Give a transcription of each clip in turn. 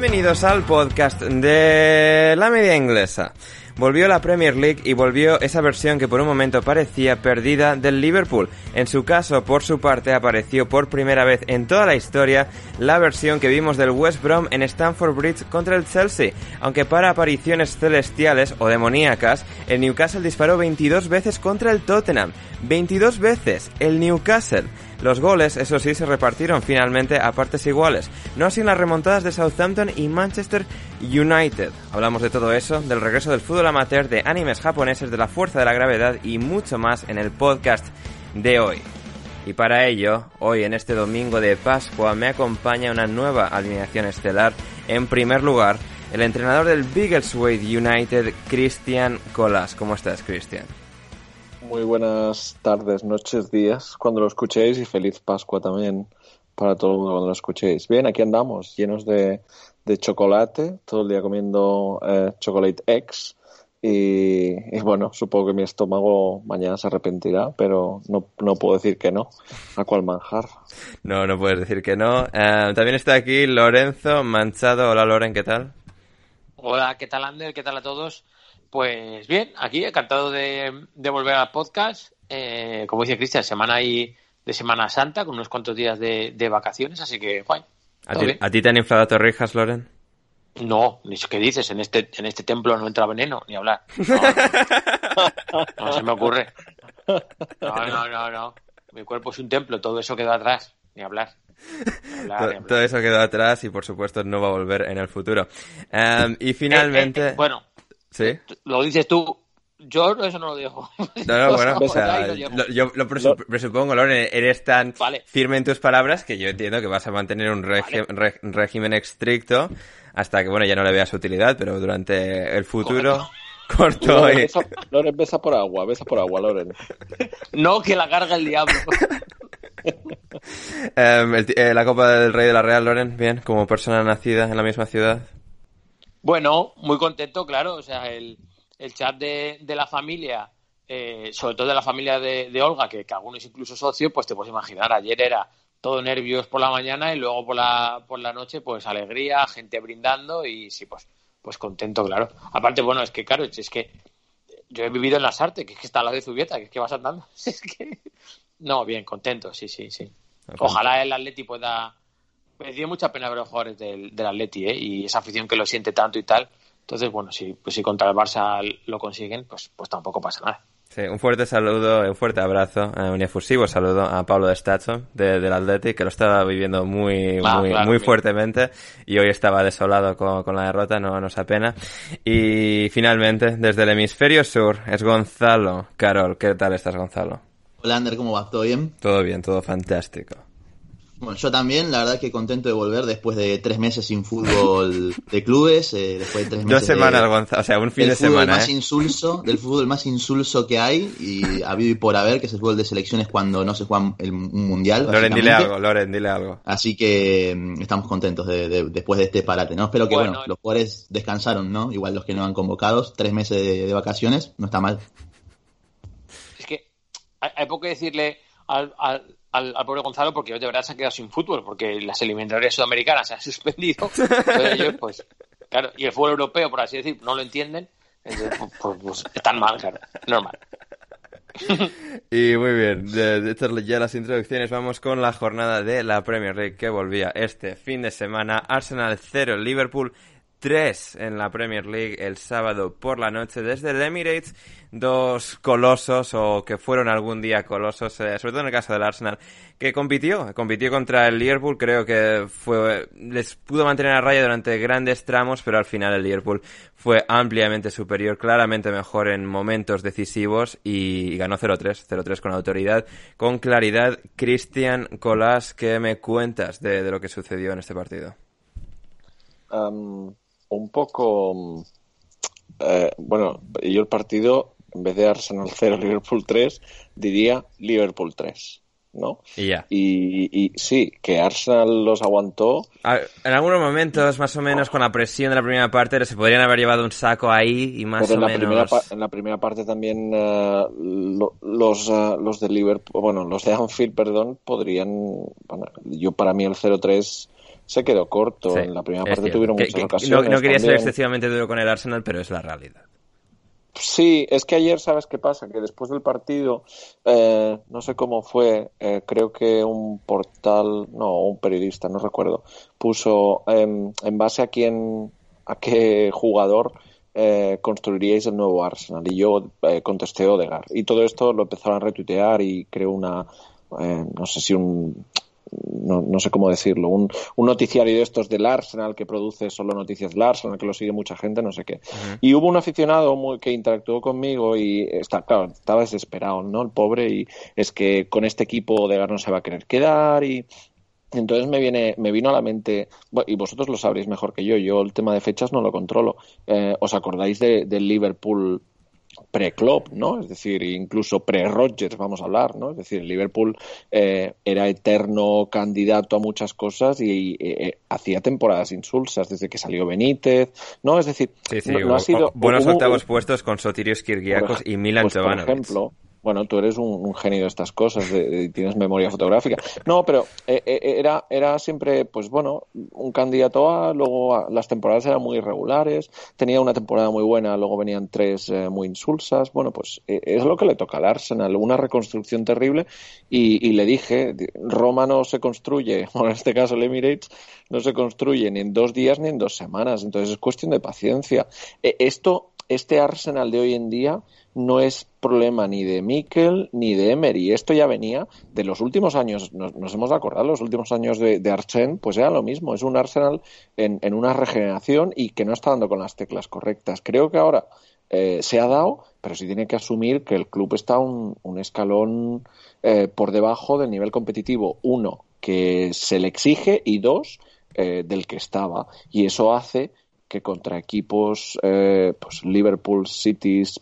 Bienvenidos al podcast de la media inglesa. Volvió la Premier League y volvió esa versión que por un momento parecía perdida del Liverpool. En su caso, por su parte, apareció por primera vez en toda la historia la versión que vimos del West Brom en Stamford Bridge contra el Chelsea. Aunque para apariciones celestiales o demoníacas, el Newcastle disparó 22 veces contra el Tottenham. 22 veces el Newcastle. Los goles, eso sí, se repartieron finalmente a partes iguales, no así las remontadas de Southampton y Manchester United. Hablamos de todo eso, del regreso del fútbol amateur, de animes japoneses, de la fuerza de la gravedad y mucho más en el podcast de hoy. Y para ello, hoy en este domingo de Pascua me acompaña una nueva alineación estelar. En primer lugar, el entrenador del Biggleswade United, Christian Colas. ¿Cómo estás, Christian? Muy buenas tardes, noches, días, cuando lo escuchéis y feliz Pascua también para todo el mundo cuando lo escuchéis. Bien, aquí andamos, llenos de, chocolate, todo el día comiendo eh, chocolate eggs y, bueno, supongo que mi estómago mañana se arrepentirá, pero no, no puedo decir que no. ¿A cuál manjar? No, no puedes decir que no. Eh, también está aquí Lorenzo Manchado. Hola Loren, ¿qué tal? Hola, ¿qué tal Ander? ¿Qué tal a todos? Pues bien, aquí encantado de, volver al podcast. Eh, como dice Cristian, semana ahí de Semana Santa con unos cuantos días de, vacaciones, así que guay. ¿A ti, te han inflado torrijas, Loren? No, ni qué dices, en este, en este templo no entra veneno, ni hablar. No, se me ocurre. No, no, no, no. Mi cuerpo es un templo, todo eso quedó atrás, ni hablar. Todo, eso quedó atrás y por supuesto no va a volver en el futuro. Em, y finalmente... Eh, eh, bueno, ¿Sí? Lo dices tú. Yo eso no lo digo. No, no, bueno, o sea, yo lo presupongo, Loren, eres tan firme en tus palabras que yo entiendo que vas a mantener un régimen estricto hasta que, bueno, ya no le veas utilidad, pero durante el futuro... Corto Loren, besa por agua, besa por agua, Loren. No, que la carga el diablo. Em, eh, la Copa del Rey de la Real, Loren, bien, como persona nacida en la misma ciudad. Bueno, muy contento, claro. O sea, el, el chat de, de la familia, eh, sobre todo de la familia de, Olga, que, que algunos incluso socios, pues te puedes imaginar, ayer era todo nervios por la mañana y luego por la, por la noche, pues alegría, gente brindando y sí, pues, pues contento, claro. Aparte, bueno, es que claro, es que yo he vivido en las artes, que es que está la de Zubieta, que es que vas andando. Es que... No, bien, contento, sí, sí, sí. Ojalá el Atleti pueda me dio mucha pena ver los jugadores del, del Atleti ¿eh? y esa afición que lo siente tanto y tal. Entonces, bueno, si, pues si contra el Barça lo consiguen, pues, pues tampoco pasa nada. Sí, un fuerte saludo, un fuerte abrazo, eh, un efusivo saludo a Pablo de Stacho de, del Atleti, que lo estaba viviendo muy, ah, muy, muy fuertemente y hoy estaba desolado con, con la derrota, no nos apena. Y finalmente, desde el hemisferio sur, es Gonzalo. Carol, ¿qué tal estás, Gonzalo? Hola, Ander, ¿cómo va? ¿Todo bien? Todo bien, todo fantástico. Bueno, yo también, la verdad que contento de volver después de tres meses sin fútbol de clubes, eh, después de tres meses Dos semanas, o sea, un fin de semana. Más ¿eh? insulso, del fútbol más insulso que hay y habido y por haber, que es el fútbol de selecciones cuando no se juega el, un mundial. Loren, dile algo, Loren, dile algo. Así que mm, estamos contentos de, después de este parate, ¿no? Espero que, bueno, los jugadores descansaron, ¿no? Igual los que no han convocados, tres meses de, vacaciones, no está mal. Es que hay, poco que decirle al al, pobre Gonzalo porque de verdad se ha quedado sin fútbol, porque las eliminatorias sudamericanas se han suspendido. pues, claro, y el fútbol europeo, por así decir, no lo entienden. Entonces, pues, pues, pues están mal, claro, normal. Y muy bien, de, de ya las introducciones, vamos con la jornada de la Premier League que volvía este fin de semana. Arsenal 0, Liverpool 3 en la Premier League el sábado por la noche desde el Emirates. Dos colosos o que fueron algún día colosos, eh, sobre todo en el caso del Arsenal, que compitió, compitió contra el Liverpool. Creo que fue, les pudo mantener a raya durante grandes tramos, pero al final el Liverpool fue ampliamente superior, claramente mejor en momentos decisivos y, ganó 0-3, 0-3 con autoridad, con claridad. Cristian Colás, ¿qué me cuentas de, lo que sucedió en este partido? Un poco. Eh, bueno, yo el partido, en vez de Arsenal 0, Liverpool 3, diría Liverpool 3. ¿no? Y ya. Y, sí, que Arsenal los aguantó. en algunos momentos, más o menos, con la presión de la primera parte, se podrían haber llevado un saco ahí y más o en la menos. Primera en la primera parte también eh, los, eh, los de Liverpool, bueno, los de Anfield, perdón, podrían. Bueno, yo para mí el 0-3 se quedó corto. en la primera parte tuvieron muchas ocasiones. No, quería ser excesivamente duro con el Arsenal, pero es la realidad. Sí, es que ayer, ¿sabes qué pasa? Que después del partido, eh, no sé cómo fue, eh, creo que un portal, no, un periodista, no recuerdo, puso em, en base a quién, a qué jugador eh, construiríais el nuevo Arsenal. Y yo contesté Odegar. Y todo esto lo empezaron a retuitear y creo una, no sé si un, no, no, sé cómo decirlo, un, un, noticiario de estos del Arsenal que produce solo noticias del Arsenal, que lo sigue mucha gente, no sé qué. Y hubo un aficionado muy, que interactuó conmigo y está, claro, estaba desesperado, ¿no? El pobre, y es que con este equipo de no se va a querer quedar y entonces me viene, me vino a la mente, y vosotros lo sabréis mejor que yo, yo el tema de fechas no lo controlo. Eh, ¿Os acordáis de, del Liverpool pre-Klopp, ¿no? Es decir, incluso pre-Rodgers, vamos a hablar, ¿no? Es decir, Liverpool eh, era eterno candidato a muchas cosas y, eh, hacía temporadas insulsas desde que salió Benítez, ¿no? Es decir, no, ha sido... Buenos octavos puestos con Sotirios Kirgiakos y Milan pues, Por ejemplo, bueno, tú eres un, genio de estas cosas, de, tienes memoria fotográfica. No, pero eh, eh, era, era siempre, pues bueno, un candidato A, luego las temporadas eran muy irregulares, tenía una temporada muy buena, luego venían tres eh, muy insulsas. Bueno, pues es lo que le toca al Arsenal, una reconstrucción terrible. Y, le dije, Roma no se construye, o en este caso el Emirates, no se construye ni en dos días ni en dos semanas. Entonces es cuestión de paciencia. esto, este Arsenal de hoy en día no es problema ni de Mikel ni de Emery. Esto ya venía de los últimos años, nos, hemos acordado, los últimos años de, de pues era lo mismo, es un Arsenal en, en, una regeneración y que no está dando con las teclas correctas. Creo que ahora eh, se ha dado, pero sí tiene que asumir que el club está un, un escalón eh, por debajo del nivel competitivo, uno, que se le exige y dos, eh, del que estaba. Y eso hace que contra equipos, pues Liverpool, Cities,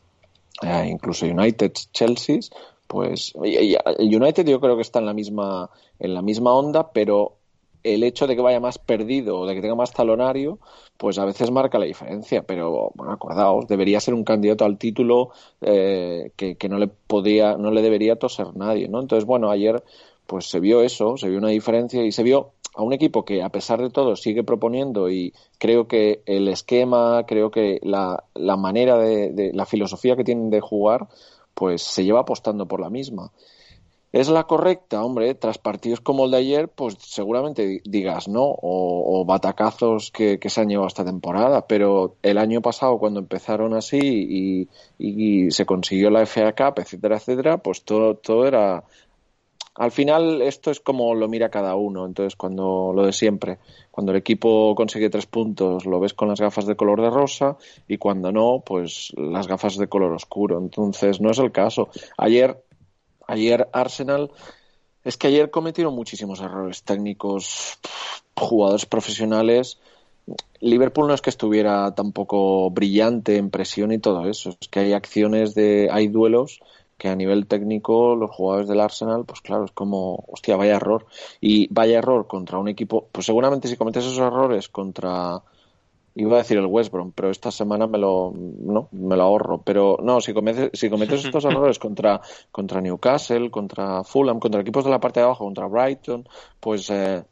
eh, incluso United, Chelsea, pues United yo creo que está en la misma en la misma onda, pero el hecho de que vaya más perdido o de que tenga más talonario, pues a veces marca la diferencia. Pero bueno, acordaos, debería ser un candidato al título eh, que, que, no le podía, no le debería toser nadie, ¿no? Entonces, bueno, ayer pues se vio eso, se vio una diferencia y se vio a un equipo que a pesar de todo sigue proponiendo y creo que el esquema, creo que la, la manera de, la filosofía que tienen de jugar, pues se lleva apostando por la misma. ¿Es la correcta? Hombre, tras partidos como el de ayer, pues seguramente digas no, o, batacazos que, se han llevado esta temporada, pero el año pasado cuando empezaron así y, y, se consiguió la FA Cup, etcétera, etcétera, pues todo, todo era al final esto es como lo mira cada uno. Entonces, cuando lo de siempre, cuando el equipo consigue tres puntos, lo ves con las gafas de color de rosa y cuando no, pues las gafas de color oscuro. Entonces, no es el caso. Ayer, ayer Arsenal, es que ayer cometieron muchísimos errores técnicos, jugadores profesionales. Liverpool no es que estuviera tampoco brillante en presión y todo eso, es que hay acciones de, hay duelos que a nivel técnico los jugadores del Arsenal, pues claro, es como, hostia, vaya error. Y vaya error contra un equipo, pues seguramente si cometes esos errores contra, iba a decir el West Brom, pero esta semana me lo, no, me lo ahorro. Pero no, si cometes, si cometes estos errores contra, contra Newcastle, contra Fulham, contra equipos de la parte de abajo, contra Brighton, pues eh,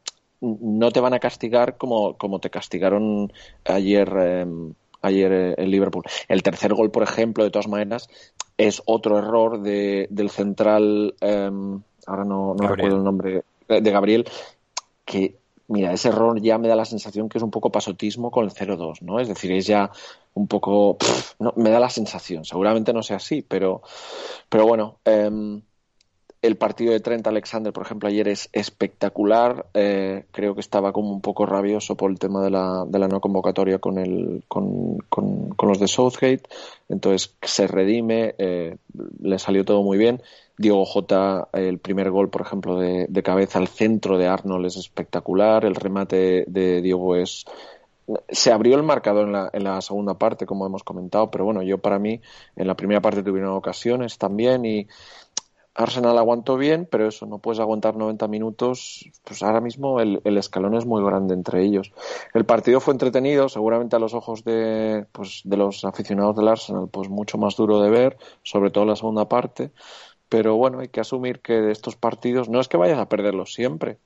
no te van a castigar como, como te castigaron ayer. Em, ayer eh, en Liverpool. El tercer gol, por ejemplo, de todas maneras, es otro error de, del central, em, ahora no, recuerdo el nombre, de Gabriel, que, mira, ese error ya me da la sensación que es un poco pasotismo con el 0-2, ¿no? Es decir, es ya un poco, no, me da la sensación, seguramente no sea así, pero, pero bueno, eh, el partido de Trent Alexander, por ejemplo, ayer es espectacular. Eh, creo que estaba como un poco rabioso por el tema de la, de la no convocatoria con, el, con, con, los de Southgate. Entonces se redime, eh, le salió todo muy bien. Diego J, el primer gol, por ejemplo, de, de, cabeza al centro de Arnold es espectacular. El remate de Diego es. Se abrió el marcador en la, en la segunda parte, como hemos comentado, pero bueno, yo para mí en la primera parte tuvieron ocasiones también y Arsenal aguantó bien, pero eso, no puedes aguantar 90 minutos. Pues ahora mismo el, escalón es muy grande entre ellos. El partido fue entretenido, seguramente a los ojos de, pues, de los aficionados del Arsenal, pues mucho más duro de ver, sobre todo la segunda parte. Pero bueno, hay que asumir que de estos partidos no es que vayas a perderlos siempre,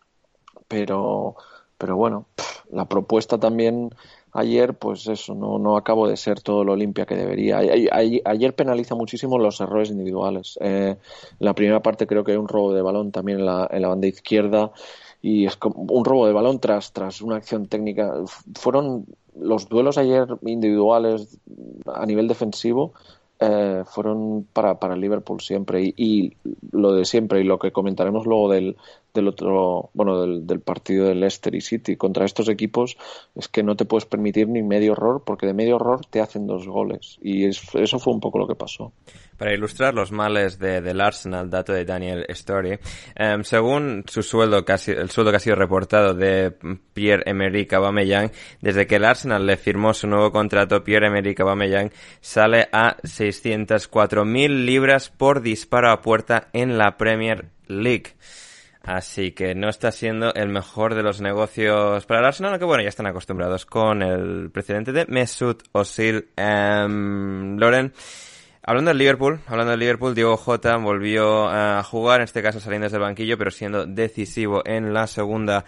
pero pero bueno, la propuesta también ayer, pues eso, no, no acabo de ser todo lo limpia que debería. Ayer penaliza muchísimo los errores individuales. Eh, en la primera parte creo que hay un robo de balón también en la, en la banda izquierda y es como un robo de balón tras, tras una acción técnica. Fueron los duelos ayer individuales a nivel defensivo eh, fueron para, para Liverpool siempre y, y, lo de siempre y lo que comentaremos luego del, del otro, bueno, del, del, partido del Leicester y City contra estos equipos es que no te puedes permitir ni medio error porque de medio error te hacen dos goles y eso fue un poco lo que pasó. Para ilustrar los males de, del Arsenal, dato de Daniel Story, um, según su sueldo casi, el sueldo que ha sido reportado de Pierre-Emerick Aubameyang, desde que el Arsenal le firmó su nuevo contrato, Pierre-Emerick Aubameyang sale a 604.000 libras por disparo a puerta en la Premier League. Así que no está siendo el mejor de los negocios para el Arsenal, aunque bueno, ya están acostumbrados con el precedente de Mesut Özil. Um, Loren, hablando del Liverpool, hablando del Liverpool, Diego Jota volvió a jugar, en este caso saliendo desde el banquillo, pero siendo decisivo en la segunda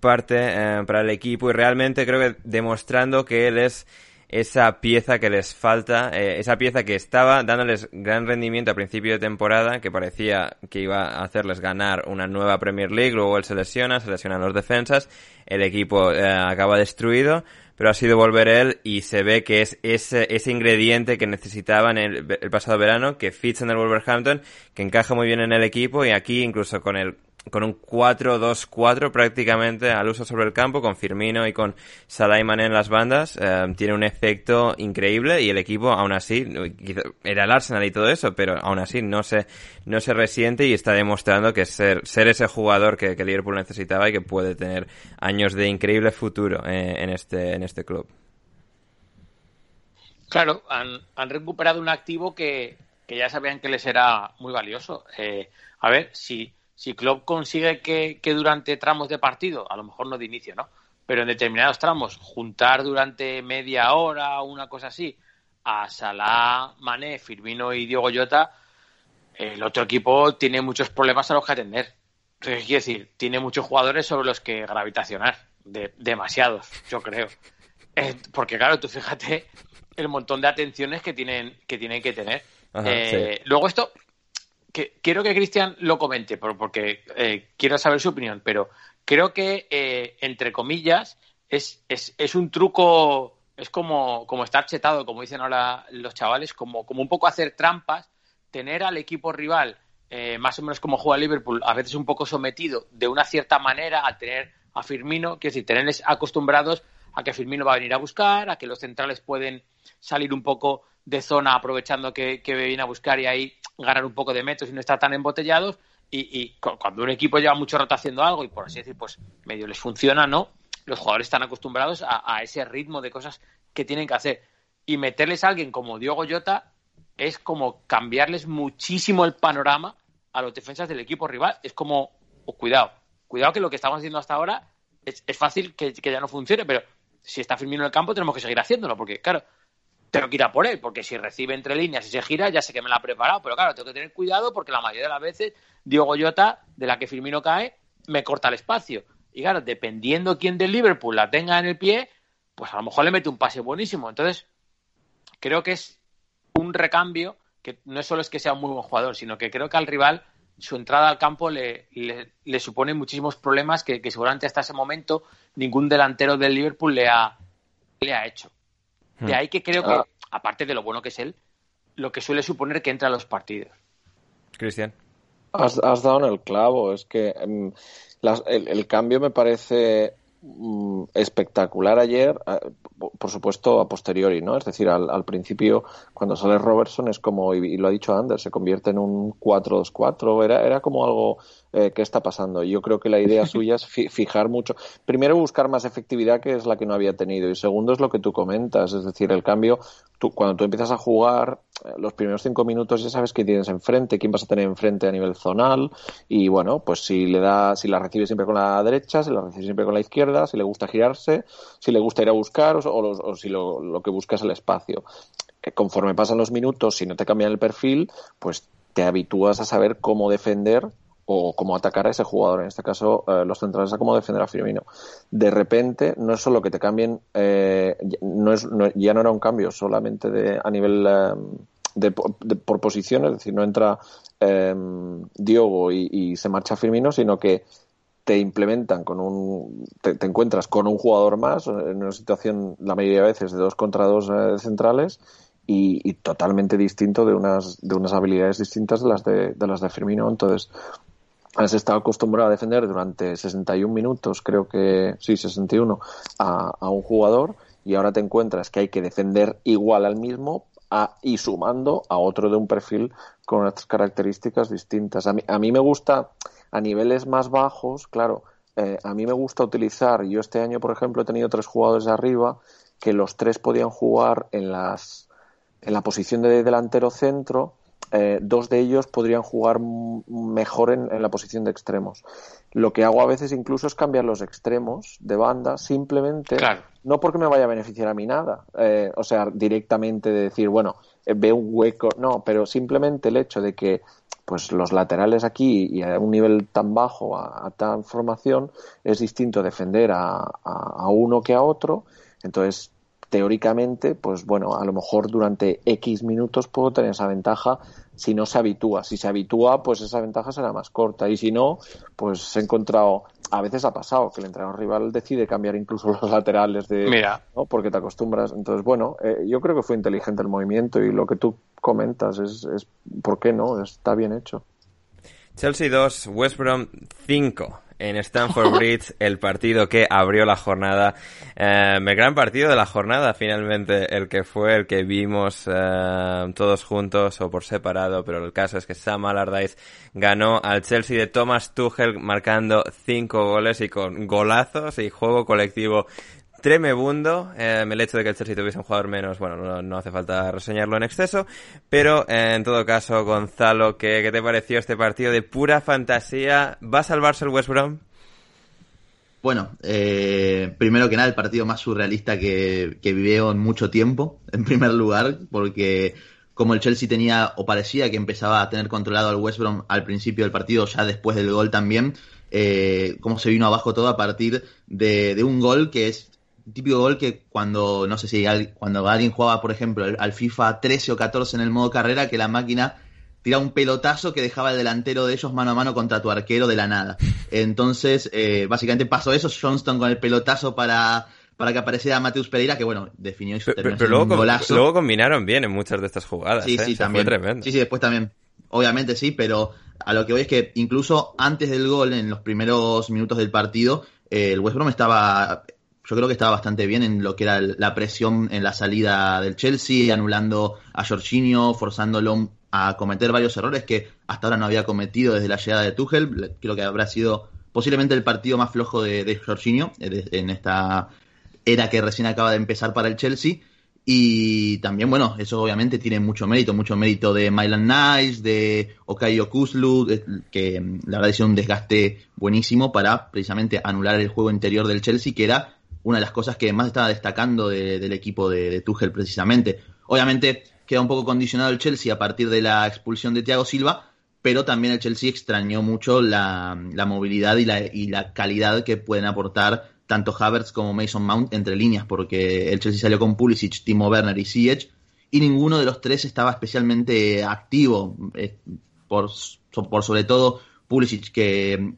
parte eh, para el equipo y realmente creo que demostrando que él es esa pieza que les falta, eh, esa pieza que estaba dándoles gran rendimiento a principio de temporada, que parecía que iba a hacerles ganar una nueva Premier League, luego él se lesiona, se lesionan los defensas, el equipo eh, acaba destruido, pero ha sido volver él y se ve que es ese, ese ingrediente que necesitaban el, el pasado verano, que ficha en el Wolverhampton, que encaja muy bien en el equipo y aquí incluso con el con un 4-2-4 prácticamente al uso sobre el campo, con Firmino y con Salah en las bandas, eh, tiene un efecto increíble y el equipo aún así, era el Arsenal y todo eso, pero aún así no se, no se resiente y está demostrando que ser, ser ese jugador que, Liverpool necesitaba y que puede tener años de increíble futuro eh, en, este, en este club. Claro, han, han recuperado un activo que, que, ya sabían que les era muy valioso. Eh, a ver, si si Klopp consigue que, durante tramos de partido, a lo mejor no de inicio, ¿no? Pero en determinados tramos, juntar durante media hora o una cosa así a Salah, Mané, Firmino y Diego Llota, el otro equipo tiene muchos problemas a los que atender. Quiero decir, tiene muchos jugadores sobre los que gravitacionar. De, demasiados, yo creo. Eh, porque claro, tú fíjate el montón de atenciones que tienen que, tienen que tener. Eh, luego esto, quiero que Cristian lo comente, porque eh, quiero saber su opinión, pero creo que, eh, entre comillas, es, es, es, un truco, es como, como estar chetado, como dicen ahora los chavales, como, como un poco hacer trampas, tener al equipo rival, eh, más o menos como juega Liverpool, a veces un poco sometido de una cierta manera a tener a Firmino, quiero decir, tenerles acostumbrados a que Firmino va a venir a buscar, a que los centrales pueden salir un poco de zona aprovechando que, que viene a buscar y ahí ganar un poco de metros y no estar tan embotellados. Y, cuando un equipo lleva mucho rato haciendo algo y por así decir, pues medio les funciona, ¿no? Los jugadores están acostumbrados a, ese ritmo de cosas que tienen que hacer. Y meterles a alguien como Diogo Jota es como cambiarles muchísimo el panorama a los defensas del equipo rival. Es como, oh, cuidado, cuidado que lo que estamos haciendo hasta ahora es, fácil que, que, ya no funcione, pero si está Firmino en el campo tenemos que seguir haciéndolo, porque claro, tengo que ir a por él, porque si recibe entre líneas y se gira, ya sé que me la ha preparado, pero claro, tengo que tener cuidado porque la mayoría de las veces Diogo Jota, de la que Firmino cae, me corta el espacio. Y claro, dependiendo quién del Liverpool la tenga en el pie, pues a lo mejor le mete un pase buenísimo. Entonces, creo que es un recambio que no solo es que sea un muy buen jugador, sino que creo que al rival su entrada al campo le, le, supone muchísimos problemas que, que, seguramente hasta ese momento ningún delantero del Liverpool le ha, le ha hecho. De hmm. ahí que creo que, ah. aparte de lo bueno que es él, lo que suele suponer que entra a los partidos. Cristian. Has, dado en el clavo. Es que em, el, cambio me parece mm, espectacular ayer, por supuesto a posteriori, ¿no? Es decir, al, principio, cuando sale Robertson, es como, y, lo ha dicho Anders, se convierte en un 4-2-4, era, era como algo eh, qué está pasando. Yo creo que la idea suya es fijar mucho. Primero, buscar más efectividad, que es la que no había tenido. Y segundo, es lo que tú comentas. Es decir, el cambio, tú, cuando tú empiezas a jugar, los primeros cinco minutos ya sabes qué tienes enfrente, quién vas a tener enfrente a nivel zonal. Y bueno, pues si le da, si la recibe siempre con la derecha, si la recibe siempre con la izquierda, si le gusta girarse, si le gusta ir a buscar o, o, si lo, lo que busca es el espacio conforme pasan los minutos, si no te cambian el perfil, pues te habitúas a saber cómo defender o cómo atacar a ese jugador. En este caso, eh, los centrales a cómo defender a Firmino. De repente, no es solo que te cambien, eh, no es, ya no era un cambio solamente de, a nivel de, por posiciones, es decir, no entra Diogo y, y, se marcha Firmino, sino que te implementan con un, te, encuentras con un jugador más en una situación la mayoría de veces de dos contra dos eh, centrales y, totalmente distinto de unas, de unas habilidades distintas de las de, de las de Firmino. Entonces, has estado acostumbrado a defender durante 61 minutos, creo que sí, 61, a, a un jugador y ahora te encuentras que hay que defender igual al mismo y sumando a otro de un perfil con unas características distintas. A mí, a me gusta a niveles más bajos, claro, eh, a mí me gusta utilizar, yo este año, por ejemplo, he tenido tres jugadores arriba que los tres podían jugar en, las, en la posición de delantero centro, eh, dos de ellos podrían jugar mejor en, la posición de extremos. Lo que hago a veces incluso es cambiar los extremos de banda, simplemente, no porque me vaya a beneficiar a mí nada, eh, o sea, directamente de decir, bueno, ve un hueco, no, pero simplemente el hecho de que pues los laterales aquí y a un nivel tan bajo, a, tan formación, es distinto defender a, a, uno que a otro. Entonces, teóricamente, pues bueno, a lo mejor durante X minutos puedo tener esa ventaja si no se habitúa. Si se habitúa, pues esa ventaja será más corta. Y si no, pues he encontrado, a veces ha pasado que el entrenador rival decide cambiar incluso los laterales de, Mira. ¿no? porque te acostumbras. Entonces, bueno, eh, yo creo que fue inteligente el movimiento y lo que tú comentas es, es ¿por qué no? Está bien hecho. Chelsea 2, West Brom 5 en Stamford Bridge, el partido que abrió la jornada, eh, el gran partido de la jornada finalmente, el que fue el que vimos eh, todos juntos o por separado, pero el caso es que Sam Allardyce ganó al Chelsea de Thomas Tuchel marcando cinco goles y con golazos y juego colectivo tremebundo. Eh, el hecho de que el Chelsea tuviese un jugador menos, bueno, no, hace falta reseñarlo en exceso. Pero en todo caso, Gonzalo, ¿qué, ¿qué, te pareció este partido de pura fantasía? ¿Va a salvarse el West Brom? Bueno, eh, primero que nada, el partido más surrealista que, que en mucho tiempo, en primer lugar, porque como el Chelsea tenía o parecía que empezaba a tener controlado al West Brom al principio del partido, ya después del gol también, eh, cómo se vino abajo todo a partir de, de, un gol que es típico gol que cuando, no sé si cuando alguien jugaba, por ejemplo, al FIFA 13 o 14 en el modo carrera, que la máquina tira un pelotazo que dejaba el delantero de ellos mano a mano contra tu arquero de la nada. Entonces, eh, básicamente pasó eso, Johnston con el pelotazo para, para que apareciera Mateus Pereira, que bueno, definió pero, pero, luego, golazo. luego combinaron bien en muchas de estas jugadas. Sí, ¿eh? sí, también. Sí, sí, después también. Obviamente sí, pero a lo que voy es que incluso antes del gol, en los primeros minutos del partido, eh, el West Brom estaba yo creo que estaba bastante bien en lo que era la presión en la salida del Chelsea, anulando a Jorginho, forzándolo a cometer varios errores que hasta ahora no había cometido desde la llegada de Tuchel. Creo que habrá sido posiblemente el partido más flojo de, de Jorginho eh, en esta era que recién acaba de empezar para el Chelsea. Y también, bueno, eso obviamente tiene mucho mérito, mucho mérito de Mylan Nice, de Okayo Kuzlu, que mm, la verdad es un desgaste buenísimo para precisamente anular el juego interior del Chelsea, que era una de las cosas que más estaba destacando del equipo de, Tuchel precisamente. Obviamente queda un poco condicionado el Chelsea a partir de la expulsión de Thiago Silva, pero también el Chelsea extrañó mucho la, movilidad y la, calidad que pueden aportar tanto Havertz como Mason Mount entre líneas, porque el Chelsea salió con Pulisic, Timo Werner y Ziyech, y ninguno de los tres estaba especialmente activo, eh, por, por sobre todo Pulisic, que,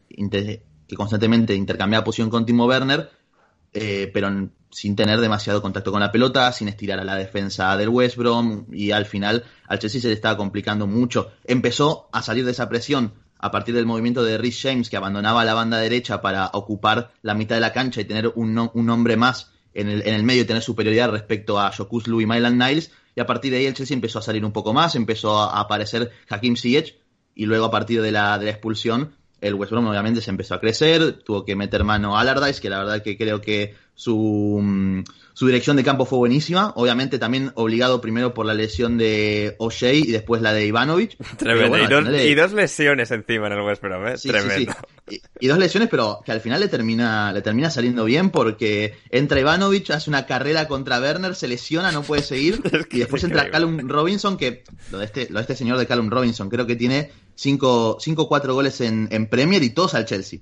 que constantemente intercambiaba posición con Timo Werner, eh, pero sin tener demasiado contacto con la pelota, sin estirar a la defensa del West Brom y al final al Chelsea se le estaba complicando mucho. Empezó a salir de esa presión a partir del movimiento de Rhys James que abandonaba la banda derecha para ocupar la mitad de la cancha y tener un, hombre más en el, en el, medio y tener superioridad respecto a Shokuslu y Mylan Niles y a partir de ahí el Chelsea empezó a salir un poco más, empezó a, aparecer Hakim Ziyech y luego a partir de la, de la expulsión el West Brom obviamente se empezó a crecer, tuvo que meter mano a Allardyce, que la verdad que creo que su, mm, su dirección de campo fue buenísima. Obviamente también obligado primero por la lesión de O'Shea y después la de Ivanovic. Tremendo. Bueno, y, dos, final le- y dos lesiones encima en el West Brom, ¿eh? Sí, Tremendo. sí. Y, y dos lesiones, pero que al final le termina, le termina saliendo bien porque entra Ivanovic, hace una carrera contra Werner, se lesiona, no puede seguir. Es que y después es entra. Callum Robinson, que lo de este, lo de este señor de Callum Robinson, creo que tiene 5 o 4 goles en, en Premier y todos al Chelsea.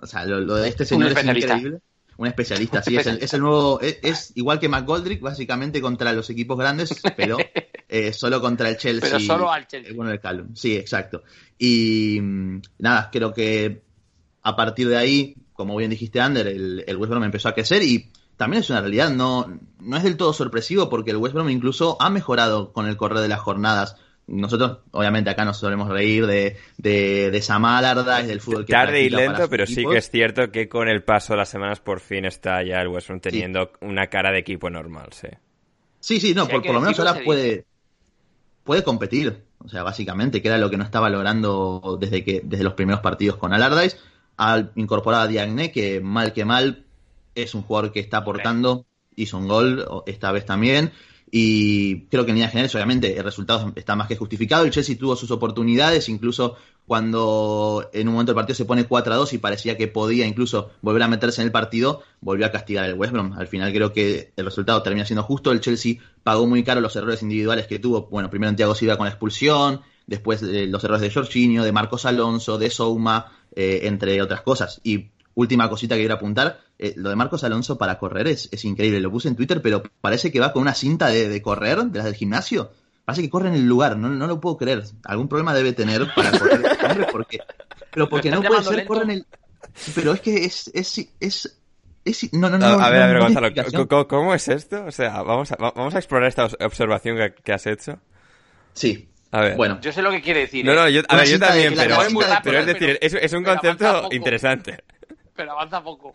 O sea, lo, lo de este señor es increíble. Un especialista, sí, es el, es el nuevo, es, es igual que McGoldrick, básicamente contra los equipos grandes, pero eh, solo contra el Chelsea. Pero solo al Chelsea. Bueno, el Callum, sí, exacto. Y mm, nada, creo que a partir de ahí, como bien dijiste, Ander, el, el West Brom empezó a crecer y también es una realidad, no, no es del todo sorpresivo porque el West Brom incluso ha mejorado con el correr de las jornadas. Nosotros, obviamente, acá nos solemos reír de, de, de Sam Allardyce, del fútbol que Tarde y lento, pero sí que es cierto que con el paso de las semanas por fin está ya el West teniendo una cara de equipo normal, sí. Sí, sí, no, por, lo menos ahora puede, puede competir. O sea, básicamente, que era lo que no estaba logrando desde que desde los primeros partidos con Allardyce. Al incorporar a Diagne, que mal que mal es un jugador que está aportando, hizo un gol o- esta vez también. Y creo que en líneas generales, obviamente, el resultado está más que justificado. El Chelsea tuvo sus oportunidades, incluso cuando en un momento el partido se pone 4 a 2 y parecía que podía incluso volver a meterse en el partido, volvió a castigar el West Brom. Al final creo que el resultado termina siendo justo. El Chelsea pagó muy caro los errores individuales que tuvo. Bueno, primero en Thiago Silva con la expulsión, después eh, los errores de Jorginho, de Marcos Alonso, de Souma, eh, entre otras cosas. Y última cosita que quiero apuntar, eh, lo de Marcos Alonso para correr es, es increíble. Lo puse en Twitter, pero parece que va con una cinta de, de correr, de las del gimnasio. Parece que corre en el lugar, no, no lo puedo creer. Algún problema debe tener para correr porque, pero porque ¿Lo no puede ser, lento? corre en el... Pero es que es... es, es, es- no, no, no, A, ver, a ver, Gonzalo. ¿cómo, cómo es esto? O sea, vamos a, va- vamos a explorar esta observación que, que has hecho. Sí, A ver. bueno. Yo sé lo que quiere decir. No, ¿eh? no, yo, a ver, yo también, pero, pero es pero- decir, es, es un concepto interesante. Pero avanza poco.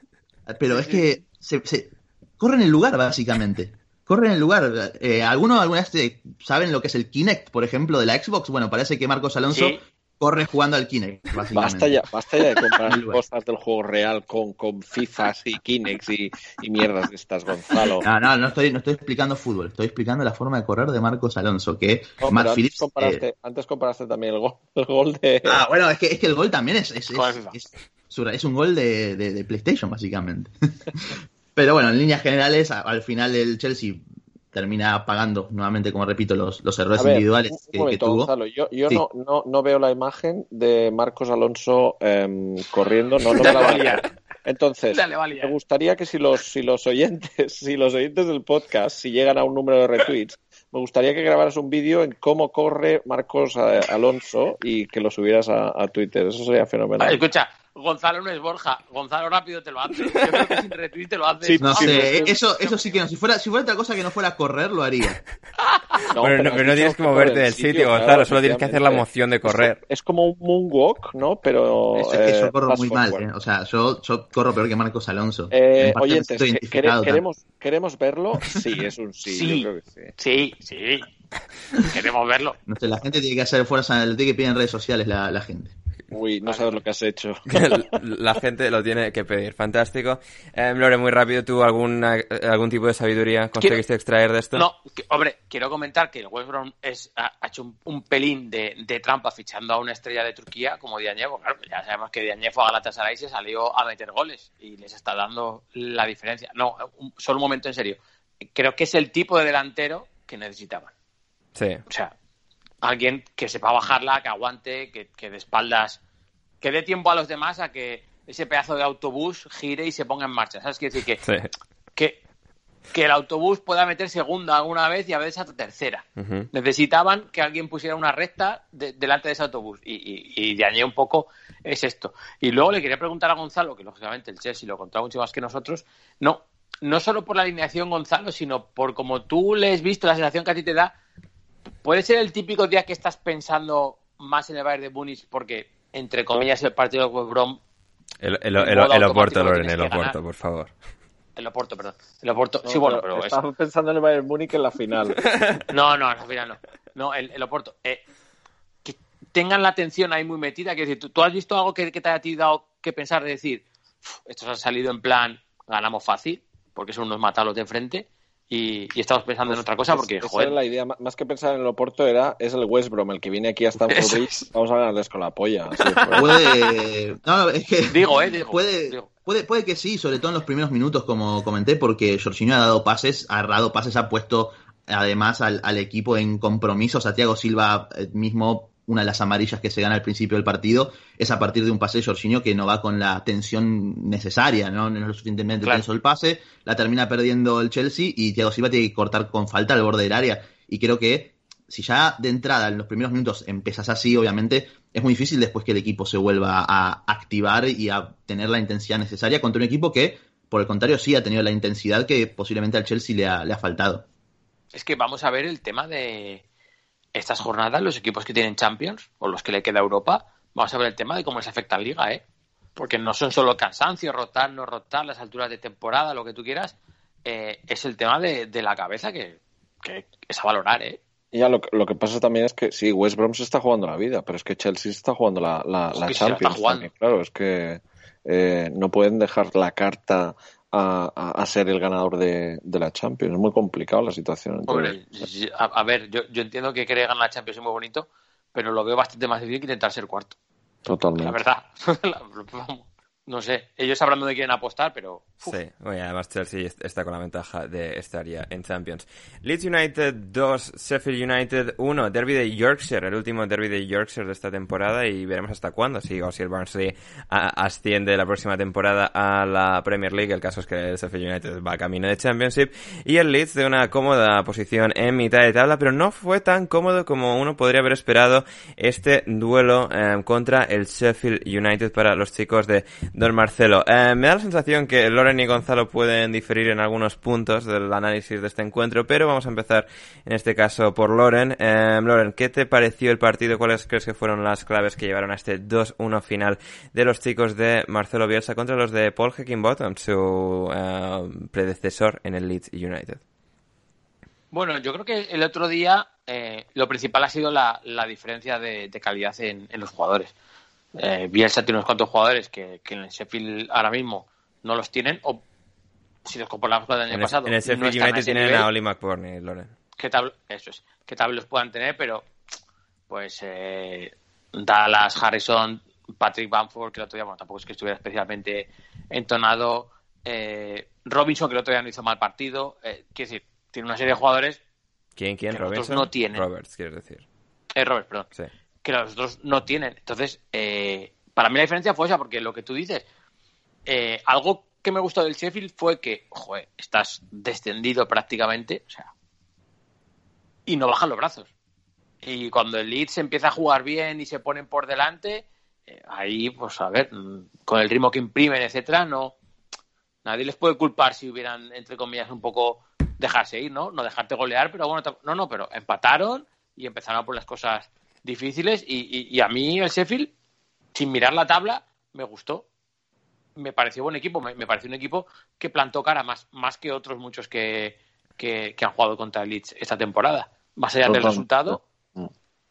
Pero es que se, se- corre en el lugar, básicamente. Corre en el lugar. Eh, ¿Alguno alguna vez eh, saben lo que es el Kinect, por ejemplo, de la Xbox? Bueno, parece que Marcos Alonso Sí. corre jugando al Kinect, básicamente. Basta ya, basta ya de comprar cosas del juego real con, con FIFAs y Kinects y, y mierdas de estas, Gonzalo. No, no, no estoy, no estoy explicando fútbol, estoy explicando la forma de correr de Marcos Alonso, que No, Matt pero Phillips... antes, comparaste, eh, antes comparaste también el gol, el gol de... ah, bueno, es que, es que el gol también es. Es- un gol de, de- de PlayStation, básicamente. Pero bueno, en líneas generales, a- al final el Chelsea termina pagando, nuevamente, como repito, los, los errores ver, individuales un- un que, que momento, tuvo. Gonzalo, yo, yo Sí. no, no, no veo la imagen de Marcos Alonso em, corriendo, no, no me la va a liar. Entonces, Dale, me gustaría que si los, si los oyentes, si los oyentes del podcast, si llegan a un número de retweets, me gustaría que grabaras un vídeo en cómo corre Marcos eh, Alonso y que lo subieras a, a Twitter. Eso sería fenomenal. escucha, Gonzalo no es Borja. Gonzalo rápido te lo hace. Yo creo que sin retweet te lo hace. Sí, No Sí, sé, pero- eso, eso sí que no. Si fuera, si fuera otra cosa que no fuera correr, lo haría. No, pero no tienes que moverte el del sitio, Gonzalo, claro, solo tienes que hacer la moción de correr. Es como un moonwalk, ¿no? Pero. Es, es que eh, yo corro muy mal. ¿eh? O sea, yo, yo corro peor que Marcos Alonso. Eh, En oyentes, queremos, ¿queremos verlo? Sí, es un sí. Sí. Yo creo que sí. Sí, sí. Queremos verlo. No sé, la gente tiene que hacer fuerza, lo tiene que pedir en redes sociales la, la gente. Uy, no sabes lo que has hecho. La gente lo tiene que pedir. Fantástico. Eh, Lore, muy rápido, ¿tú alguna, algún tipo de sabiduría conseguiste extraer de esto? No, que- hombre, quiero comentar que el West Brom es, ha, ha hecho un, un pelín de, de trampa fichando a una estrella de Turquía como Diagne. Claro, ya sabemos que fue a Galatasaray y se salió a meter goles y les está dando la diferencia. No, un- solo un momento en serio. Creo que es el tipo de delantero que necesitaban. Sí. O sea, alguien que sepa bajarla, que aguante, que, que de espaldas, que dé tiempo a los demás a que ese pedazo de autobús gire y se ponga en marcha. ¿Sabes? Quiere decir que, Sí. que, que el autobús pueda meter segunda alguna vez y a veces hasta tercera. Necesitaban que alguien pusiera una recta de- delante de ese autobús. Y, y, y de un poco es esto. Y luego le quería preguntar a Gonzalo, que lógicamente el Chelsea lo contaba mucho más que nosotros, no, no solo por la alineación Gonzalo, sino por como tú le has visto, la sensación que a ti te da, puede ser el típico día que estás pensando más en el Bayern de Múnich porque, entre comillas, el partido de West Brom, El, el, En el, Oporto, lo Loren, el Oporto, por favor. el Oporto, perdón, el Oporto, sí, No, bueno, pero pero es, Estaba pensando en el Bayern Múnich en la final. No, no, al final no. No, el, el Oporto. Eh, que tengan la atención ahí muy metida. Que decir, ¿tú, tú has visto algo que, que te haya dado que pensar de decir, "Uf, estos han salido en plan ganamos fácil, porque son unos matalos de frente. Y, estamos pensando en otra cosa porque, esa joder. la idea, más que pensar en el Oporto, era, es el West Brom, el que viene aquí hasta Bridge, vamos a ganarles con la polla. puede, no, es que digo, eh, digo, puede, Puede, puede que sí, sobre todo en los primeros minutos, como comenté, porque Jorginho ha dado pases, ha dado pases, ha puesto además al, al equipo en compromiso. Santiago Silva eh, mismo una de las amarillas que se gana al principio del partido es a partir de un pase de Jorginho que no va con la tensión necesaria, ¿no? No es lo suficientemente tenso el pase, la termina perdiendo el Chelsea y Thiago Silva tiene que cortar con falta al borde del área. Y creo que si ya de entrada en los primeros minutos empiezas así, obviamente es muy difícil después que el equipo se vuelva a activar y a tener la intensidad necesaria contra un equipo que, por el contrario, sí ha tenido la intensidad que posiblemente al Chelsea le ha, le ha faltado. Es que vamos a ver el tema de estas jornadas, los equipos que tienen Champions o los que le queda Europa, vamos a ver el tema de cómo les afecta la liga, ¿eh? Porque no son solo cansancio, rotar, no rotar, las alturas de temporada, lo que tú quieras, eh, es el tema de, la cabeza que, es a valorar, ¿eh? Ya, lo, lo, que pasa también es que sí, West Brom se está jugando la vida, pero es que Chelsea está jugando la, la, Champions. claro, es que eh, no pueden dejar la carta a, ser el ganador de, la Champions. Es muy complicado la situación. a, ver, yo, yo entiendo que querer ganar la Champions es muy bonito, pero lo veo bastante más difícil que intentar ser cuarto. Totalmente. La verdad. no sé, ellos sabrán dónde quieren apostar, pero... Sí, además Chelsea está con la ventaja de estar ya en Champions. Leeds United 2, Sheffield United 1, Derby de Yorkshire, el último Derby de Yorkshire de esta temporada y veremos hasta cuándo, si, o si el Barnsley asciende la próxima temporada a la Premier League, el caso es que el Sheffield United va camino de Championship y el Leeds de una cómoda posición en mitad de tabla, pero no fue tan cómodo como uno podría haber esperado este duelo eh, contra el Sheffield United para los chicos de Don Marcelo, eh, me da la sensación que Loren y Gonzalo pueden diferir en algunos puntos del análisis de este encuentro, pero vamos a empezar en este caso por Loren. Eh, Loren, ¿qué te pareció el partido? ¿Cuáles crees que fueron las claves que llevaron a este 2-1 final de los chicos de Marcelo Bielsa contra los de Paul Heckingbottom, su eh, predecesor en el Leeds United? Bueno, yo creo que el otro día lo principal ha sido la, diferencia de, calidad en los jugadores eh, Bielsa tiene unos cuantos jugadores que, en el Sheffield ahora mismo no los tienen, o si los comparamos con el año pasado. En el Sheffield United tienen a Oli McBurney, Loren. Que tal, eso es, que tal los puedan tener, pero pues eh, Dallas, Harrison, Patrick Bamford, que el otro día, bueno, tampoco es que estuviera especialmente entonado, eh, Robinson, que el otro día no hizo mal partido, eh, quiero decir, tiene una serie de jugadores ¿Quién, quién? que Robinson? no tienen. Roberts, quieres decir. Eh, Roberts, perdón. Sí que los otros no tienen. Entonces, eh, para mí la diferencia fue esa, porque lo que tú dices, eh, algo que me gustó del Sheffield fue que, joder, estás descendido prácticamente, o sea, y no bajan los brazos. Y cuando el Leeds empieza a jugar bien y se ponen por delante, eh, ahí, pues a ver, con el ritmo que imprimen, etcétera, no. Nadie les puede culpar si hubieran, entre comillas, un poco dejarse ir, ¿no? No dejarte golear, pero bueno, no, no, pero empataron y empezaron a por las cosas difíciles y, a mí el Sheffield, sin mirar la tabla, me gustó. Me pareció buen equipo, me, pareció un equipo que plantó cara más, más que otros muchos que, que, han jugado contra el Leeds esta temporada. Más allá del resultado,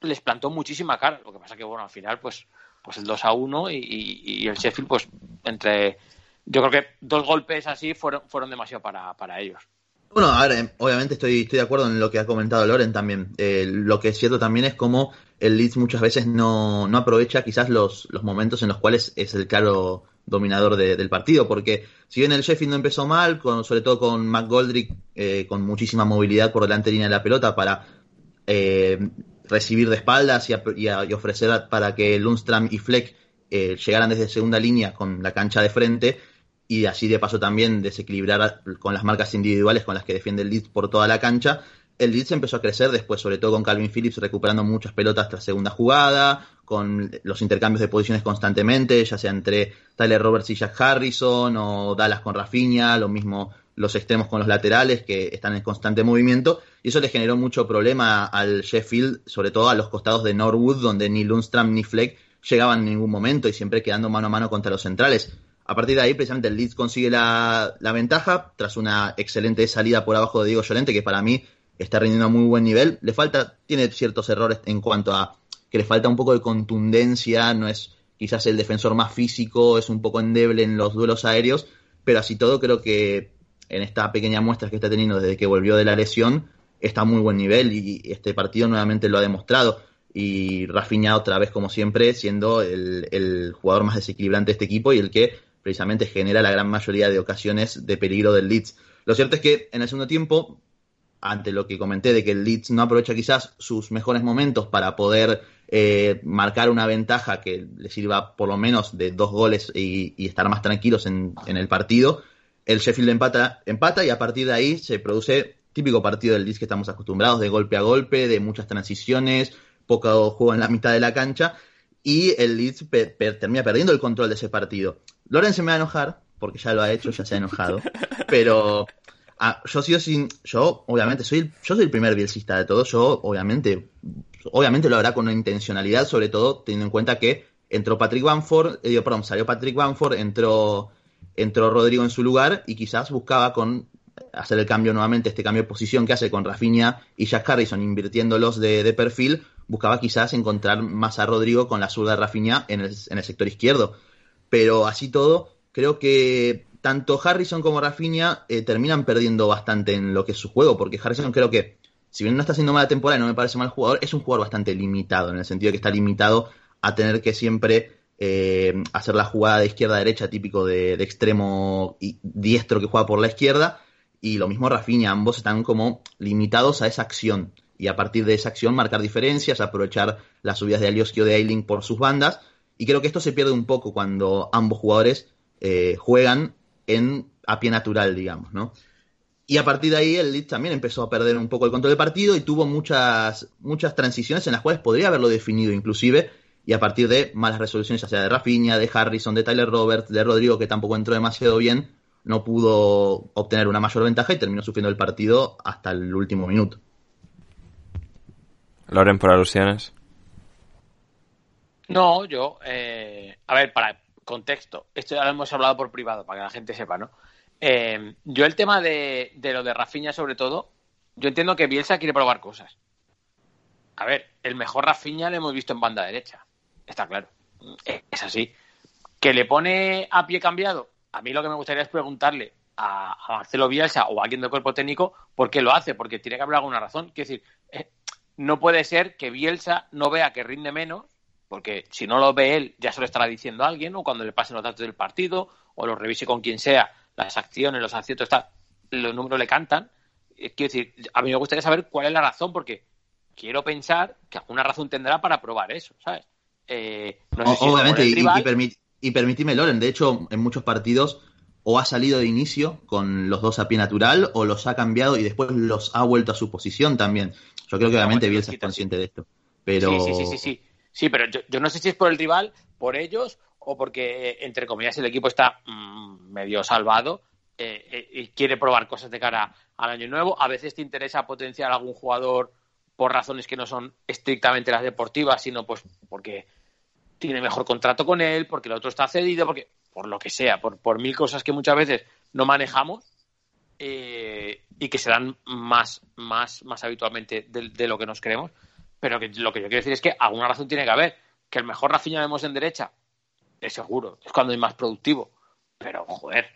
les plantó muchísima cara. Lo que pasa que, bueno, al final, pues, pues el 2 a 1 y, el Sheffield, pues, entre. Yo creo que dos golpes así fueron, fueron demasiado para, para ellos. Bueno, a ver, obviamente estoy, estoy de acuerdo en lo que ha comentado Loren también. Eh, lo que es cierto también es como el Leeds muchas veces no, no aprovecha quizás los, los, momentos en los cuales es el claro dominador del partido, porque si bien el Sheffield no empezó mal, con, sobre todo con McGoldrick eh, con muchísima movilidad por delante línea de la pelota para eh, recibir de espaldas y, y, ofrecer para que Lundstram y Fleck eh, llegaran desde segunda línea con la cancha de frente y así de paso también desequilibrar con las marcas individuales con las que defiende el Leeds por toda la cancha el Leeds empezó a crecer después, sobre todo con Calvin Phillips recuperando muchas pelotas tras segunda jugada, con los intercambios de posiciones constantemente, ya sea entre Tyler Roberts y Jack Harrison, o Dallas con Rafinha, lo mismo los extremos con los laterales que están en constante movimiento, y eso le generó mucho problema al Sheffield, sobre todo a los costados de Norwood, donde ni Lundstram ni Fleck llegaban en ningún momento y siempre quedando mano a mano contra los centrales. A partir de ahí, precisamente el Leeds consigue la, la ventaja tras una excelente salida por abajo de Diego Llorente, que para mí está rindiendo a muy buen nivel. Le falta, tiene ciertos errores en cuanto a que le falta un poco de contundencia, no es quizás el defensor más físico, es un poco endeble en los duelos aéreos, pero así todo creo que en esta pequeña muestra que está teniendo desde que volvió de la lesión, está a muy buen nivel y este partido nuevamente lo ha demostrado. Y Rafinha otra vez, como siempre, siendo el, el jugador más desequilibrante de este equipo y el que precisamente genera la gran mayoría de ocasiones de peligro del Leeds. Lo cierto es que en el segundo tiempo, ante lo que comenté de que el Leeds no aprovecha quizás sus mejores momentos para poder eh, marcar una ventaja que le sirva por lo menos de dos goles y, estar más tranquilos en, en, el partido, el Sheffield empata, empata y a partir de ahí se produce típico partido del Leeds que estamos acostumbrados, de golpe a golpe, de muchas transiciones, poco juego en la mitad de la cancha y el Leeds per, per, termina perdiendo el control de ese partido. Loren se me va a enojar, porque ya lo ha hecho, ya se ha enojado, pero ah, yo sigo sin, yo obviamente soy, yo soy el primer bielcista de todos, yo obviamente, obviamente lo hará con una intencionalidad, sobre todo teniendo en cuenta que entró Patrick Bamford, eh, perdón, salió Patrick Bamford, entró, entró Rodrigo en su lugar y quizás buscaba con hacer el cambio nuevamente, este cambio de posición que hace con Rafinha y Jack Harrison invirtiéndolos de, de perfil, buscaba quizás encontrar más a Rodrigo con la zurda de Rafinha en el, en el sector izquierdo. Pero así todo, creo que tanto Harrison como Rafinha eh, terminan perdiendo bastante en lo que es su juego, porque Harrison creo que, si bien no está haciendo mala temporada y no me parece mal jugador, es un jugador bastante limitado, en el sentido de que está limitado a tener que siempre eh, hacer la jugada de izquierda a derecha, típico de, de extremo y diestro que juega por la izquierda, y lo mismo Rafinha, ambos están como limitados a esa acción y a partir de esa acción marcar diferencias, aprovechar las subidas de Alioski o de Ailing por sus bandas y creo que esto se pierde un poco cuando ambos jugadores eh, juegan en a pie natural, digamos, ¿no? Y a partir de ahí el Leeds también empezó a perder un poco el control del partido y tuvo muchas, muchas transiciones en las cuales podría haberlo definido inclusive y a partir de malas resoluciones, ya sea de Rafinha, de Harrison, de Tyler Roberts, de Rodrigo, que tampoco entró demasiado bien, no pudo obtener una mayor ventaja y terminó sufriendo el partido hasta el último minuto. Loren, por alusiones. No, yo, eh, a ver, para contexto, esto ya lo hemos hablado por privado, para que la gente sepa, ¿no? Eh, yo el tema de, de, lo de Rafinha, sobre todo, yo entiendo que Bielsa quiere probar cosas. A ver, el mejor Rafinha lo hemos visto en banda derecha, está claro, es así. Que le pone a pie cambiado, a mí lo que me gustaría es preguntarle a, a Marcelo Bielsa o a alguien del cuerpo técnico por qué lo hace, porque tiene que haber alguna razón. Quiero decir, eh, no puede ser que Bielsa no vea que rinde menos porque si no lo ve él, ya se lo estará diciendo a alguien, o cuando le pasen los datos del partido, o lo revise con quien sea, las acciones, los aciertos, los números le cantan. Quiero decir, a mí me gustaría saber cuál es la razón, porque quiero pensar que alguna razón tendrá para probar eso, ¿sabes? Eh, no sé si Obviamente, y, y, permit, y permitime, Loren, de hecho, en muchos partidos o ha salido de inicio con los dos a pie natural, o los ha cambiado y después los ha vuelto a su posición también. Yo creo que obviamente Bielsa es consciente de esto. Pero... Sí, sí, sí, sí, sí. Sí, pero yo, yo, no sé si es por el rival, por ellos, o porque, entre comillas, el equipo está mmm, medio salvado eh, eh, y quiere probar cosas de cara al año nuevo. A veces te interesa potenciar a algún jugador por razones que no son estrictamente las deportivas, sino pues porque tiene mejor contrato con él, porque el otro está cedido, porque por lo que sea, por, por mil cosas que muchas veces no manejamos eh, y que se dan más, más, más habitualmente de, de lo que nos creemos. Pero que lo que yo quiero decir es que alguna razón tiene que haber. Que el mejor Rafinha vemos en derecha, es seguro, es cuando es más productivo. Pero, joder,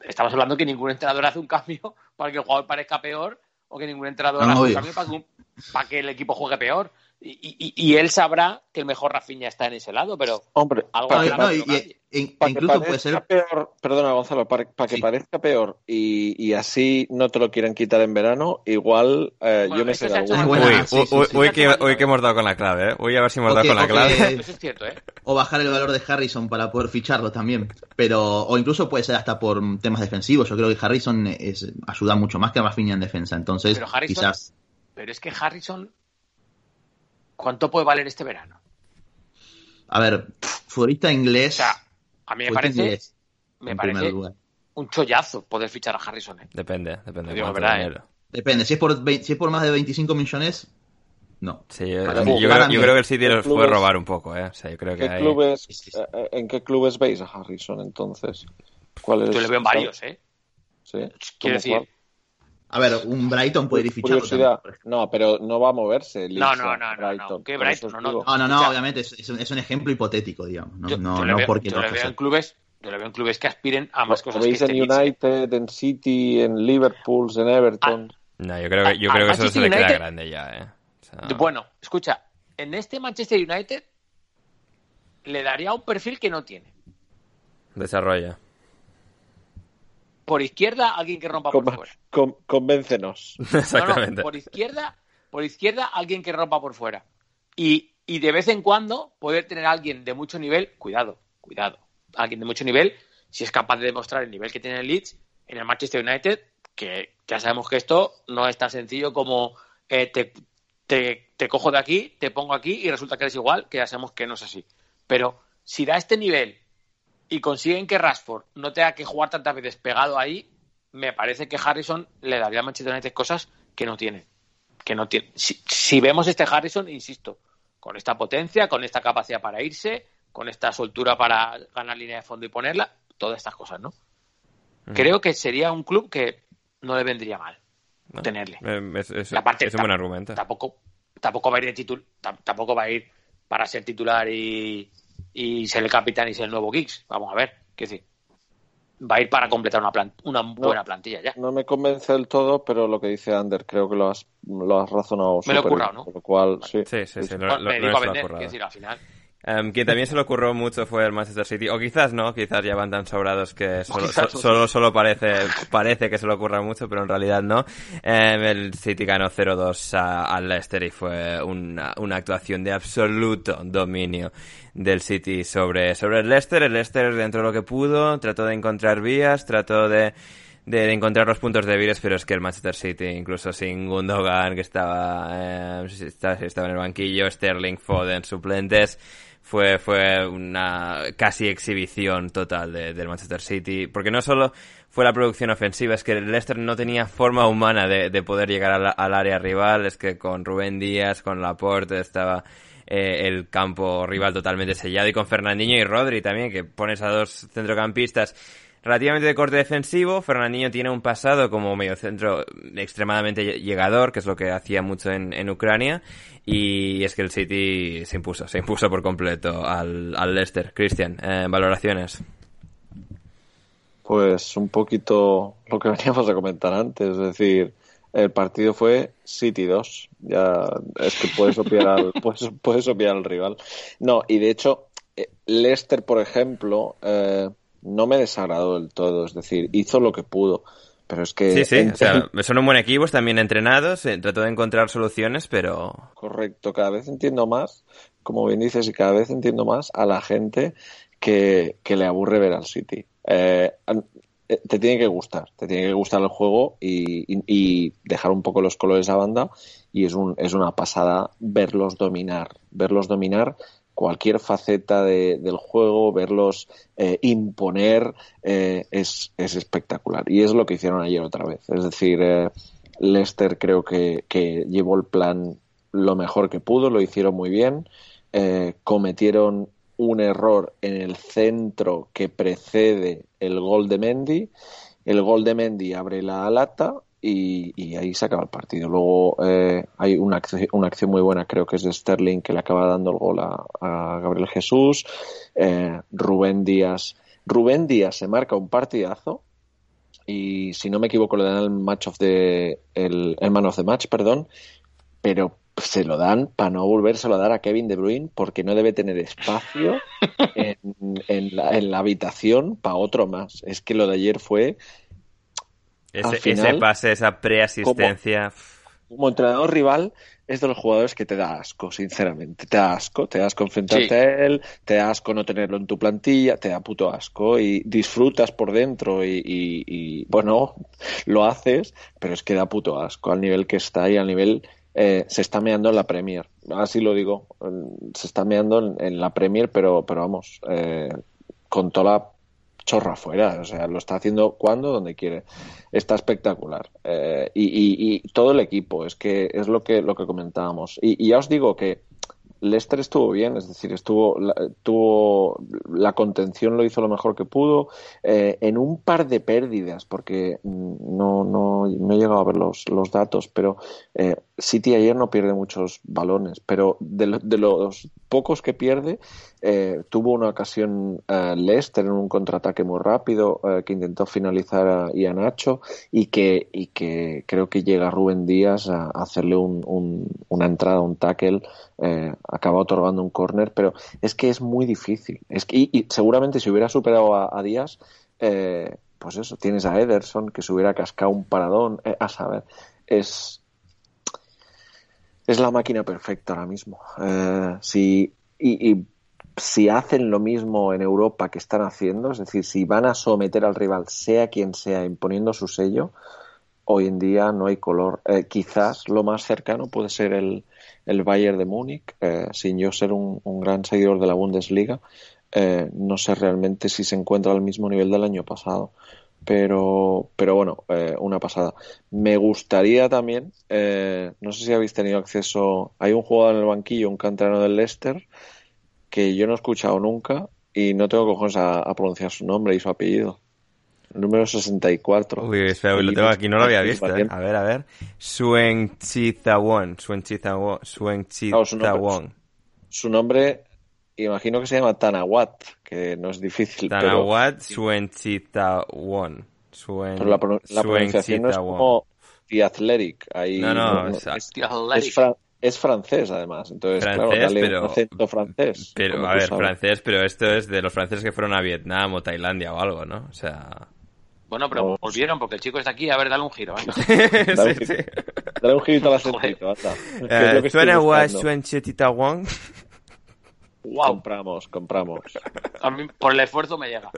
estamos hablando que ningún entrenador hace un cambio para que el jugador parezca peor o que ningún entrenador no, hace un cambio para que, para que, el equipo juegue peor. Y, y, y, él sabrá que el mejor Rafinha está en ese lado, pero hombre, algo para, no, y, y, para incluso puede ser peor, perdona Gonzalo, para, para que sí. parezca peor y, así no te lo quieran quitar en verano, igual eh, bueno, yo me sé de sí, sí, uy, que, uy, que hemos dado con la clave, ¿eh? Uy, a ver si hemos okay, dado con la clave. Eso es cierto, ¿eh? O bajar el valor de Harrison para poder ficharlo también, pero o incluso puede ser hasta por temas defensivos. Yo creo que Harrison es, ayuda mucho más que Rafinha en defensa, entonces pero Harrison, quizás. Pero es que Harrison ¿Cuánto puede valer este verano? A ver, futbolista inglés. O sea, a mí me parece, inglés, me parece un chollazo poder fichar a Harrison. ¿eh? Depende, depende. Digo, verdad, ¿eh? Depende, si es, por, si es por más de 25 millones, no. Sí, yo, yo, creo, yo, creo, que el City los puede robar un poco, ¿eh? O sea, yo creo que ¿qué hay... clubes, eh, ¿En qué clubes veis a Harrison entonces? ¿Cuál es? Yo le veo en varios, ¿eh? Sí. Quiero decir, cuál? A ver, un Brighton puede ir. No, pero no va a moverse. No, no, no, no, no. ¿Qué Brighton? No, no, no, no, no, obviamente es, es, un, ejemplo hipotético, digamos. No, yo, no, yo no veo, porque yo le veo en clubes Yo le veo en clubes que aspiren a más cosas. ¿Lo veis que en este Leeds. United, en City, en Liverpool, en Everton? No, yo creo que, yo Al creo que eso se le queda United- grande ya, ¿eh? O sea, Bueno, escucha, en este Manchester United le daría un perfil que no tiene. Desarrolla. Por izquierda, alguien que rompa por Con- fuera. con- convéncenos. No, no, Exactamente. por izquierda, por izquierda, alguien que rompa por fuera. Y, y de vez en cuando poder tener a alguien de mucho nivel, cuidado, cuidado, alguien de mucho nivel, si es capaz de demostrar el nivel que tiene el Leeds en el Manchester United, que ya sabemos que esto no es tan sencillo como eh, te, te, te cojo de aquí, te pongo aquí y resulta que eres igual, que ya sabemos que no es así. Pero si da este nivel y consiguen que Rashford no tenga que jugar tantas veces pegado ahí, me parece que Harrison le daría a Manchester United cosas que no tiene. Que no tiene. Si, si vemos este Harrison, insisto, con esta potencia, con esta capacidad para irse, con esta soltura para ganar línea de fondo y ponerla, todas estas cosas, ¿no? Creo que sería un club que no le vendría mal ¿no? tenerle. Eh, Es, es- aparte, es un buen argumento. Tampoco, tampoco va a ir de titul, tampoco va a ir para ser titular y, y ser el capitán y ser el nuevo Giggs. Vamos a ver, qué decir. Va a ir para completar una, plan- una buena plantilla ya. No me convence del todo, pero lo que dice Ander, creo que lo has, lo has razonado. Me lo he currado, bien, ¿no? Con lo cual, sí. Sí, sí, sí. lo- Bueno, lo- me lo dedico a vender, quiero decir, al final. Em, quien también se le ocurrió mucho fue el Manchester City, o quizás no, quizás ya van tan sobrados que solo, so- solo, solo parece, parece que se le ocurra mucho, pero en realidad no. Em, el City ganó 0-2 a- al Leicester y fue una, una actuación de absoluto dominio del City sobre, sobre el Leicester. El Leicester dentro de lo que pudo, trató de encontrar vías, trató de, de, de encontrar los puntos débiles, pero es que el Manchester City, incluso sin Gundogan, que estaba, eh, estaba, estaba en el banquillo, Sterling, Foden, suplentes, fue, fue una casi exhibición total de- del Manchester City, porque no solo fue la producción ofensiva, es que el Leicester no tenía forma humana de, de poder llegar al, área rival, es que con Rubén Díaz, con Laporte, estaba eh, el campo rival totalmente sellado, y con Fernandinho y Rodri también, que pones a dos centrocampistas relativamente de corte defensivo. Fernandinho tiene un pasado como mediocentro extremadamente lle- llegador, que es lo que hacía mucho en, en Ucrania. Y es que el City se impuso, se impuso por completo al, al Leicester. Cristian, eh, valoraciones. Pues un poquito lo que veníamos a comentar antes, es decir, el partido fue City 2. Ya es que puedes obviar al, puedes, puedes obviar al rival. No, y de hecho, eh, Leicester, por ejemplo, eh, no me desagradó del todo, es decir, hizo lo que pudo. Pero es que Sí, sí, en- o sea, son un buen equipo, están bien entrenados, eh, trató de encontrar soluciones, pero Correcto, cada vez entiendo más, como bien dices, y cada vez entiendo más a la gente que, que le aburre ver al City. Eh, eh, te tiene que gustar, te tiene que gustar el juego y, y- y dejar un poco los colores a banda y es, un, es una pasada verlos dominar, verlos dominar cualquier faceta de- del juego, verlos eh, imponer, eh, es, es espectacular. Y es lo que hicieron ayer otra vez. Es decir, eh, Leicester creo que, que llevó el plan lo mejor que pudo, lo hicieron muy bien, eh, cometieron un error en el centro que precede el gol de Mendy, el gol de Mendy abre la lata y, y ahí se acaba el partido. Luego eh, hay una acción, una acción muy buena, creo que es de Sterling, que le acaba dando el gol a, a Gabriel Jesús, eh, Rubén Díaz. Rubén Díaz se marca un partidazo y si no me equivoco le dan el match of the el, el man of the match, perdón, pero se lo dan para no volvérselo a dar a Kevin De Bruyne porque no debe tener espacio en, en la, en la habitación para otro más. Es que lo de ayer fue ese, Al final, ese pase, esa preasistencia. como entrenador rival es de los jugadores que te da asco, sinceramente. Te da asco, te da asco enfrentarte Sí. a él, te da asco no tenerlo en tu plantilla, te da puto asco y disfrutas por dentro y, y- y, bueno, lo haces, pero es que da puto asco al nivel que está y al nivel eh, se está meando en la Premier. Así lo digo, se está meando en, en la Premier, pero, pero vamos, eh, con toda la chorra fuera, o sea, lo está haciendo cuando, donde quiere. Está espectacular. Eh, y, todo el equipo, es que es lo que, lo que comentábamos. Y, ya os digo que Leicester estuvo bien, es decir, estuvo la, tuvo la contención lo hizo lo mejor que pudo eh, en un par de pérdidas porque mm, no no no he llegado a ver los, los datos pero eh, City ayer no pierde muchos balones pero de, de los pocos que pierde. Eh, tuvo una ocasión uh, Leicester en un contraataque muy rápido uh, que intentó finalizar a Ianacho y que, y que creo que llega Rubén Díaz a, hacerle un, un, una entrada, un tackle, eh, acaba otorgando un corner, pero es que es muy difícil. Es que, y, y seguramente si hubiera superado a, a Díaz, pues eso, tienes a Ederson que se hubiera cascado un paradón, a saber, es, es la máquina perfecta ahora mismo. Eh, si, y, si hacen lo mismo en Europa que están haciendo, es decir, si van a someter al rival, sea quien sea, imponiendo su sello, hoy en día no hay color. Eh, quizás lo más cercano puede ser el, el Bayern de Múnich, eh, sin yo ser un, un, gran seguidor de la Bundesliga. Eh, no sé realmente si se encuentra al mismo nivel del año pasado pero, pero bueno, eh, una pasada. Me gustaría también, eh, no sé si habéis tenido acceso, hay un jugador en el banquillo, un canterano del Leicester, que yo no he escuchado nunca y no tengo cojones a, a pronunciar su nombre y su apellido. El número 64. Uy, espera, lo tengo aquí, no lo había visto. ¿eh? A ver, a ver. Suen Chizawon. Suen. Suen Chizawon. Su nombre imagino que se llama Tanawat, que no es difícil. Tanawat pero... Suenchitawan. Suen, pero la, pro la pronunciación no es como The Athletic. Ahí, no, no, es, es, fra es, francés además. Entonces, francés, claro, dale pero, un acento francés. Pero, a ver, sabes. francés, pero esto es de los franceses que fueron a Vietnam o Tailandia o algo, ¿no? O sea. Bueno, pero volvieron porque el chico está aquí. A ver, dale un giro. ¿eh? dale, sí, sí. dale un girito al acentito. Uh, Suena. Wow. Compramos, compramos. A mí, por el esfuerzo me llega.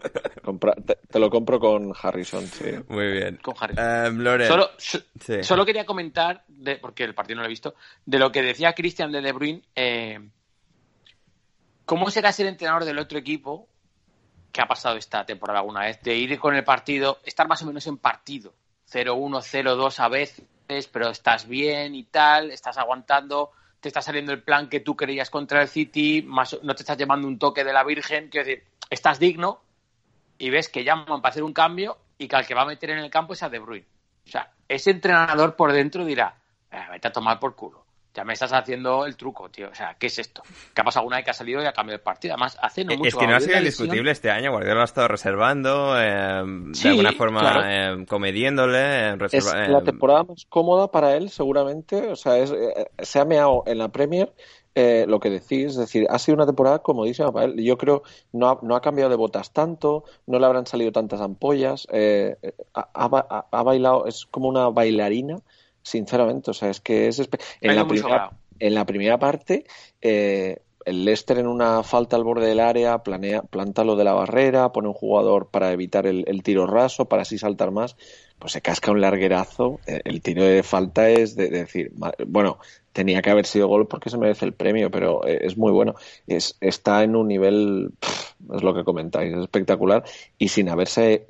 Compra te, te, lo compro con Harrison, sí. Muy bien. Con Harrison. Um, Loren. Solo, so, sí. solo, quería comentar, de, porque el partido no lo he visto, de lo que decía Christian de De Bruyne. Eh, ¿Cómo será ser entrenador del otro equipo que ha pasado esta temporada alguna vez? De ir con el partido, estar más o menos en partido. 0-1, 0-2 a veces, pero estás bien y tal, estás aguantando te está saliendo el plan que tú querías contra el City, no te estás llevando un toque de la Virgen, quiero decir, estás digno y ves que llaman para hacer un cambio y que al que va a meter en el campo es a De Bruyne. O sea, ese entrenador por dentro dirá, eh, vete a tomar por culo. Ya me estás haciendo el truco, tío. O sea, ¿qué es esto? ¿Qué ha pasado alguna vez que ha salido y ha cambiado el partido? Además, hace no mucho. Es que no ha sido indiscutible este año. Guardiola lo ha estado reservando, eh, sí, de alguna forma claro. eh, comediéndole. Reserva, es la temporada más cómoda para él, seguramente. O sea, es, eh, se ha meado en la Premier. Eh, lo que decís, es decir, ha sido una temporada comodísima para él. Yo creo no ha, no ha cambiado de botas tanto, no le habrán salido tantas ampollas, eh, ha, ha, ha, bailado, es como una bailarina sinceramente. O sea, es que es. En, la primera, en la primera parte, eh, el Leicester en una falta al borde del área planea, planta lo de la barrera, pone un jugador para evitar el, el tiro raso, para así saltar más. Pues se casca un larguerazo. El tiro de falta es de, de decir, bueno, tenía que haber sido gol porque se merece el premio, pero es muy bueno. Es, está en un nivel, es lo que comentáis, es espectacular y sin haberse,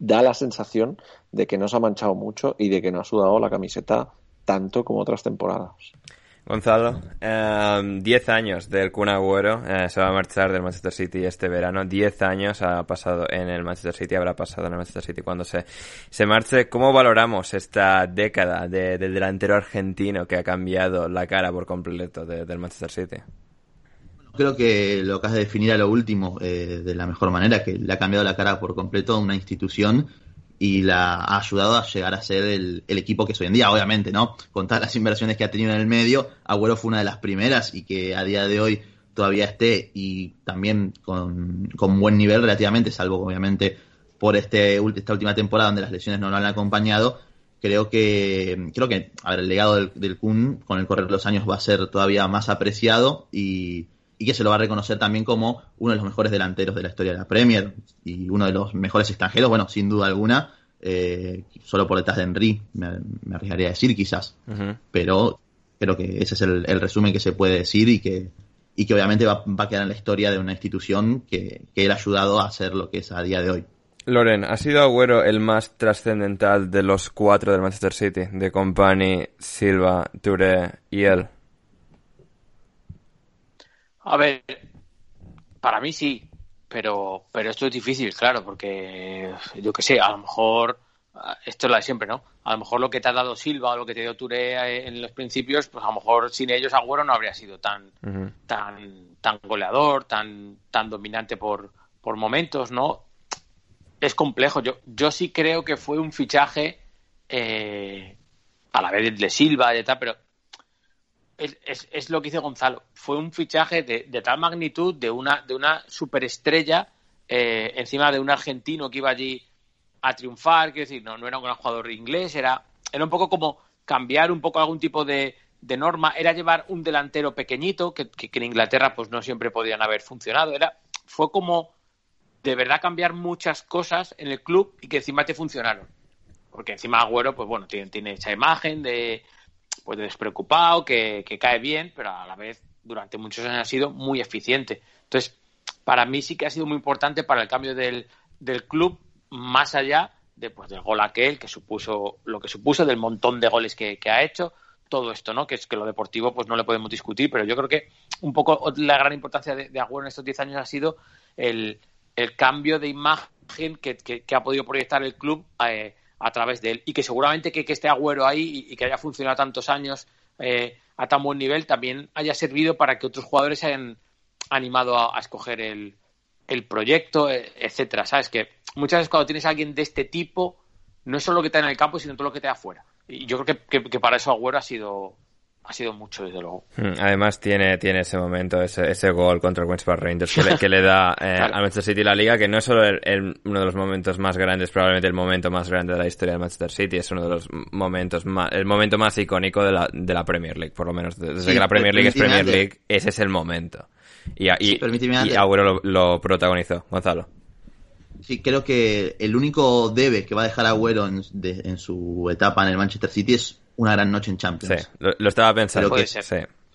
da la sensación de que no se ha manchado mucho y de que no ha sudado la camiseta tanto como otras temporadas. Gonzalo, 10 eh, años del Kun Agüero, eh, se va a marchar del Manchester City este verano. 10 años ha pasado en el Manchester City, habrá pasado en el Manchester City cuando se, se marche. ¿Cómo valoramos esta década de, del delantero argentino que ha cambiado la cara por completo de, del Manchester City? Creo que lo acabas de definir a lo último eh, de la mejor manera, que le ha cambiado la cara por completo a una institución y la ha ayudado a llegar a ser el, equipo que es hoy en día, obviamente, ¿no? Con todas las inversiones que ha tenido en el medio, Agüero fue una de las primeras y que a día de hoy todavía esté y también con, con buen nivel relativamente, salvo obviamente por este, esta última temporada donde las lesiones no lo han acompañado, creo que, creo que, a el legado del, del Kun con el correr de los años va a ser todavía más apreciado y, y que se lo va a reconocer también como uno de los mejores delanteros de la historia de la Premier y uno de los mejores extranjeros, bueno, sin duda alguna, eh, solo por detrás de Henry, me, me, arriesgaría a decir quizás, uh -huh. pero creo que ese es el, el, resumen que se puede decir y que, y que obviamente va, va, a quedar en la historia de una institución que, que él ha ayudado a hacer lo que es a día de hoy. Loren, ¿ha sido Agüero el más trascendental de los cuatro del Manchester City? De Company, Silva, Touré y él. A ver, para mí sí, pero, pero esto es difícil, claro, porque yo que sé, a lo mejor esto es la de siempre, ¿no? A lo mejor lo que te ha dado Silva o lo que te dio Touré en los principios, pues a lo mejor sin ellos Agüero no habría sido tan, tan, tan goleador, tan, tan dominante por, por momentos, ¿no? Es complejo. Yo, yo sí creo que fue un fichaje eh, a la vez de Silva y tal, pero es, es, lo que dice Gonzalo. Fue un fichaje de, de tal magnitud de una, de una superestrella eh, encima de un argentino que iba allí a triunfar, quiero decir, no, no era un gran jugador inglés, era, era un poco como cambiar un poco algún tipo de, de norma, era llevar un delantero pequeñito, que, que, en Inglaterra pues no siempre podían haber funcionado, era, fue como de verdad cambiar muchas cosas en el club y que encima te funcionaron. Porque encima Agüero, pues bueno, tiene, tiene esa imagen de, pues despreocupado, que, que cae bien, pero a la vez durante muchos años ha sido muy eficiente. Entonces, para mí sí que ha sido muy importante para el cambio del, del club, más allá de, pues, del gol aquel, que supuso lo que supuso, del montón de goles que, ha hecho, todo esto, ¿no? Que es que lo deportivo pues no le podemos discutir, pero yo creo que un poco la gran importancia de, de Agüero en estos 10 años ha sido el, el cambio de imagen que, que, ha podido proyectar el club eh, a través de él y que seguramente que, que esté Agüero ahí y, que haya funcionado tantos años eh, a tan buen nivel también haya servido para que otros jugadores se hayan animado a, escoger el, el, proyecto, e, etcétera. Sabes que muchas veces cuando tienes a alguien de este tipo no es solo lo que te da en el campo, sino todo lo que te da afuera. Y yo creo que, que para eso Agüero ha sido ha sido mucho, desde luego. Mm, además tiene, tiene ese momento, ese, ese gol contra el Queens Park Rangers que le, que le da eh, al Manchester City la liga, que no es solo el, uno de los momentos más grandes, probablemente el momento más grande de la historia del Manchester City, es uno de los momentos más, el momento más icónico de la, de la Premier League, por lo menos desde que la Premier League es Premier League, ese es el momento. Y, y, y Agüero lo, protagonizó, Gonzalo. Sí, creo que el único debe que va a dejar Agüero en, en su etapa en el Manchester City es una gran noche en Champions. Sí, lo, estaba pensando. que,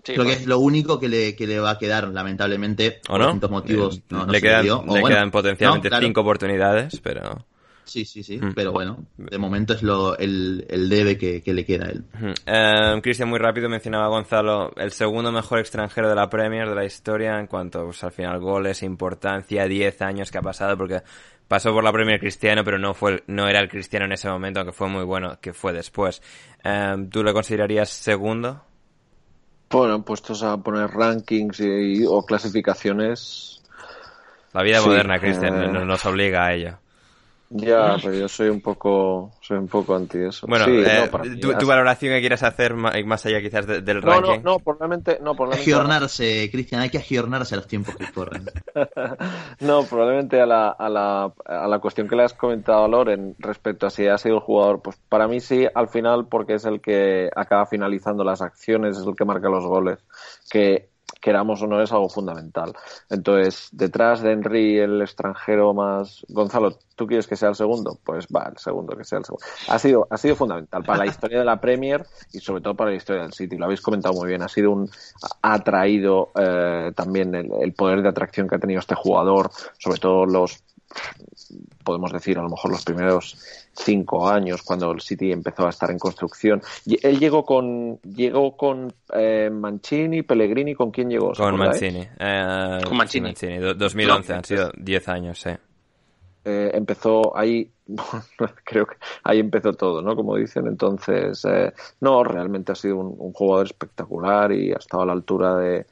creo que es lo único que le, que le va a quedar, lamentablemente, ¿O no? por motivos. No, le, quedan, le quedan potencialmente cinco oportunidades, pero... Sí, sí, sí, mm. pero bueno, de momento es lo, el, el debe que, que, le queda a él. Eh, Cristian, muy rápido mencionaba Gonzalo, el segundo mejor extranjero de la Premier de la historia en cuanto pues, al final goles, importancia, 10 años que ha pasado, porque pasó por la Premier Cristiano, pero no fue no era el Cristiano en ese momento, aunque fue muy bueno, que fue después. Em, ¿Tú le considerarías segundo? Bueno, puestos a poner rankings y, o clasificaciones. La vida moderna, Cristian, eh, nos obliga a ello. Ya, pero yo soy un poco, soy un poco anti eso. Bueno, eh, tu, valoración que quieras hacer más allá quizás del ranking. No, no, probablemente, no, probablemente. Agiornarse, Cristian, hay que agiornarse a los tiempos que corren. no, probablemente a la, a la, a la cuestión que le has comentado a Loren respecto a si ha sido el jugador, pues para mí sí, al final, porque es el que acaba finalizando las acciones, es el que marca los goles. Que queramos o no, es algo fundamental. Entonces, detrás de Henry, el extranjero más. Gonzalo, ¿tú quieres que sea el segundo? Pues va, el segundo, que sea el segundo. Ha sido, ha sido fundamental para la historia de la Premier y sobre todo para la historia del City. Lo habéis comentado muy bien. Ha sido un. Ha traído eh, también el poder de atracción que ha tenido este jugador, sobre todo los podemos decir, a lo mejor los primeros cinco años, cuando el City empezó a estar en construcción. Él llegó con llegó con eh, Mancini, Pellegrini, ¿con quién llegó? Con Mancini. Eh, con Mancini. 2011, han sido diez años, sí. Eh, empezó ahí, creo que ahí empezó todo, ¿no? Como dicen, entonces, eh, no, realmente ha sido un, jugador espectacular y ha estado a la altura de,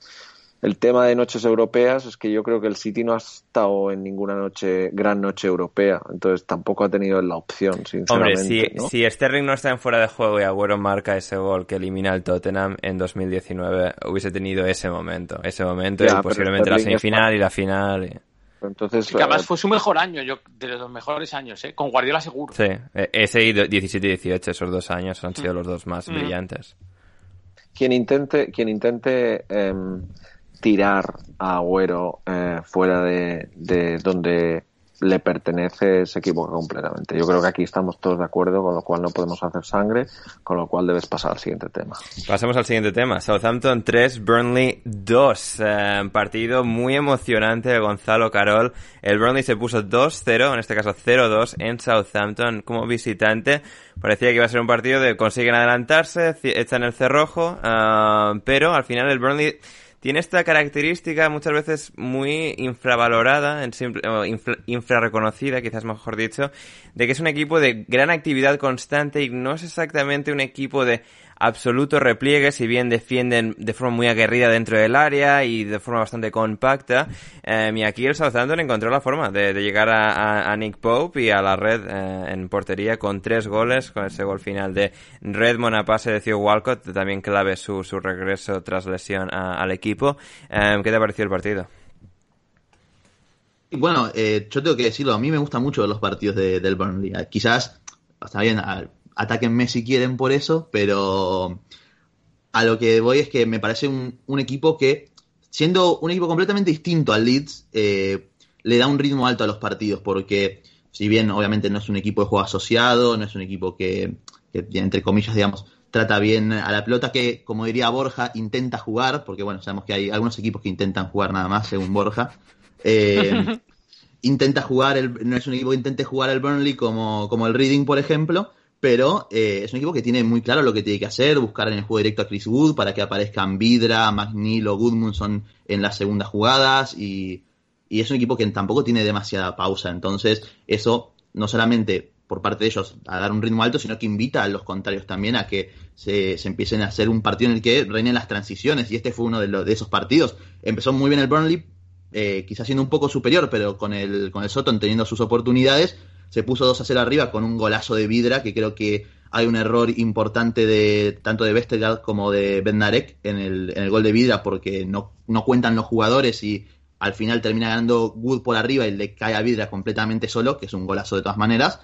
el tema de noches europeas es que yo creo que el City no ha estado en ninguna noche, gran noche europea, entonces tampoco ha tenido la opción, sinceramente. Hombre, si, Sterling no está en fuera de juego y Agüero marca ese gol que elimina al Tottenham en 2019, hubiese tenido ese momento, ese momento y posiblemente la semifinal y la final. Entonces, que además eh, fue su mejor año, yo, de los mejores años, ¿eh? con Guardiola seguro. Sí, e, ese y 17-18, esos dos años han sido mm. los dos más mm. brillantes. Quien intente, quien intente em, tirar a Agüero eh, fuera de, de, donde le pertenece se equivoca completamente. Yo creo que aquí estamos todos de acuerdo, con lo cual no podemos hacer sangre, con lo cual debes pasar al siguiente tema. Pasamos al siguiente tema. Southampton 3, Burnley 2. Eh, partido muy emocionante de Gonzalo Carol. El Burnley se puso 2-0, en este caso 0-2 en Southampton como visitante. Parecía que iba a ser un partido de consiguen adelantarse, echan el cerrojo, eh, pero al final el Burnley tiene esta característica muchas veces muy infravalorada, en infrarreconocida, quizás mejor dicho, de que es un equipo de gran actividad constante y no es exactamente un equipo de absoluto repliegue, si bien defienden de forma muy aguerrida dentro del área y de forma bastante compacta. Eh, y aquí el Southampton encontró la forma de, llegar a, Nick Pope y a la red eh, en portería con tres goles, con ese gol final de Redmond a pase de Theo Walcott, también clave su, su regreso tras lesión al equipo. Eh, ¿Qué te ha parecido el partido? Bueno, yo tengo que decirlo, a mí me gustan mucho los partidos del Burnley. Quizás, está bien, atáquenme si quieren por eso, pero a lo que voy es que me parece un, equipo que, siendo un equipo completamente distinto al Leeds, eh, le da un ritmo alto a los partidos, porque si bien obviamente no es un equipo de juego asociado, no es un equipo que, entre comillas, digamos, trata bien a la pelota, que, como diría Borja, intenta jugar, porque bueno, sabemos que hay algunos equipos que intentan jugar nada más, según Borja. Eh, intenta jugar, el, no es un equipo que intente jugar el Burnley como, como el Reading, por ejemplo, pero eh, es un equipo que tiene muy claro lo que tiene que hacer, buscar en el juego directo a Chris Wood para que aparezcan Vidra, McNeil o Goodmundson en las segundas jugadas y, es un equipo que tampoco tiene demasiada pausa, entonces eso no solamente por parte de ellos a dar un ritmo alto, sino que invita a los contrarios también a que se, empiecen a hacer un partido en el que reinen las transiciones y este fue uno de, esos partidos. Empezó muy bien el Burnley, eh, quizás siendo un poco superior, pero con el, con el Soton teniendo sus oportunidades se puso 2 a 0 arriba con un golazo de Vidra, que creo que hay un error importante de tanto de Vestergaard como de Bendarek en el, en el gol de Vidra, porque no, no cuentan los jugadores y al final termina ganando Wood por arriba y le cae a Vidra completamente solo, que es un golazo de todas maneras.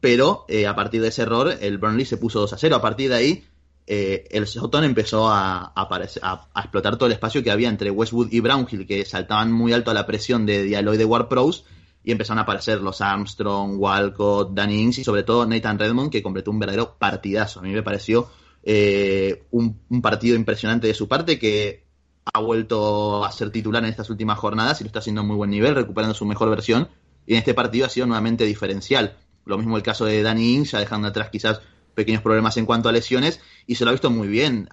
Pero eh, a partir de ese error, el Burnley se puso 2 a 0. A partir de ahí, eh, el Soton empezó a, a, explotar todo el espacio que había entre Westwood y Brownhill, que saltaban muy alto a la presión de Diallo y de War Pros, y empezaron a aparecer los Armstrong, Walcott, Ings y sobre todo Nathan Redmond que completó un verdadero partidazo. A mí me pareció eh, un, partido impresionante de su parte que ha vuelto a ser titular en estas últimas jornadas y lo está haciendo a muy buen nivel, recuperando su mejor versión y en este partido ha sido nuevamente diferencial. Lo mismo el caso de Danny ya dejando atrás quizás pequeños problemas en cuanto a lesiones y se lo ha visto muy bien.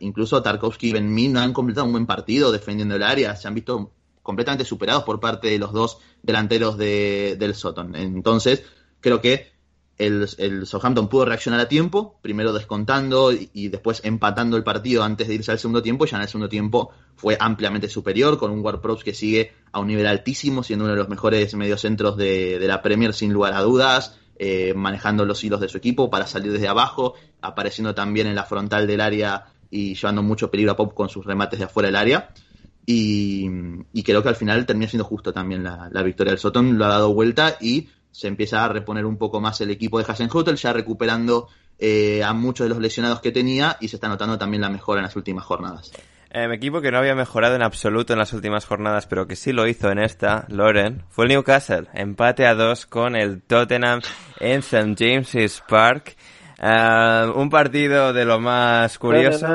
Incluso Tarkovsky y Ben Min han completado un buen partido defendiendo el área, se han visto completamente superados por parte de los dos delanteros de, del Soton. Entonces, creo que el, el, Southampton pudo reaccionar a tiempo, primero descontando y, después empatando el partido antes de irse al segundo tiempo. Ya en el segundo tiempo fue ampliamente superior, con un Ward que sigue a un nivel altísimo, siendo uno de los mejores mediocentros de, de la Premier sin lugar a dudas, eh, manejando los hilos de su equipo para salir desde abajo, apareciendo también en la frontal del área y llevando mucho peligro a Pop con sus remates de afuera del área. Y, creo que al final termina siendo justo también la, victoria del Soton, lo ha dado vuelta y se empieza a reponer un poco más el equipo de Hasenhutel, ya recuperando eh, a muchos de los lesionados que tenía y se está notando también la mejora en las últimas jornadas. Eh, mi equipo que no había mejorado en absoluto en las últimas jornadas, pero que sí lo hizo en esta, Loren, fue el Newcastle. Empate a dos con el Tottenham en St. James's Park. Eh, un partido de lo más curioso.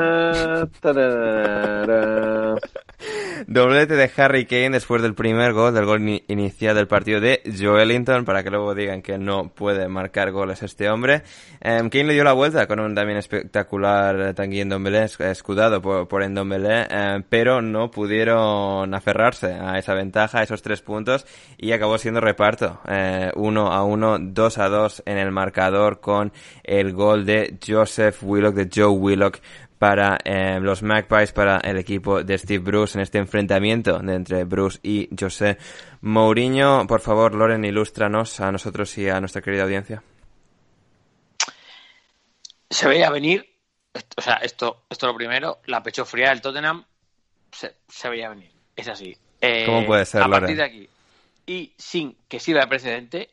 Doblete de Harry Kane después del primer gol, del gol inicial del partido de Joelinton, para que luego digan que no puede marcar goles este hombre. Em, Kane le dio la vuelta con un también espectacular Tanguy Ndombele, escudado por, por Ndombele, em, pero no pudieron aferrarse a esa ventaja, a esos tres puntos, y acabó siendo reparto. Eh, uno a uno, dos a dos en el marcador con el gol de Joseph Willock, de Joe Willock, para eh, los Magpies, para el equipo de Steve Bruce en este enfrentamiento de entre Bruce y José Mourinho. Por favor, Loren, ilústranos a nosotros y a nuestra querida audiencia. Se veía venir, o sea, esto, esto lo primero, la pecho fría del Tottenham se, veía venir. Es así. Eh, ¿Cómo puede ser, A partir de aquí, y sin que sirva de precedente,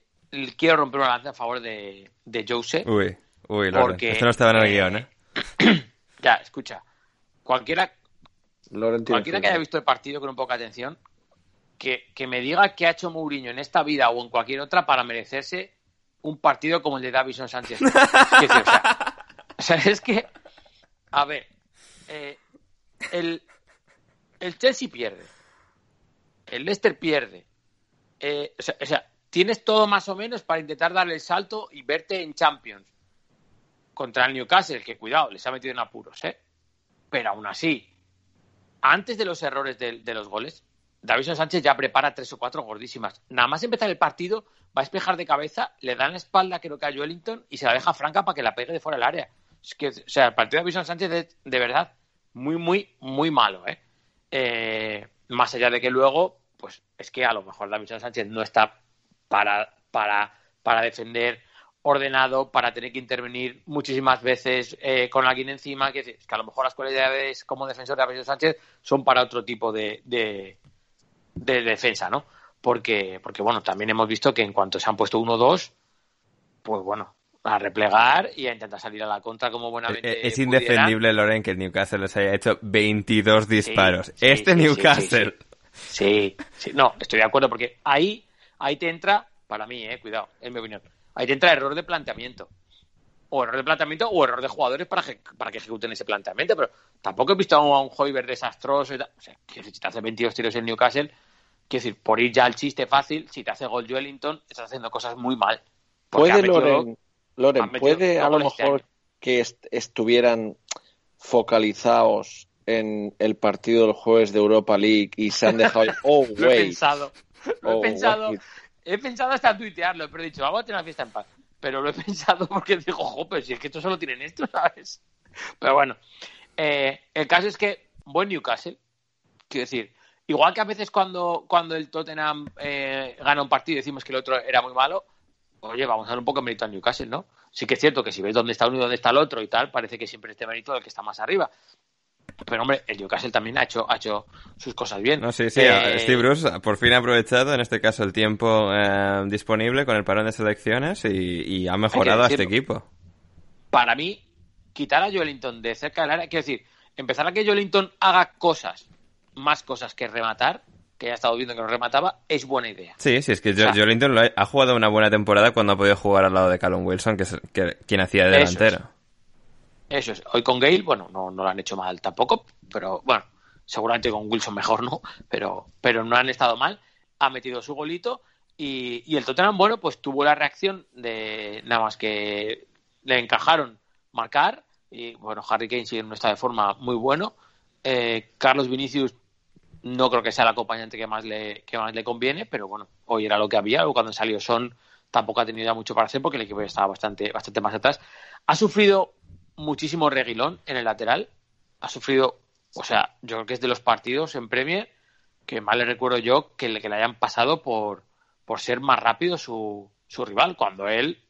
quiero romper una lanza a favor de, de Jose. Uy, uy, Loren. Porque, esto no estaba en el guion, ¿eh? Ya, escucha. Cualquiera, cualquiera que haya visto el partido con un poco de atención, que, me diga qué ha hecho Mourinho en esta vida o en cualquier otra para merecerse un partido como el de Davison Sánchez. o, sea, es que, a ver, eh, el, el Chelsea pierde, el Leicester pierde, eh, o sea, tienes todo más o menos para intentar darle el salto y verte en Champions contra el Newcastle, que cuidado, les ha metido en apuros, ¿eh? Pero aún así, antes de los errores de, de los goles, Davison Sánchez ya prepara tres o cuatro gordísimas. Nada más empezar el partido, va a despejar de cabeza, le dan la espalda, creo que a Wellington, y se la deja franca para que la pegue de fuera del área. Es que, o sea, el partido de Davison Sánchez es de verdad muy, muy, muy malo, ¿eh? ¿eh? Más allá de que luego, pues es que a lo mejor Davison Sánchez no está para, para, para defender ordenado, para tener que intervenir muchísimas veces eh, con alguien encima, que es que a lo mejor las cualidades como defensor de Davison Sánchez son para otro tipo de de defensa, ¿no? Porque, porque, bueno, también hemos visto que en cuanto se han puesto uno o dos, pues bueno, a replegar y a intentar salir a la contra como buenamente. Eh, es, indefendible, Loren, que el Newcastle les haya hecho 22 disparos. este Newcastle. Sí, sí, no, estoy de acuerdo porque ahí, ahí te entra, para mí, eh, cuidado, en mi opinión, ahí te entra error de planteamiento. O error de planteamiento o error de jugadores para, para que ejecuten ese planteamiento, pero tampoco he visto a un, Hoiber desastroso y. O sea, que si te hace 22 tiros en Newcastle, Quiero decir, por ir ya al chiste fácil, si te hace gol Wellington, estás haciendo cosas muy mal. Puede, Loren, Loren puede a lo este mejor que estuvieran focalizados en el partido del jueves de Europa League y se han dejado. Oh, lo he pensado. Lo he oh, pensado. He pensado hasta tuitearlo, pero he dicho, vamos a tener una fiesta en paz. Pero lo he pensado porque digo, ojo, pero si es que esto solo tienen esto, ¿sabes? Pero bueno, eh, el caso es que, buen Newcastle, quiero decir, Igual que a veces cuando, cuando el Tottenham eh, gana un partido y decimos que el otro era muy malo, oye, vamos a dar un poco de mérito al Newcastle, ¿no? Sí que es cierto que si ves dónde está uno y dónde está el otro y tal, parece que siempre este mérito del que está más arriba. Pero hombre, el Newcastle también ha hecho, ha hecho sus cosas bien. No, sí, sí, eh, Steve Bruce por fin ha aprovechado, en este caso, el tiempo eh, disponible con el parón de selecciones y, ha mejorado a este equipo. Para mí, quitar a Joelinton de cerca del área, quiero decir, empezar a que Joelinton haga cosas más cosas que rematar, que ha estado viendo que no remataba, es buena idea. Sí, sí, es que Jolinton ha, jugado una buena temporada cuando ha podido jugar al lado de Callum Wilson, que es quien hacía de delantero. Eso es. Hoy con Gale, bueno, no, no lo han hecho mal tampoco, pero bueno, seguramente con Wilson mejor no, pero, pero no han estado mal. Ha metido su golito y, y el Tottenham, bueno, pues tuvo la reacción de nada más que le encajaron marcar y bueno, Harry Kane sigue en un estado de forma muy bueno. Eh, Carlos Vinicius no creo que sea el acompañante que más le, que más le conviene, pero bueno, hoy era lo que había, cuando salió Son tampoco ha tenido ya mucho para hacer porque el equipo ya estaba bastante, bastante más atrás. Ha sufrido muchísimo reguilón en el lateral, ha sufrido, o sea, yo creo que es de los partidos en Premier que más le recuerdo yo que le, que le hayan pasado por, por ser más rápido su, su rival, cuando él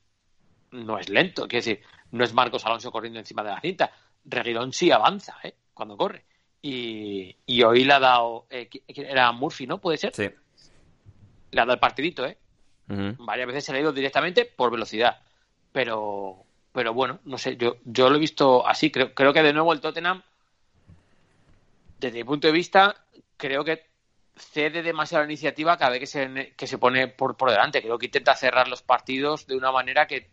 no es lento, quiere decir, no es Marcos Alonso corriendo encima de la cinta, Reguilón sí avanza, ¿eh? cuando corre. Y, hoy le ha dado. Eh, era Murphy, ¿no? ¿Puede ser? Sí. Le ha dado el partidito, ¿eh? Varias veces se le ha ido directamente por velocidad. Pero, pero bueno, no sé, yo, yo lo he visto así. Creo, creo que de nuevo el Tottenham, desde mi punto de vista, creo que cede demasiado la iniciativa cada vez que se, que se pone por, por delante. Creo que intenta cerrar los partidos de una manera que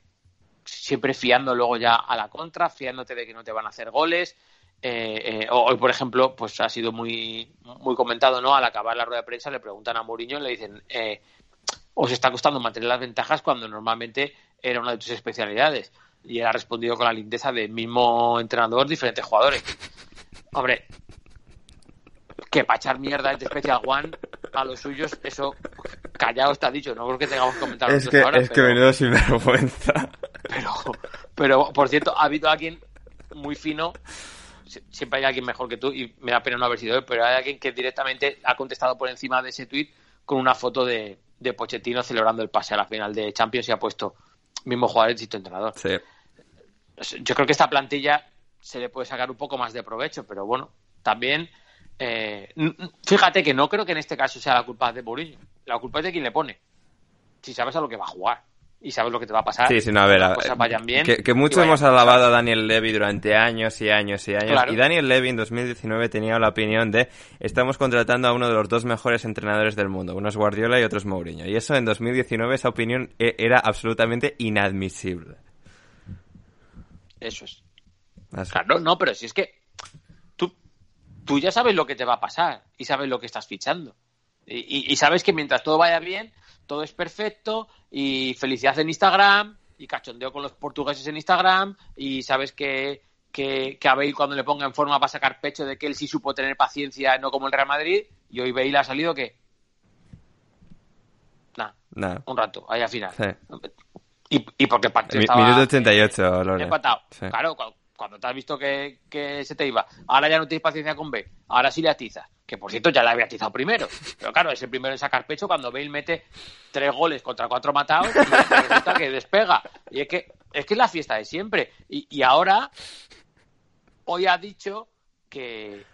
siempre fiando luego ya a la contra, fiándote de que no te van a hacer goles eh, eh, hoy, por ejemplo, pues ha sido muy, muy comentado, ¿no? Al acabar la rueda de prensa le preguntan a Mourinho y le dicen, eh, os está costando mantener las ventajas cuando normalmente era una de tus especialidades. Y él ha respondido con la lindeza del mismo entrenador, diferentes jugadores. Hombre, que para echar mierda de Special One a los suyos, eso callado está dicho, no creo que tengamos que comentar es que, Es que menudo sinvergüenza. Pero, pero, por cierto, ha habido alguien muy fino siempre hay alguien mejor que tú y me da pena no haber sido él, pero hay alguien que directamente ha contestado por encima de ese tweet con una foto de, de Pochettino celebrando el pase a la final de Champions y ha puesto mismo jugador, distinto entrenador. Yo creo que esta plantilla se le puede sacar un poco más de provecho, pero bueno, también eh, fíjate que no creo que en este caso sea la culpa de Mourinho, la culpa es de quien le pone. Si sabes a lo que va a jugar y sabes lo que te va a pasar. Sí, sí, no, a ver, las cosas vayan bien. Que, mucho hemos alabado a Daniel Levy durante años y años y años. Y Daniel Levy en 2019 tenía la opinión de estamos contratando a uno de los dos mejores entrenadores del mundo. Uno es Guardiola y otro es Mourinho. Y eso en 2019, esa opinión e, era absolutamente inadmisible. Eso es. Claro, no, pero si es que tú, tú ya sabes lo que te va a pasar y sabes lo que estás fichando. y sabes que mientras todo vaya bien, todo es perfecto y felicidad en Instagram y cachondeo con los portugueses en Instagram y sabes que, que, que a Bale cuando le ponga en forma va a sacar pecho de que él sí supo tener paciencia, no como el Real Madrid, y hoy Bale ha salido que... Nada, un rato, ahí al final. Sí. Y, y porque el partido estaba Minuto 88, Lore. empatado. Sí. Claro, cuando te has visto que, se te iba, ahora ya no tienes paciencia con B, ahora sí le atizas. Que por cierto ya le había atizado primero. Pero claro, es el primero en sacar pecho cuando Bale mete tres goles contra cuatro matados y resulta que despega. Y es que es que es la fiesta de siempre. Y, y ahora, hoy ha dicho que,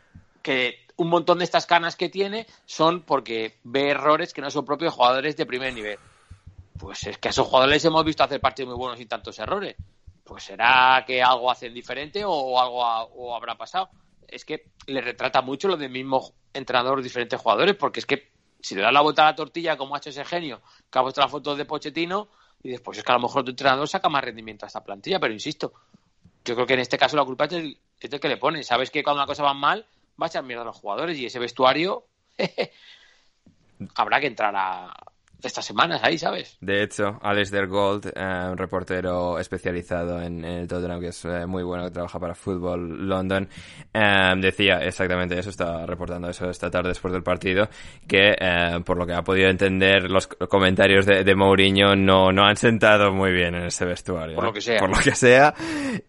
que un montón de estas canas que tiene son porque ve errores que no son propios de jugadores de primer nivel. Pues es que a esos jugadores hemos visto hacer partidos muy buenos sin tantos errores. Pues será que algo hacen diferente o algo ha- o habrá pasado. Es que le retrata mucho lo del mismo entrenador diferentes jugadores, porque es que si le das la vuelta a la tortilla como ha hecho ese genio, que ha puesto las fotos de Pochettino, y después es que a lo mejor tu entrenador saca más rendimiento a esta plantilla, pero insisto, yo creo que en este caso la culpa es del, es que le pone. Sabes que cuando una cosa va mal, va a echar mierda a los jugadores y ese vestuario habrá que entrar a estas semanas ahí, ¿sabes? De hecho, Alistair Gold, eh, un reportero especializado en, en el Tottenham, que es eh, muy bueno, que trabaja para Fútbol London, eh, decía exactamente eso, estaba reportando eso esta tarde después del partido, que por lo que ha podido entender, los comentarios de, de Mourinho no, no han sentado muy bien en ese vestuario. Por lo que sea. Por lo que sea.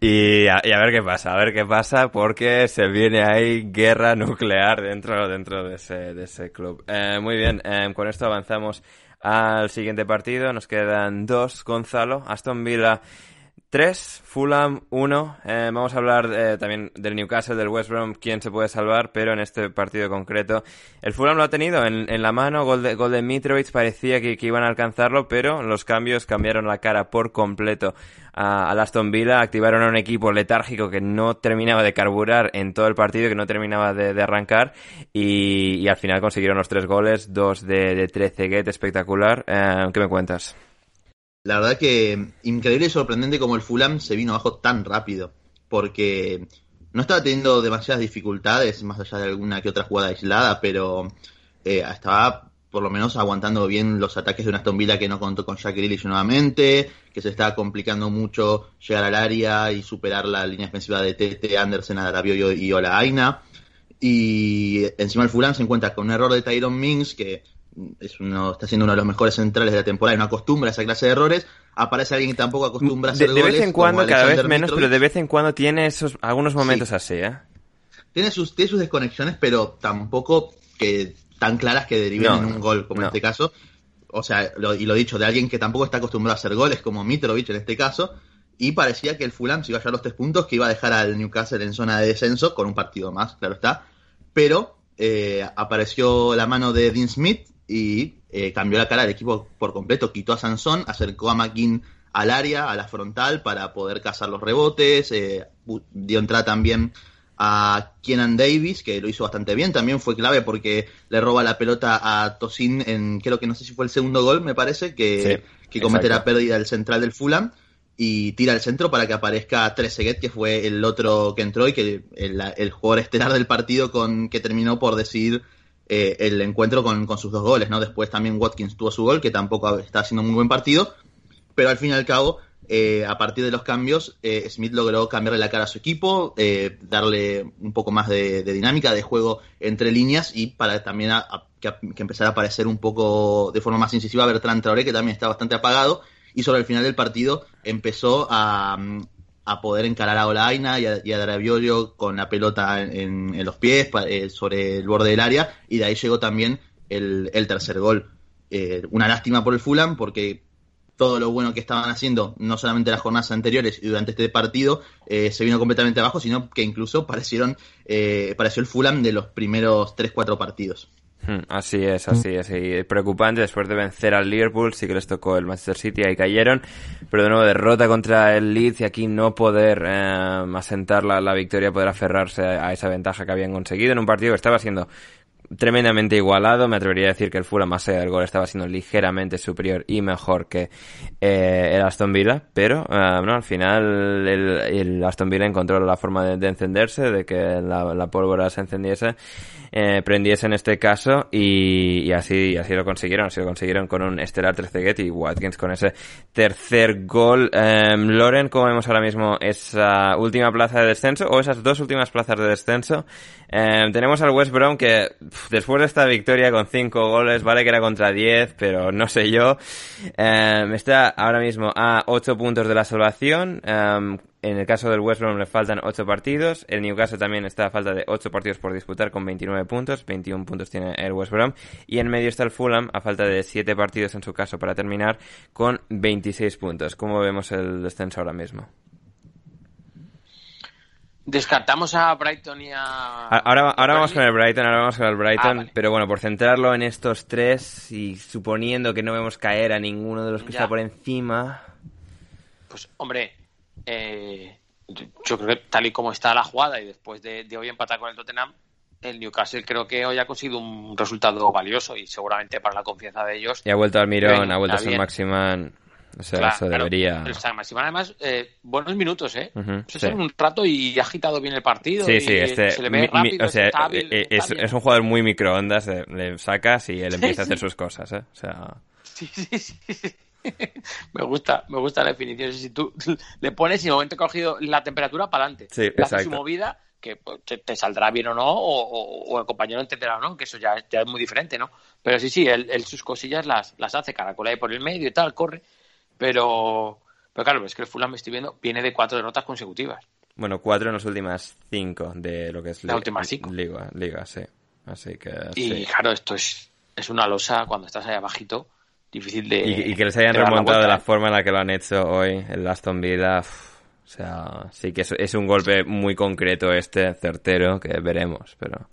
Y a, y a ver qué pasa, a ver qué pasa, porque se viene ahí guerra nuclear dentro, dentro de ese, de ese club. Muy bien, con esto avanzamos al siguiente partido. Nos quedan dos, Gonzalo. Aston Villa 3, Fulham 1. Eh, vamos a hablar eh, también del Newcastle, del West Brom, quién se puede salvar, pero en este partido concreto el Fulham lo ha tenido en, en la mano, gol de, gol de Mitrovic, parecía que, que iban a alcanzarlo, pero los cambios cambiaron la cara por completo a, Aston Villa, activaron a un equipo letárgico que no terminaba de carburar en todo el partido, que no terminaba de, arrancar, y, y al final consiguieron los tres goles, dos de, de 13 get, espectacular. Eh, ¿Qué me cuentas? La verdad que increíble y sorprendente como el Fulham se vino abajo tan rápido, porque no estaba teniendo demasiadas dificultades, más allá de alguna que otra jugada aislada, pero eh, estaba por lo menos aguantando bien los ataques de una Aston Villa que no contó con Jack Grealish nuevamente, que se estaba complicando mucho llegar al área y superar la línea defensiva de Tete, Anderson, Adarabio y Ola Aina. Y encima el Fulham se encuentra con un error de Tyron Mings, que es uno, está siendo uno de los mejores centrales de la temporada y no acostumbra a esa clase de errores. Aparece alguien que tampoco acostumbra a De, hacer de goles. vez en cuando, cada vez menos, pero de vez en cuando tiene esos algunos momentos así, ¿eh? Tiene sus, tiene sus desconexiones, pero tampoco que tan claras que deriven No, en un gol, como no. en este caso. O sea, lo- y lo dicho, de alguien que tampoco está acostumbrado a hacer goles, como Mitrovic en este caso. Y parecía que el Fulham se iba a llevar los tres puntos, que iba a dejar al Newcastle en zona de descenso, con un partido más, claro está. Pero eh, apareció la mano de Dean Smith y eh, cambió la cara del equipo por completo. Quitó a Sansón, acercó a McKean al área, a la frontal, para poder cazar los rebotes. eh, dio entrada también a Keenan Davis, que lo hizo bastante bien. También fue clave porque le roba la pelota a Tosin en, creo que no sé si fue el segundo gol, me parece, que, Sí, que comete la pérdida del central del Fulham. Y tira al centro para que aparezca Trezeguet, que fue el otro que entró y que el, el jugador estelar del partido con que terminó por decidir eh, el encuentro con, con sus dos goles, ¿no? Después también Watkins tuvo su gol, que tampoco está haciendo un muy buen partido, pero al fin y al cabo, eh, a partir de los cambios, eh, Smith logró cambiarle la cara a su equipo, darle un poco más de, dinámica, de juego entre líneas y para también que, empezara a aparecer un poco de forma más incisiva Bertrand Traoré, que también está bastante apagado, y sobre el final del partido empezó a, a poder encarar a Olaina y a, y a con la pelota en, los pies eh, sobre el borde del área y de ahí llegó también el, el tercer gol. Eh, una lástima por el Fulham porque todo lo bueno que estaban haciendo, no solamente las jornadas anteriores y durante este partido, eh, se vino completamente abajo, sino que incluso parecieron, eh, pareció el Fulham de los primeros 3-4 partidos. Hmm, Así es, así es. Y preocupante después de vencer al Liverpool, sí que les tocó el Manchester City, ahí cayeron, pero de nuevo derrota contra el Leeds y aquí no poder eh, asentar la, la victoria, poder aferrarse a esa ventaja que habían conseguido en un partido que estaba siendo tremendamente igualado. Me atrevería a decir que el Fulham, más allá del gol, estaba siendo ligeramente superior y mejor que eh, el Aston Villa, pero eh, no, al final el, el Aston Villa encontró la forma de, de encenderse, de que la, la pólvora se encendiese eh, prendiese en este caso y, así, así lo consiguieron, así lo consiguieron con un estelar Trezeguet y Watkins con ese tercer gol. Em, Loren, como vemos ahora mismo esa última plaza de descenso o esas dos últimas plazas de descenso, em, tenemos al West Brom que después de esta victoria con cinco goles, vale que era contra 10, pero no sé yo, em, está ahora mismo a 8 puntos de la salvación, en el caso del West Brom le faltan 8 partidos. El Newcastle también está a falta de 8 partidos por disputar con 29 puntos. 21 puntos tiene el West Brom. Y en medio está el Fulham a falta de 7 partidos en su caso para terminar con 26 puntos. ¿Cómo vemos el descenso ahora mismo? Descartamos a Brighton y a... Ahora, ahora vamos con el Brighton, ahora vamos con el Brighton, ah, pero bueno, por centrarlo en estos tres y suponiendo que no vemos caer a ninguno de los que está por encima... Pues hombre, eh, yo creo que tal y como está la jugada y después de, hoy empatar con el Tottenham, el Newcastle creo que hoy ha conseguido un resultado valioso y seguramente para la confianza de ellos. Y ha vuelto al Mirón, ha vuelto a San Maximan. O sea, eso debería. Pero San Maximan, además, eh, buenos minutos, ¿eh? un rato y ha agitado bien el partido. Sí, sí, este. Se le ve rápido, o sea, eh, es, es, un jugador muy microondas, le, sacas y él empieza a hacer sus cosas, ¿eh? O sea. Sí, sí, sí. me gusta, me gusta la definición. Si tú le pones y en el momento cogido la temperatura para adelante, sí, hace su movida, que pues, te, saldrá bien o no, o, el compañero entenderá o no, que eso ya, es muy diferente, ¿no? Pero sí, sí, él, sus cosillas las, las hace, caracola ahí por el medio y tal, corre, pero, pero claro, es que el Fulham, me estoy viendo, viene de cuatro derrotas consecutivas. Bueno, cuatro en las últimas cinco de lo que es la última cinco. Liga, Liga, sí. Así que. Y claro, esto es, es una losa cuando estás ahí abajito difícil de. Y, que les hayan remontado de la forma en la que lo han hecho hoy, el Aston Villa. o sea, sí que es, un golpe muy concreto este, certero, que veremos, pero.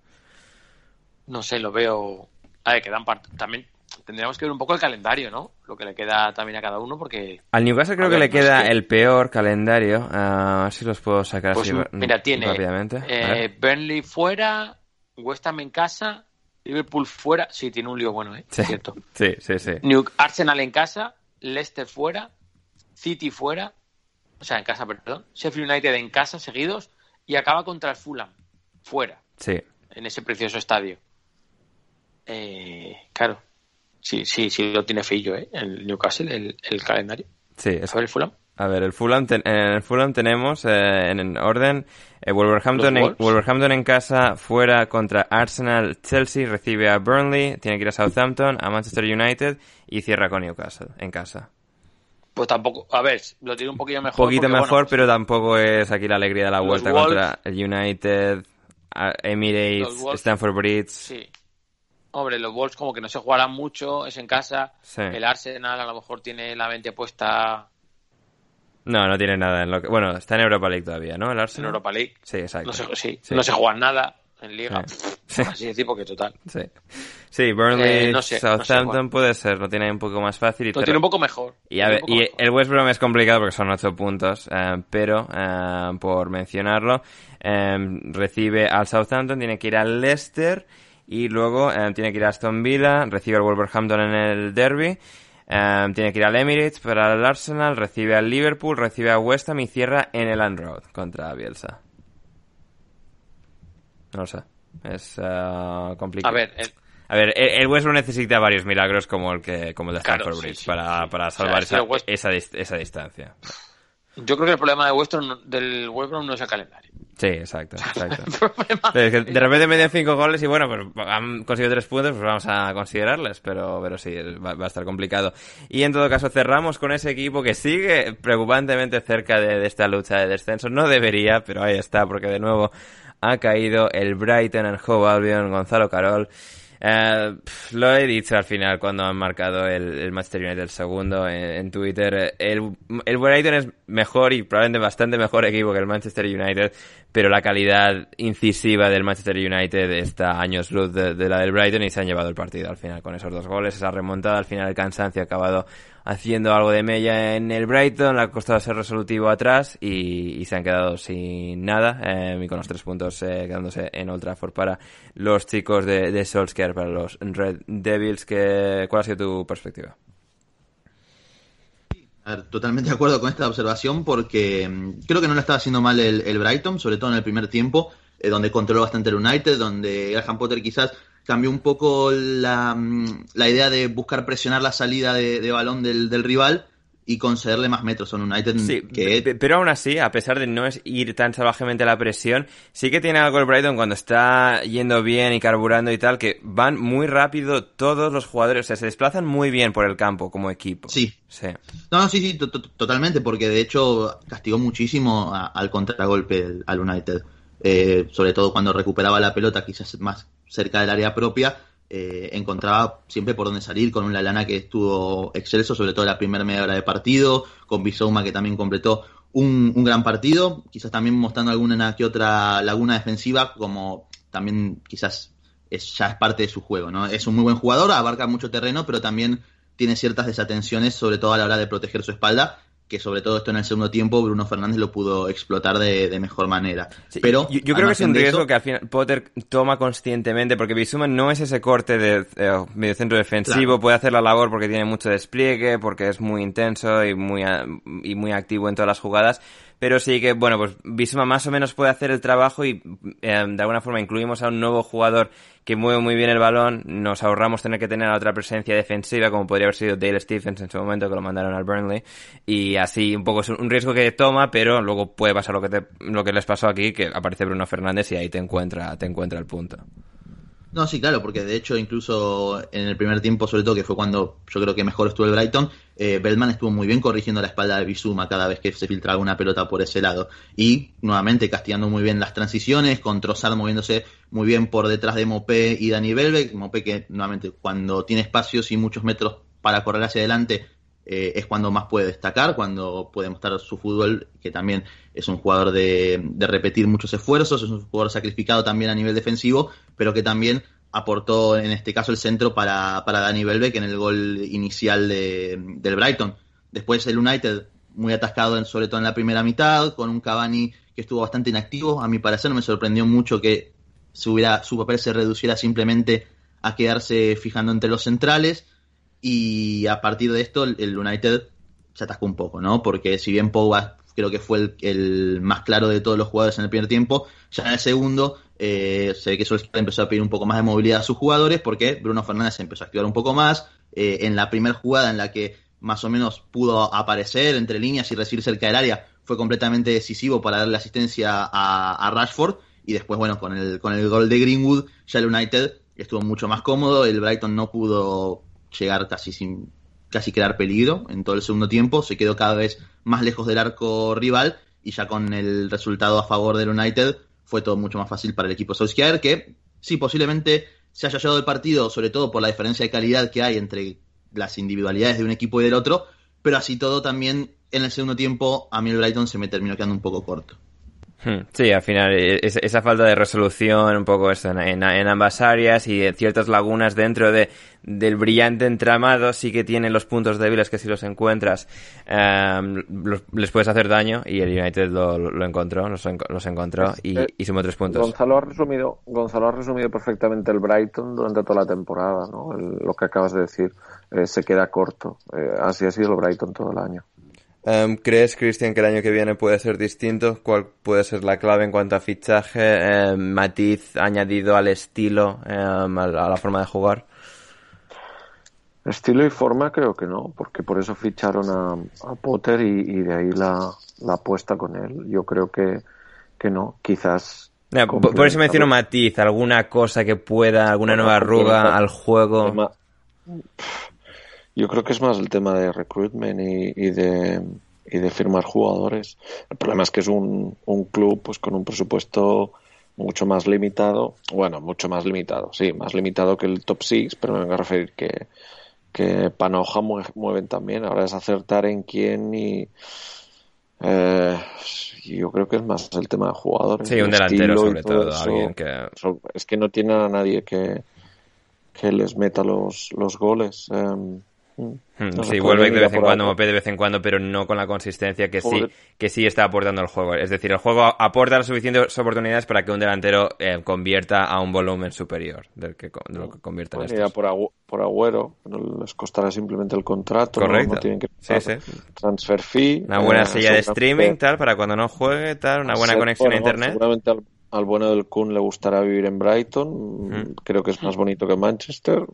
No sé, lo veo. A ver, quedan también tendríamos que ver un poco el calendario, ¿no? Lo que le queda también a cada uno, porque... Al Newcastle creo que le queda el peor calendario. a ver si los puedo sacar pues así mira, tiene rápidamente. Eh, Burnley fuera, West Ham en casa, Liverpool fuera, sí, tiene un lío bueno, ¿eh? Sí, cierto. Sí, sí, sí. Arsenal en casa, Leicester fuera, City fuera, o sea, en casa, perdón, Sheffield United en casa seguidos y acaba contra el Fulham, fuera. Sí. En ese precioso estadio. Eh, claro. Sí, sí, sí lo tiene feillo, ¿eh? El Newcastle, el, el calendario. Sí, es... el Fulham. A ver, el Fulham en el Fulham tenemos eh, en orden eh, Wolverhampton, en, Wolverhampton en casa, fuera contra Arsenal, Chelsea, recibe a Burnley, tiene que ir a Southampton, a Manchester United y cierra con Newcastle en casa. Pues tampoco, a ver, lo tiene un poquito mejor. Un poquito mejor, pero tampoco es aquí la alegría de la vuelta contra el United, Emirates, Stanford Bridge. Sí. Hombre, los Wolves como que no se jugarán mucho, es en casa. El Arsenal a lo mejor tiene la mente puesta no, no tiene nada en lo que... Bueno, está en Europa League todavía, ¿no? El Arsenal. En Europa League. Sí, exacto. No se, sí, No se juega nada en Liga. Sí. Así decir, porque total. Sí. Sí, Burnley, eh, Southampton puede ser, lo tiene un poco más fácil. Y lo tiene un poco mejor. Y, y el West Brom es complicado porque son 8 puntos, eh, pero eh, por mencionarlo, recibe al Southampton, tiene que ir al Leicester y luego tiene que ir a Aston Villa, recibe al Wolverhampton en el Derby. Em, tiene que ir al Emirates para el Arsenal, recibe al Liverpool, recibe a West Ham y cierra en el Road contra Bielsa. No lo sé. Es uh, complicado. A ver, el... A ver, el West necesita varios milagros como el que como el de Stamford Bridge para, para salvar esa, esa, esa, distancia. Yo creo que el problema de del West Brom no es el calendario. Sí, exacto, exacto. de repente meten cinco goles y bueno, pues han conseguido tres puntos, pues vamos a considerarles, pero, pero sí, va, a estar complicado. Y en todo caso cerramos con ese equipo que sigue preocupantemente cerca de, esta lucha de descenso. No debería, pero ahí está, porque de nuevo ha caído el Brighton, el Hove Albion, Gonzalo Carol. Eh, lo he dicho al final cuando han marcado el, Manchester United el segundo en, Twitter. El, el Brighton es mejor y probablemente bastante mejor equipo que el Manchester United, pero la calidad incisiva del Manchester United está años luz de, de, la del Brighton y se han llevado el partido al final con esos dos goles, esa remontada, al final el cansancio ha acabado haciendo algo de mella en el Brighton, le ha costado ser resolutivo atrás y, se han quedado sin nada eh, y con los tres puntos eh, quedándose en Old Trafford para los chicos de, de Solskjaer, para los Red Devils. Que, ¿Cuál ha sido tu perspectiva? totalmente de acuerdo con esta observación porque mm, creo que no la estaba haciendo mal el, Brighton, sobre todo en el primer tiempo. eh, donde controló bastante el United, donde Graham Potter quizás cambió un poco la, mm, la idea de buscar presionar la salida de, de balón del, del rival y concederle más metros a un United Sí, que pe- pero aún así, a pesar de no es ir tan salvajemente a la presión, sí que tiene algo el Brighton cuando está yendo bien y carburando y tal, que van muy rápido todos los jugadores, o sea, se desplazan muy bien por el campo como equipo. sí, Sí. No, sí, sí, to- to- totalmente, porque de hecho castigó muchísimo a- al contragolpe al United. Eh, sobre todo cuando recuperaba la pelota, quizás más cerca del área propia, eh, encontraba siempre por dónde salir con un Lalana que estuvo excelso, sobre todo la primera media hora de partido, con Bisouma que también completó un, un gran partido, quizás también mostrando alguna que otra laguna defensiva, como también quizás es, ya es parte de su juego, ¿no? Es un muy buen jugador, abarca mucho terreno, pero también tiene ciertas desatenciones, sobre todo a la hora de proteger su espalda, que sobre todo esto en el segundo tiempo Bruno Fernández lo pudo explotar de, de mejor manera. Sí, Pero yo, creo que es un riesgo eso- que al final Potter toma conscientemente porque Bisuma no es ese corte de eh, mediocentro defensivo, Claro. puede hacer la labor porque tiene mucho despliegue, porque es muy intenso y muy y muy activo en todas las jugadas, pero sí que bueno, pues Bisuma más o menos puede hacer el trabajo y eh, de alguna forma incluimos a un nuevo jugador que mueve muy bien el balón, nos ahorramos tener que tener a otra presencia defensiva como podría haber sido Dale Stephens en su momento que lo mandaron al Burnley y así un poco es un riesgo que toma, pero luego puede pasar lo que te, lo que les pasó aquí, que aparece Bruno Fernández y ahí te encuentra, te encuentra el punto. No, sí, claro, porque de hecho incluso en el primer tiempo, sobre todo que fue cuando yo creo que mejor estuvo el Brighton, eh, Bellman estuvo muy bien corrigiendo la espalda de Bizuma cada vez que se filtraba una pelota por ese lado. Y nuevamente castigando muy bien las transiciones, con Trossard moviéndose muy bien por detrás de Mopé y Dani Belbeck. Mopé que nuevamente cuando tiene espacios y muchos metros para correr hacia adelante eh, es cuando más puede destacar, cuando puede mostrar su fútbol, que también es un jugador de, de repetir muchos esfuerzos, es un jugador sacrificado también a nivel defensivo, pero que también aportó en este caso el centro para, para Dani Welbeck en el gol inicial de, del Brighton. Después el United muy atascado sobre todo en la primera mitad, con un Cavani que estuvo bastante inactivo. A mi parecer me sorprendió mucho que hubiera, su papel se reduciera simplemente a quedarse fijando entre los centrales y a partir de esto el United se atascó un poco, ¿no? Porque si bien Pogba creo que fue el, más claro de todos los jugadores en el primer tiempo, ya en el segundo eh, se ve que Solskjaer empezó a pedir un poco más de movilidad a sus jugadores porque Bruno Fernández empezó a activar un poco más. Eh, en la primera jugada en la que más o menos pudo aparecer entre líneas y recibir cerca del área, fue completamente decisivo para darle asistencia a, a Rashford. Y después, bueno, con el, con el gol de Greenwood, ya el United estuvo mucho más cómodo. El Brighton no pudo llegar casi sin casi crear peligro en todo el segundo tiempo. Se quedó cada vez más lejos del arco rival. Y ya con el resultado a favor del United, fue todo mucho más fácil para el equipo Solskjaer, que sí, posiblemente se haya llevado el partido, sobre todo por la diferencia de calidad que hay entre las individualidades de un equipo y del otro, pero así todo también en el segundo tiempo a mí el Brighton se me terminó quedando un poco corto. Hmm, Sí, al final e- es- esa falta de resolución, un poco eso, en, ambas áreas y ciertas lagunas dentro de, del brillante entramado sí que tienen los puntos débiles que si los encuentras los- les puedes hacer daño y el United lo, lo encontró, los, en- los encontró y, y sumó tres puntos. Gonzalo ha resumido, Gonzalo ha resumido perfectamente el Brighton durante toda la temporada, ¿no? El- lo que acabas de decir eh, se queda corto. Eh, así ha sido el Brighton todo el año. Em, ¿Crees, Cristian, que el año que viene puede ser distinto? ¿Cuál puede ser la clave en cuanto a fichaje, em, matiz añadido al estilo, em, a, la- forma de jugar? Estilo y forma creo que no, porque por eso ficharon a, a Potter y, y de ahí la, la apuesta con él. Yo creo que, que no, quizás. Por, eso menciono matiz, alguna cosa que pueda, alguna nueva arruga al juego. tema- Yo creo que es más el tema de recruitment y, y de y de firmar jugadores. El problema es que es un, un club pues con un presupuesto mucho más limitado, bueno, mucho más limitado, sí, más limitado que el top 6, pero me vengo a referir que, que Panoja mue- mueven también. Ahora es acertar en quién y eh, yo creo que es más el tema de jugadores. Sí, un delantero sobre todo, eso. alguien que... Es que no tienen a nadie que, que les meta los, los goles. em, no sí, vuelve de vez a en cuando. Mopé de vez en cuando, pero no con la consistencia que sí, que sí está aportando el juego. Es decir, el juego aporta las suficientes oportunidades para que un delantero eh, convierta a un volumen superior del que, de lo que conviertan Pueden ir a estos. por, Agü- por Agüero, no les costará simplemente el contrato. ¿no? Correcto. No tienen que Sí, sí. transfer fee. Una buena eh, silla de streaming, tal, para cuando no juegue, tal, una buena conexión a bueno, internet. Seguramente al, al bueno del Kun le gustará vivir en Brighton. Mm. Creo que es más bonito que Manchester.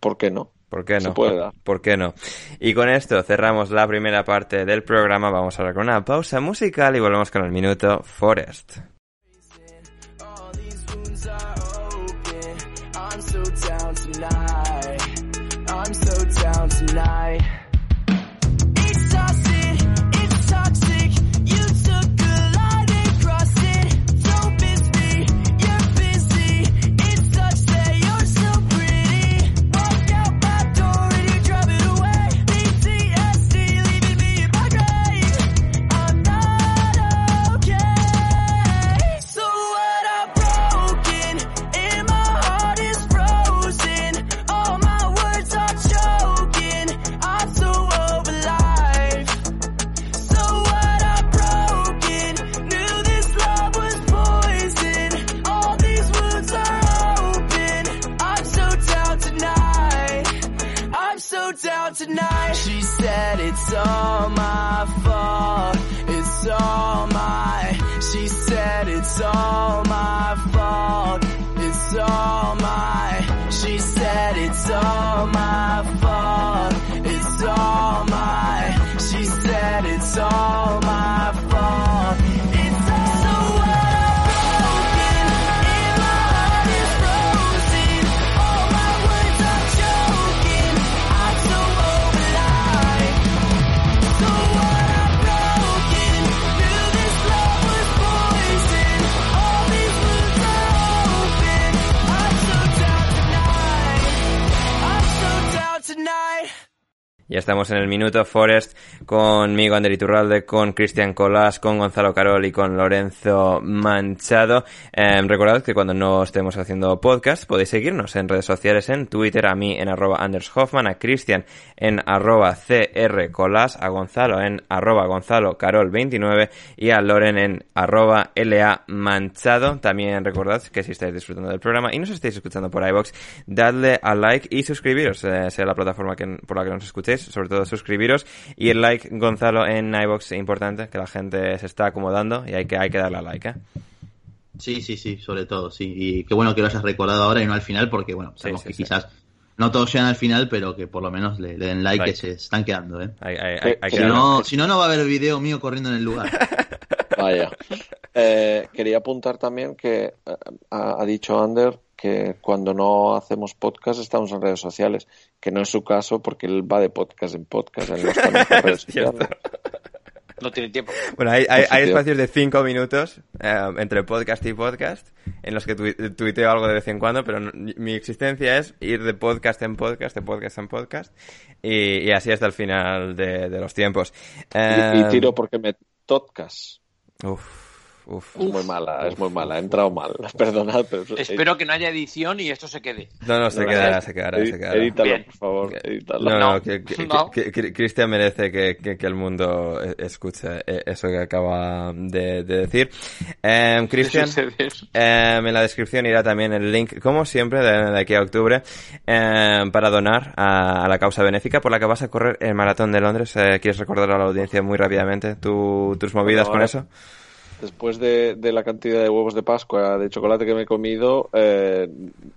¿Por qué no? ¿Por qué no? Se puede dar. ¿Por qué no? Y con esto cerramos la primera parte del programa. Vamos ahora con una pausa musical y volvemos con el minuto Forest. I'm so down tonight. Down tonight. She said it's all my fault. It's all my. She said it's all my fault. It's all my. She said it's all my fault. Ya estamos en el minuto Forest conmigo, Ander Iturralde, con Cristian Colás, con Gonzalo Carol y con Lorenzo Manchado. Eh, recordad que cuando no estemos haciendo podcast podéis seguirnos en redes sociales, en Twitter, a mí en arroba Anders Hoffman, a Cristian en arroba CR Colás, a Gonzalo en arroba Gonzalo Carol 29 y a Loren en arroba LA Manchado. También recordad que si estáis disfrutando del programa y nos estáis escuchando por iBox, dadle a like y suscribiros, eh, sea la plataforma que, por la que nos escuchéis, sobre todo suscribiros. Y el like, Gonzalo, en iBox, importante, que la gente se está acomodando y hay que, hay que darle a like, ¿eh? Sí, sí, sí, sobre todo, sí. Y qué bueno que lo hayas recordado ahora y no al final, porque bueno, sabemos sí, que sí. quizás no todos llegan al final, pero que por lo menos le, le den like, Like. que se están quedando, ¿eh? Hay, hay- hay- hay que Si darle- no, si no, no va a haber video mío corriendo en el lugar. Vaya. Eh, quería apuntar también que eh, ha, ha dicho Ander que cuando no hacemos podcast estamos en redes sociales, que no es su caso porque él va de podcast en podcast, él no está en redes sociales. No tiene tiempo. Bueno, hay, hay, espacios de cinco minutos eh, entre podcast y podcast en los que tui- tuiteo algo de vez en cuando, pero no- mi existencia es ir de podcast en podcast, de podcast en podcast, y, y así hasta el final de, de los tiempos. Y, Eh, y tiro porque me tocas. Uf, uf. Es muy mala, es muy mala, he entrado mal. Perdonad, pero Espero que no haya edición y esto se quede. No, no, se No, quedará, eh, se quedará, se quedará. Edítalo, Bien. por favor, edítalo. No, no, No, que, que- no. que- que Cristian merece que, que- que el mundo eh, escuche eh, eso que acaba de, de decir. Eh, Cristian, eh, en la descripción irá también el link, como siempre, de, de aquí a octubre, eh, para donar a, a la causa benéfica por la que vas a correr el Maratón de Londres. Eh, ¿Quieres recordar a la audiencia muy rápidamente tu- tus movidas Bueno, con eso? Después de, de la cantidad de huevos de Pascua de chocolate que me he comido, eh,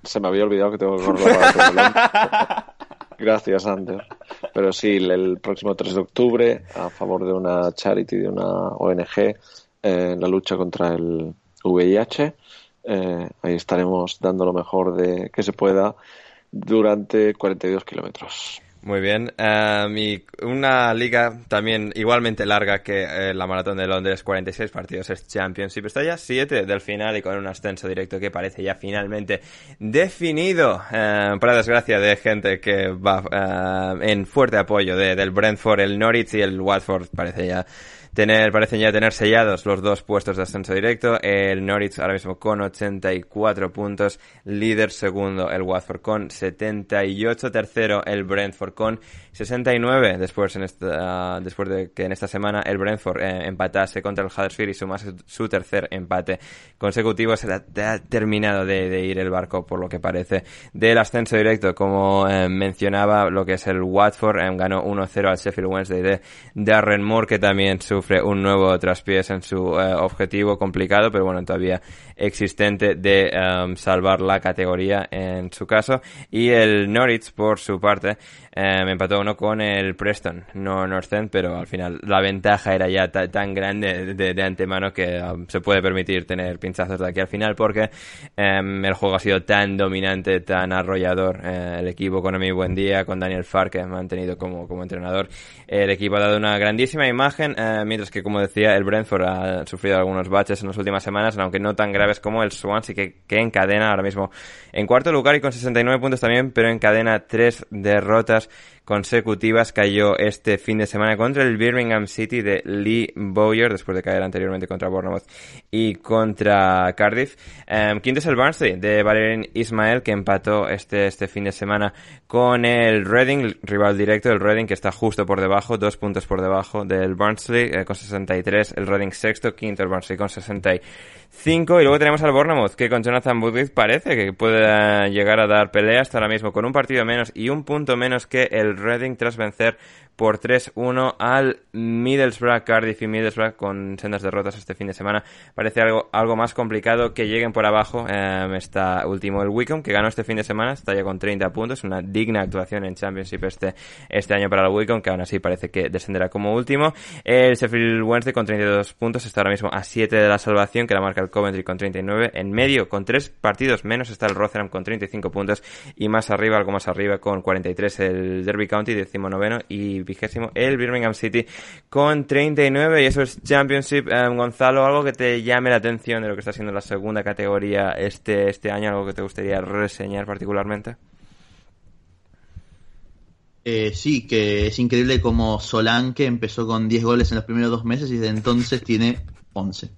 se me había olvidado que tengo que Londres. Gracias, Ander. Pero sí, el, el próximo 3 de octubre, a favor de una charity, de una ONG, eh, en la lucha contra el VIH. Eh, ahí estaremos dando lo mejor de que se pueda durante 42 kilómetros. Muy bien. Em, y una liga también igualmente larga que eh, la Maratón de Londres, 46 partidos, es Championship. Está ya 7 del final y con un ascenso directo que parece ya finalmente definido. em, para desgracia de gente que va em, en fuerte apoyo de- del Brentford, el Norwich y el Watford. Parece ya tener, parecen ya tener sellados los dos puestos de ascenso directo. El Norwich ahora mismo con 84 puntos, líder segundo el Watford con 78, tercero el Brentford con 69, después, en esta, después de que en esta semana el Brentford eh, empatase contra el Huddersfield y sumase su tercer empate consecutivo, se ha, terminado de, ir el barco por lo que parece del ascenso directo, como eh, mencionaba lo que es el Watford, eh, ganó 1-0 al Sheffield Wednesday de Darren Moore, que también sufre un nuevo traspiés en su eh, objetivo complicado, pero bueno, todavía existente de em, salvar la categoría en su caso. Y el Norwich, por su parte, me empató uno con el Preston, no North End, pero al final la ventaja era ya tan grande de, antemano que um, se puede permitir tener pinchazos de aquí al final porque el juego ha sido tan dominante, tan arrollador. Eh, el equipo con Emi Buendía, con Daniel Farr, que me han tenido como, como entrenador. El equipo ha dado una grandísima imagen, eh, mientras que, como decía, el Brentford ha sufrido algunos baches en las últimas semanas, aunque no tan graves como el Swansea, que, que encadena ahora mismo. En cuarto lugar y con 69 puntos también, pero encadena tres derrotas consecutivas. Cayó este fin de semana contra el Birmingham City de Lee Bowyer, después de caer anteriormente contra Bournemouth y contra Cardiff. Um, quinto es el Barnsley de Valerian Ismael, que empató este, este fin de semana con el Reading, rival directo del Reading, que está justo por debajo, dos puntos por debajo del Barnsley, eh, con 63, el Reading sexto, quinto el Barnsley con 65, y luego tenemos al Bournemouth, que con Jonathan Woodward parece que puede llegar a dar pelea hasta ahora mismo, con un partido menos y un punto menos que el Reading tras vencer por 3-1 al Middlesbrough, Cardiff y Middlesbrough con sendas derrotas este fin de semana. Parece algo, algo más complicado que lleguen por abajo. Eh, está último el Wickham, que ganó este fin de semana, está ya con 30 puntos, una digna actuación en Championship este, este año para el Wickham, que aún así parece que descenderá como último. El Sheffield Wednesday con 32 puntos, está ahora mismo a 7 de la salvación, que la marca el Coventry con 39. En medio, con 3 partidos menos, está el Rotherham con 35 puntos y más arriba, algo más arriba, con 43 el Derby County, decimonoveno y vigésimo el Birmingham City con 39 y eso es Championship. Eh, Gonzalo, algo que te llame la atención de lo que está siendo la segunda categoría este, este año, algo que te gustaría reseñar particularmente. Eh, sí, que es increíble como Solanke empezó con 10 goles en los primeros dos meses y desde entonces tiene 11.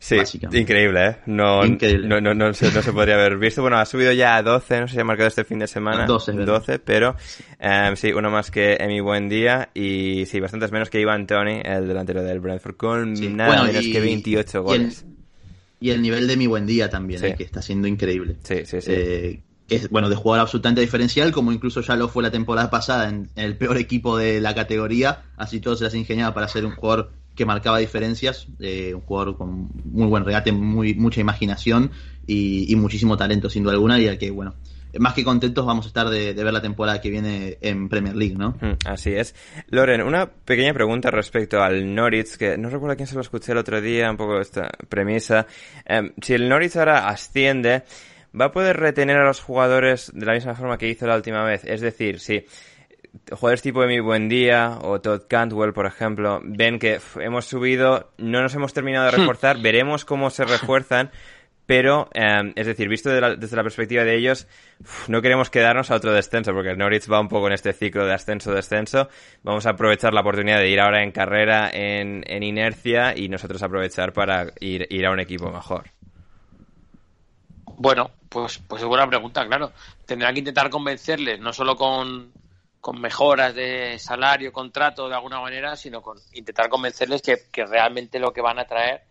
Sí, increíble, ¿eh? No, no, no, no, se, no se podría haber visto. Bueno, ha subido ya a 12, no sé si ha marcado este fin de semana. 12, 12 pero um, sí, uno más que Emi Buendía y sí, bastantes menos que Ivan Tony, el delantero del Brentford, con nada menos que 28 goles. Y el, nivel de Emi Buendía también, ¿eh? que está siendo increíble. Sí, sí, sí. Eh, es, bueno, de jugador absolutamente diferencial, como incluso ya lo fue la temporada pasada en, el peor equipo de la categoría, así todo se las ingeniaba para ser un jugador que marcaba diferencias, eh, un jugador con muy buen regate, muy, mucha imaginación y, muchísimo talento sin duda alguna y al que, bueno, más que contentos vamos a estar de, ver la temporada que viene en Premier League, ¿no? Mm, así es. Loren, una pequeña pregunta respecto al Norwich, que no recuerdo a quién se lo escuché el otro día, un poco esta premisa. Em, si el Norwich ahora asciende, ¿va a poder retener a los jugadores de la misma forma que hizo la última vez? Es decir, si jugadores tipo de Mi Buen Día o Todd Cantwell, por ejemplo, ven que hemos subido, no nos hemos terminado de hmm. reforzar, veremos cómo se refuerzan, pero, em, es decir, visto desde la perspectiva de ellos, no queremos quedarnos a otro descenso, porque el Norwich va un poco en este ciclo de ascenso-descenso. Vamos a aprovechar la oportunidad de ir ahora en carrera, en, inercia, y nosotros aprovechar para ir, ir a un equipo mejor. Bueno, pues, pues es buena pregunta, claro. Tendrán que intentar convencerles, no solo con, con mejoras de salario, contrato de alguna manera, sino con intentar convencerles que, realmente lo que van a traer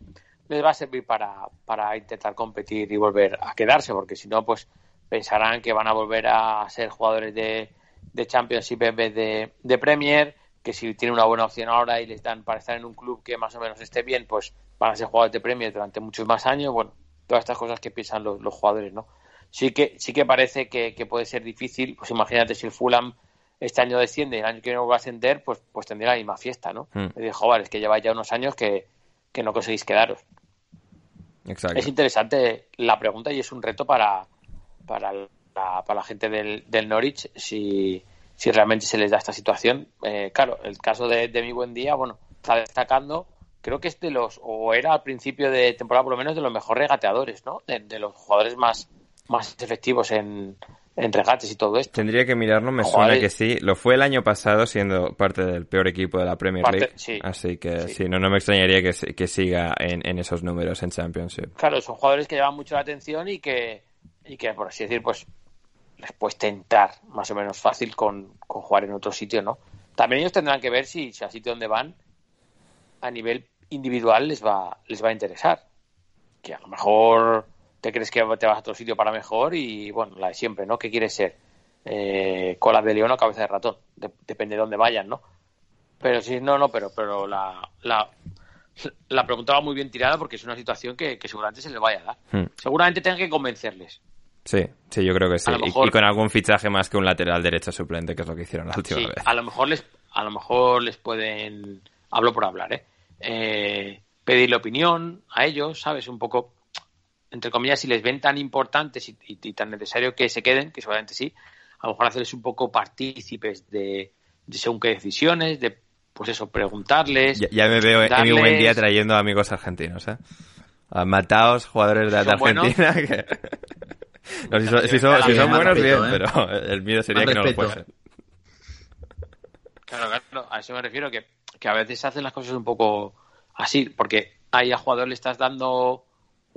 les va a servir para, para intentar competir y volver a quedarse, porque si no, pues pensarán que van a volver a ser jugadores de, de Championship en vez de, de Premier, que si tienen una buena opción ahora y les dan para estar en un club que más o menos esté bien, pues van a ser jugadores de Premier durante muchos más años. Bueno, todas estas cosas que piensan los, los jugadores, ¿no? Sí que, sí que parece que, que puede ser difícil, pues imagínate si el Fulham este año desciende y el año que viene va a ascender, pues, pues tendría la misma fiesta, ¿no? Me hmm. dijo, vale, es que lleváis ya unos años que, no conseguís quedaros. Exacto. Es interesante la pregunta y es un reto para, para, la, para la gente del, del Norwich si, si realmente se les da esta situación. Eh, claro, el caso de, de mi buen día, bueno, está destacando, creo que es de los, o era al principio de temporada por lo menos de los mejores regateadores, ¿no? de los jugadores más, más efectivos en, en regates y todo esto. Tendría que mirarlo, me suena que sí. Lo fue el año pasado siendo parte del peor equipo de la Premier League. Así que sí. no, no me extrañaría que, que siga en, esos números en Championship. Claro, son jugadores que llevan mucho la atención y que, y que por así decir, pues les puedes tentar más o menos fácil con, con jugar en otro sitio, ¿no? También ellos tendrán que ver si, si al sitio donde van a nivel individual les va, les va a interesar. Que a lo mejor te crees que te vas a otro sitio para mejor y bueno, la de siempre, ¿no? ¿Qué quieres ser? Eh, cola de león o cabeza de ratón, depende de dónde vayan, ¿no? Pero sí, no, no, pero, pero la, la, la pregunta va muy bien tirada porque es una situación que, que seguramente se les vaya a dar. Hmm. Seguramente tengan que convencerles. Sí, sí, yo creo que sí. Y- con algún fichaje más que un lateral derecho suplente, que es lo que hicieron la última Sí, vez. a lo mejor les, a lo mejor les pueden, hablo por hablar, ¿eh? Eh, pedirle opinión a ellos, ¿sabes? Un poco, entre comillas, si les ven tan importantes y, y- y tan necesario que se queden, que seguramente sí, a lo mejor hacerles un poco partícipes de, de según qué decisiones, de, pues eso, preguntarles. Ya, ya me veo en mi buen día trayendo amigos argentinos, ¿eh? A Mataos, jugadores de. Argentina. que- No, si son, si son- si son Más buenos, bien, respeto, ¿eh? pero el miedo sería que no lo fuesen. Claro, claro, a eso me refiero, que, que a veces se hacen las cosas un poco así, porque ahí al jugador le estás dando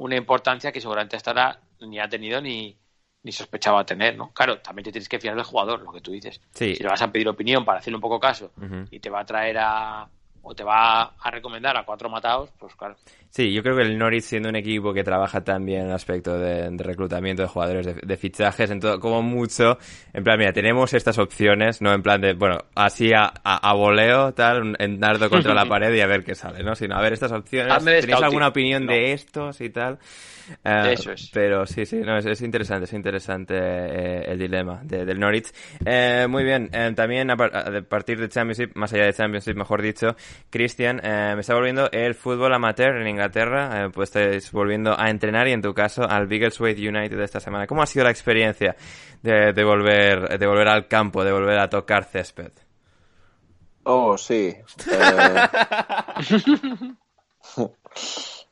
una importancia que seguramente hasta ahora ni ha tenido ni, ni sospechaba tener, ¿no? Claro, también te tienes que fiar del jugador, lo que tú dices. Sí. Si le vas a pedir opinión para hacerle un poco caso y te va a traer a o te va a recomendar a cuatro matados, pues claro. Sí, yo creo que el Norwich siendo un equipo que trabaja también en el aspecto de, de reclutamiento de jugadores, de, de fichajes, en todo, como mucho, en plan, mira, tenemos estas opciones, no en plan de, bueno, así a, a, a voleo, tal, en dardo contra la pared y a ver qué sale, ¿no? Sino a ver estas opciones, ¿tenéis scouting. alguna opinión No. de estos y tal? Eh, Eso es. Pero sí, sí, no, es, es interesante, es interesante eh, el dilema de- del Norwich. Eh, muy bien, eh, también a, par- a partir de Championship, más allá de Championship, mejor dicho, Cristian, eh, me está volviendo el fútbol amateur en Inglaterra, eh, pues estáis volviendo a entrenar y en tu caso al Biggleswade United esta semana. ¿Cómo ha sido la experiencia de, volver, de volver al campo, de volver a tocar césped? Oh, sí. Eh,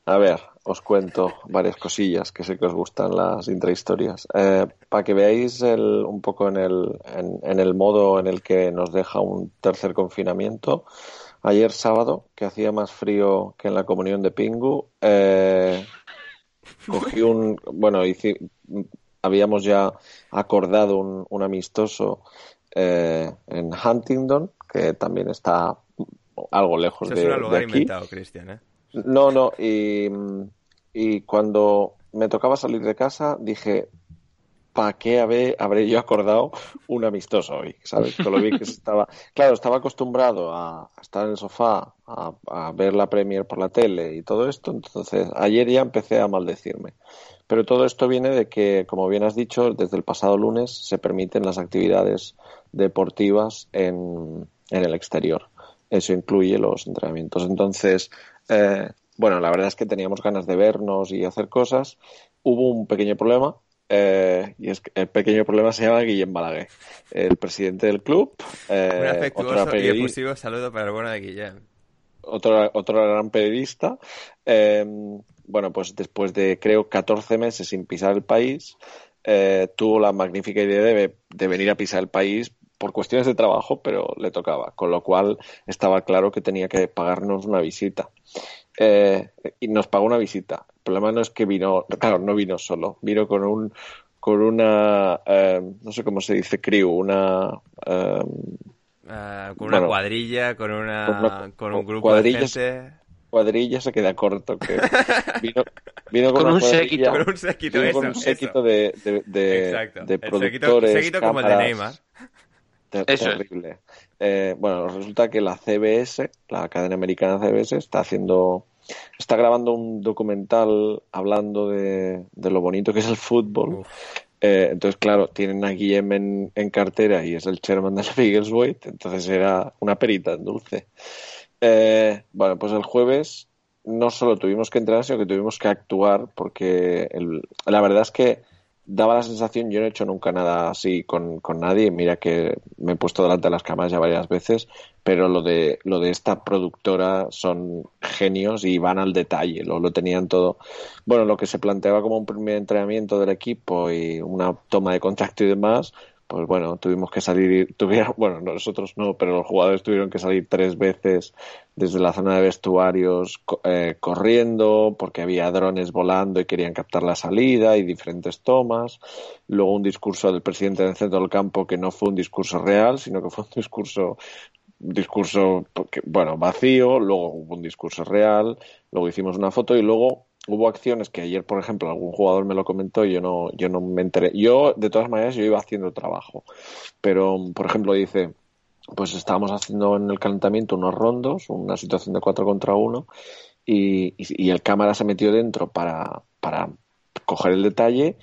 A ver, os cuento varias cosillas que sé que os gustan las intrahistorias. Eh, para que veáis el- un poco en el, en el modo en el que nos deja un tercer confinamiento, ayer sábado, que hacía más frío que en la comunión de Pingu, eh, cogí un, bueno, hice- habíamos ya acordado un, un amistoso eh, en Huntingdon, que también está algo lejos Eso de, es un de aquí. inventado, Cristian, ¿eh? No, no, y, y cuando me tocaba salir de casa dije, ¿para qué habré, habré yo acordado un amistoso hoy? ¿Sabes? Lo bien que estaba. Claro, estaba acostumbrado a, estar en el sofá, a, a ver la Premier por la tele y todo esto, entonces ayer ya empecé a maldecirme. Pero todo esto viene de que, como bien has dicho, desde el pasado lunes se permiten las actividades deportivas en, en el exterior. Eso incluye los entrenamientos. Entonces, eh, bueno, la verdad es que teníamos ganas de vernos y hacer cosas. Hubo un pequeño problema, eh, y es que el pequeño problema se llama Guillem Balaguer, el presidente del club. eh, Un afectuoso y periodi- efusivo saludo para el bueno de Guillem. otro, otro gran periodista. Eh, bueno, pues después de creo 14 meses sin pisar el país, eh, tuvo la magnífica idea de, de venir a pisar el país por cuestiones de trabajo, pero le tocaba, con lo cual estaba claro que tenía que pagarnos una visita. Eh, y nos pagó una visita. El problema no es que vino, claro, no vino solo, vino con un con una, eh, no sé cómo se dice, crew, una, eh, Ah, con una Bueno, cuadrilla, con una, con una- con un con grupo de gente. cuadrilla se queda corto. Que vino, vino Con una un séquito. Con un séquito, eso, con un eso. séquito de, de, de, Exacto. de El séquito, productores. séquito como el de. Neymar. Ter- Eso es. terrible. Eh, bueno, resulta que la CBS, la cadena americana CBS, está haciendo, está grabando un documental hablando de, de lo bonito que es el fútbol. Eh, entonces, claro, tienen a Guillem en, en cartera y es el chairman del Biggleswade, entonces era una perita en dulce. Eh, bueno, pues el jueves no solo tuvimos que entrenar, sino que tuvimos que actuar porque el- la verdad es que daba la sensación, yo no he hecho nunca nada así con, con nadie, mira que me he puesto delante de las cámaras ya varias veces, pero lo de, lo de esta productora son genios y van al detalle, lo, lo tenían todo. Bueno, lo que se planteaba como un primer entrenamiento del equipo y una toma de contacto y demás, pues bueno, tuvimos que salir, tuvieron, bueno, nosotros no, pero los jugadores tuvieron que salir tres veces desde la zona de vestuarios eh, corriendo porque había drones volando y querían captar la salida y diferentes tomas. Luego un discurso del presidente del centro del campo que no fue un discurso real, sino que fue un discurso discurso bueno vacío. Luego hubo un discurso real. Luego hicimos una foto y luego hubo acciones que ayer, por ejemplo, algún jugador me lo comentó y yo no, yo no me enteré. Yo, de todas maneras, yo iba haciendo trabajo. Pero, por ejemplo, dice, pues estábamos haciendo en el calentamiento unos rondos, una situación de 4 contra 1, y, y- y el cámara se metió dentro para, para coger el detalle,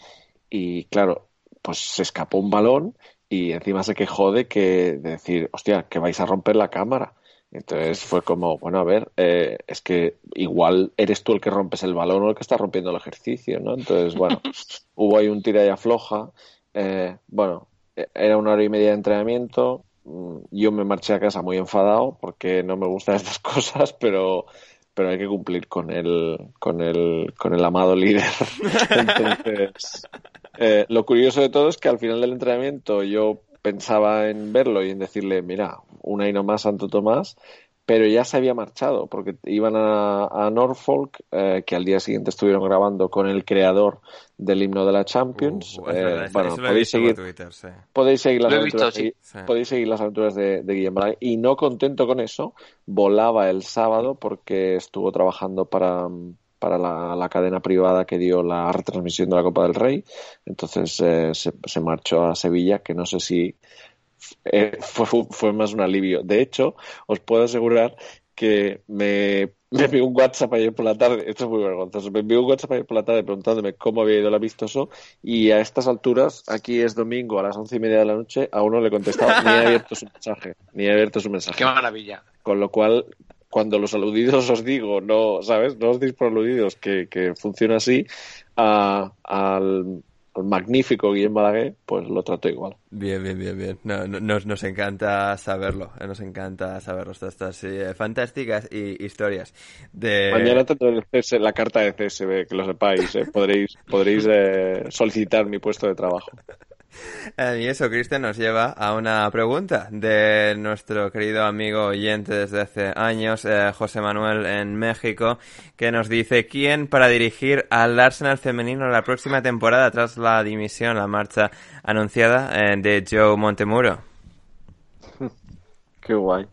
y claro, pues se escapó un balón y encima se quejó de que de decir, hostia, que vais a romper la cámara. Entonces fue como, bueno, a ver, eh, es que igual eres tú el que rompes el balón o el que está rompiendo el ejercicio, ¿no? Entonces, bueno, hubo ahí un tira y afloja. Eh, bueno, eh, era una hora y media de entrenamiento. Mm, Yo me marché a casa muy enfadado porque no me gustan estas cosas, pero, pero hay que cumplir con el, con el, con el amado líder. Entonces, eh, lo curioso de todo es que al final del entrenamiento yo pensaba en verlo y en decirle, mira, una y no más, Santo Tomás, pero ya se había marchado porque iban a, a Norfolk, eh, que al día siguiente estuvieron grabando con el creador del himno de la Champions. Uh, es Eh, verdad, bueno, podéis seguir, Twitter, sí. podéis seguir las visto, aventuras sí. de, Sí. podéis seguir las aventuras de, de Guillem Balaguer. y no contento con eso volaba el sábado porque estuvo trabajando para para la, la cadena privada que dio la retransmisión de la Copa del Rey entonces eh, se, se marchó a Sevilla que no sé si eh, fue, más un alivio de hecho os puedo asegurar que me, me envió un WhatsApp ayer por la tarde, esto es muy vergonzoso, me envió un WhatsApp ayer por la tarde preguntándome cómo había ido el amistoso y a estas alturas, aquí es domingo a las once y media de la noche, aún no le he contestado, ni he abierto su mensaje, ni he abierto su mensaje. Qué maravilla. Con lo cual, cuando los aludidos os digo, no, ¿sabes? No os deis por aludidos, que, que funciona así, a- al, al magnífico Guillem Balaguer, pues lo trato igual. Bien, bien, bien, bien. No, no- nos, nos encanta saberlo. eh, Nos encanta saberlo. Todas estas eh, fantásticas y, historias de... Mañana tendré la carta de CSB, que lo sepáis, ¿eh? podréis, podréis eh, solicitar mi puesto de trabajo. Y eso, Cristian, nos lleva a una pregunta de nuestro querido amigo oyente desde hace años, eh, José Manuel en México, que nos dice quién para dirigir al Arsenal femenino la próxima temporada tras la dimisión, la marcha anunciada eh, de Joe Montemuro. Qué guay.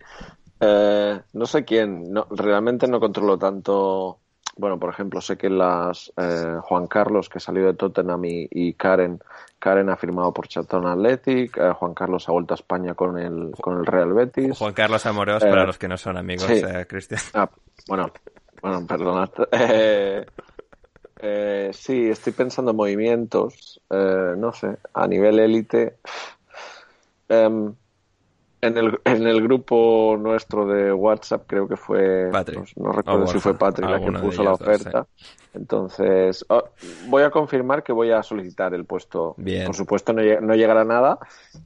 Eh, no sé quién, no, realmente no controlo tanto. Bueno, por ejemplo, sé que las eh, Juan Carlos, que salió de Tottenham, y, y Karen, Karen ha firmado por Charlton Athletic, eh, Juan Carlos ha vuelto a España con el, con el Real Betis. Juan Carlos Amorós, Eh, para los que no son amigos, sí. eh, Cristian. Ah, bueno, bueno, perdonad. Eh, eh, sí, estoy pensando en movimientos, eh, no sé, a nivel élite. Em, en, el, en el grupo nuestro de WhatsApp creo que fue, Patrick. no, no recuerdo O si fue Patrick la que alguno de puso la dos, oferta. Entonces, oh, voy a confirmar que voy a solicitar el puesto. Bien. Por supuesto, no, lleg- no llegará nada,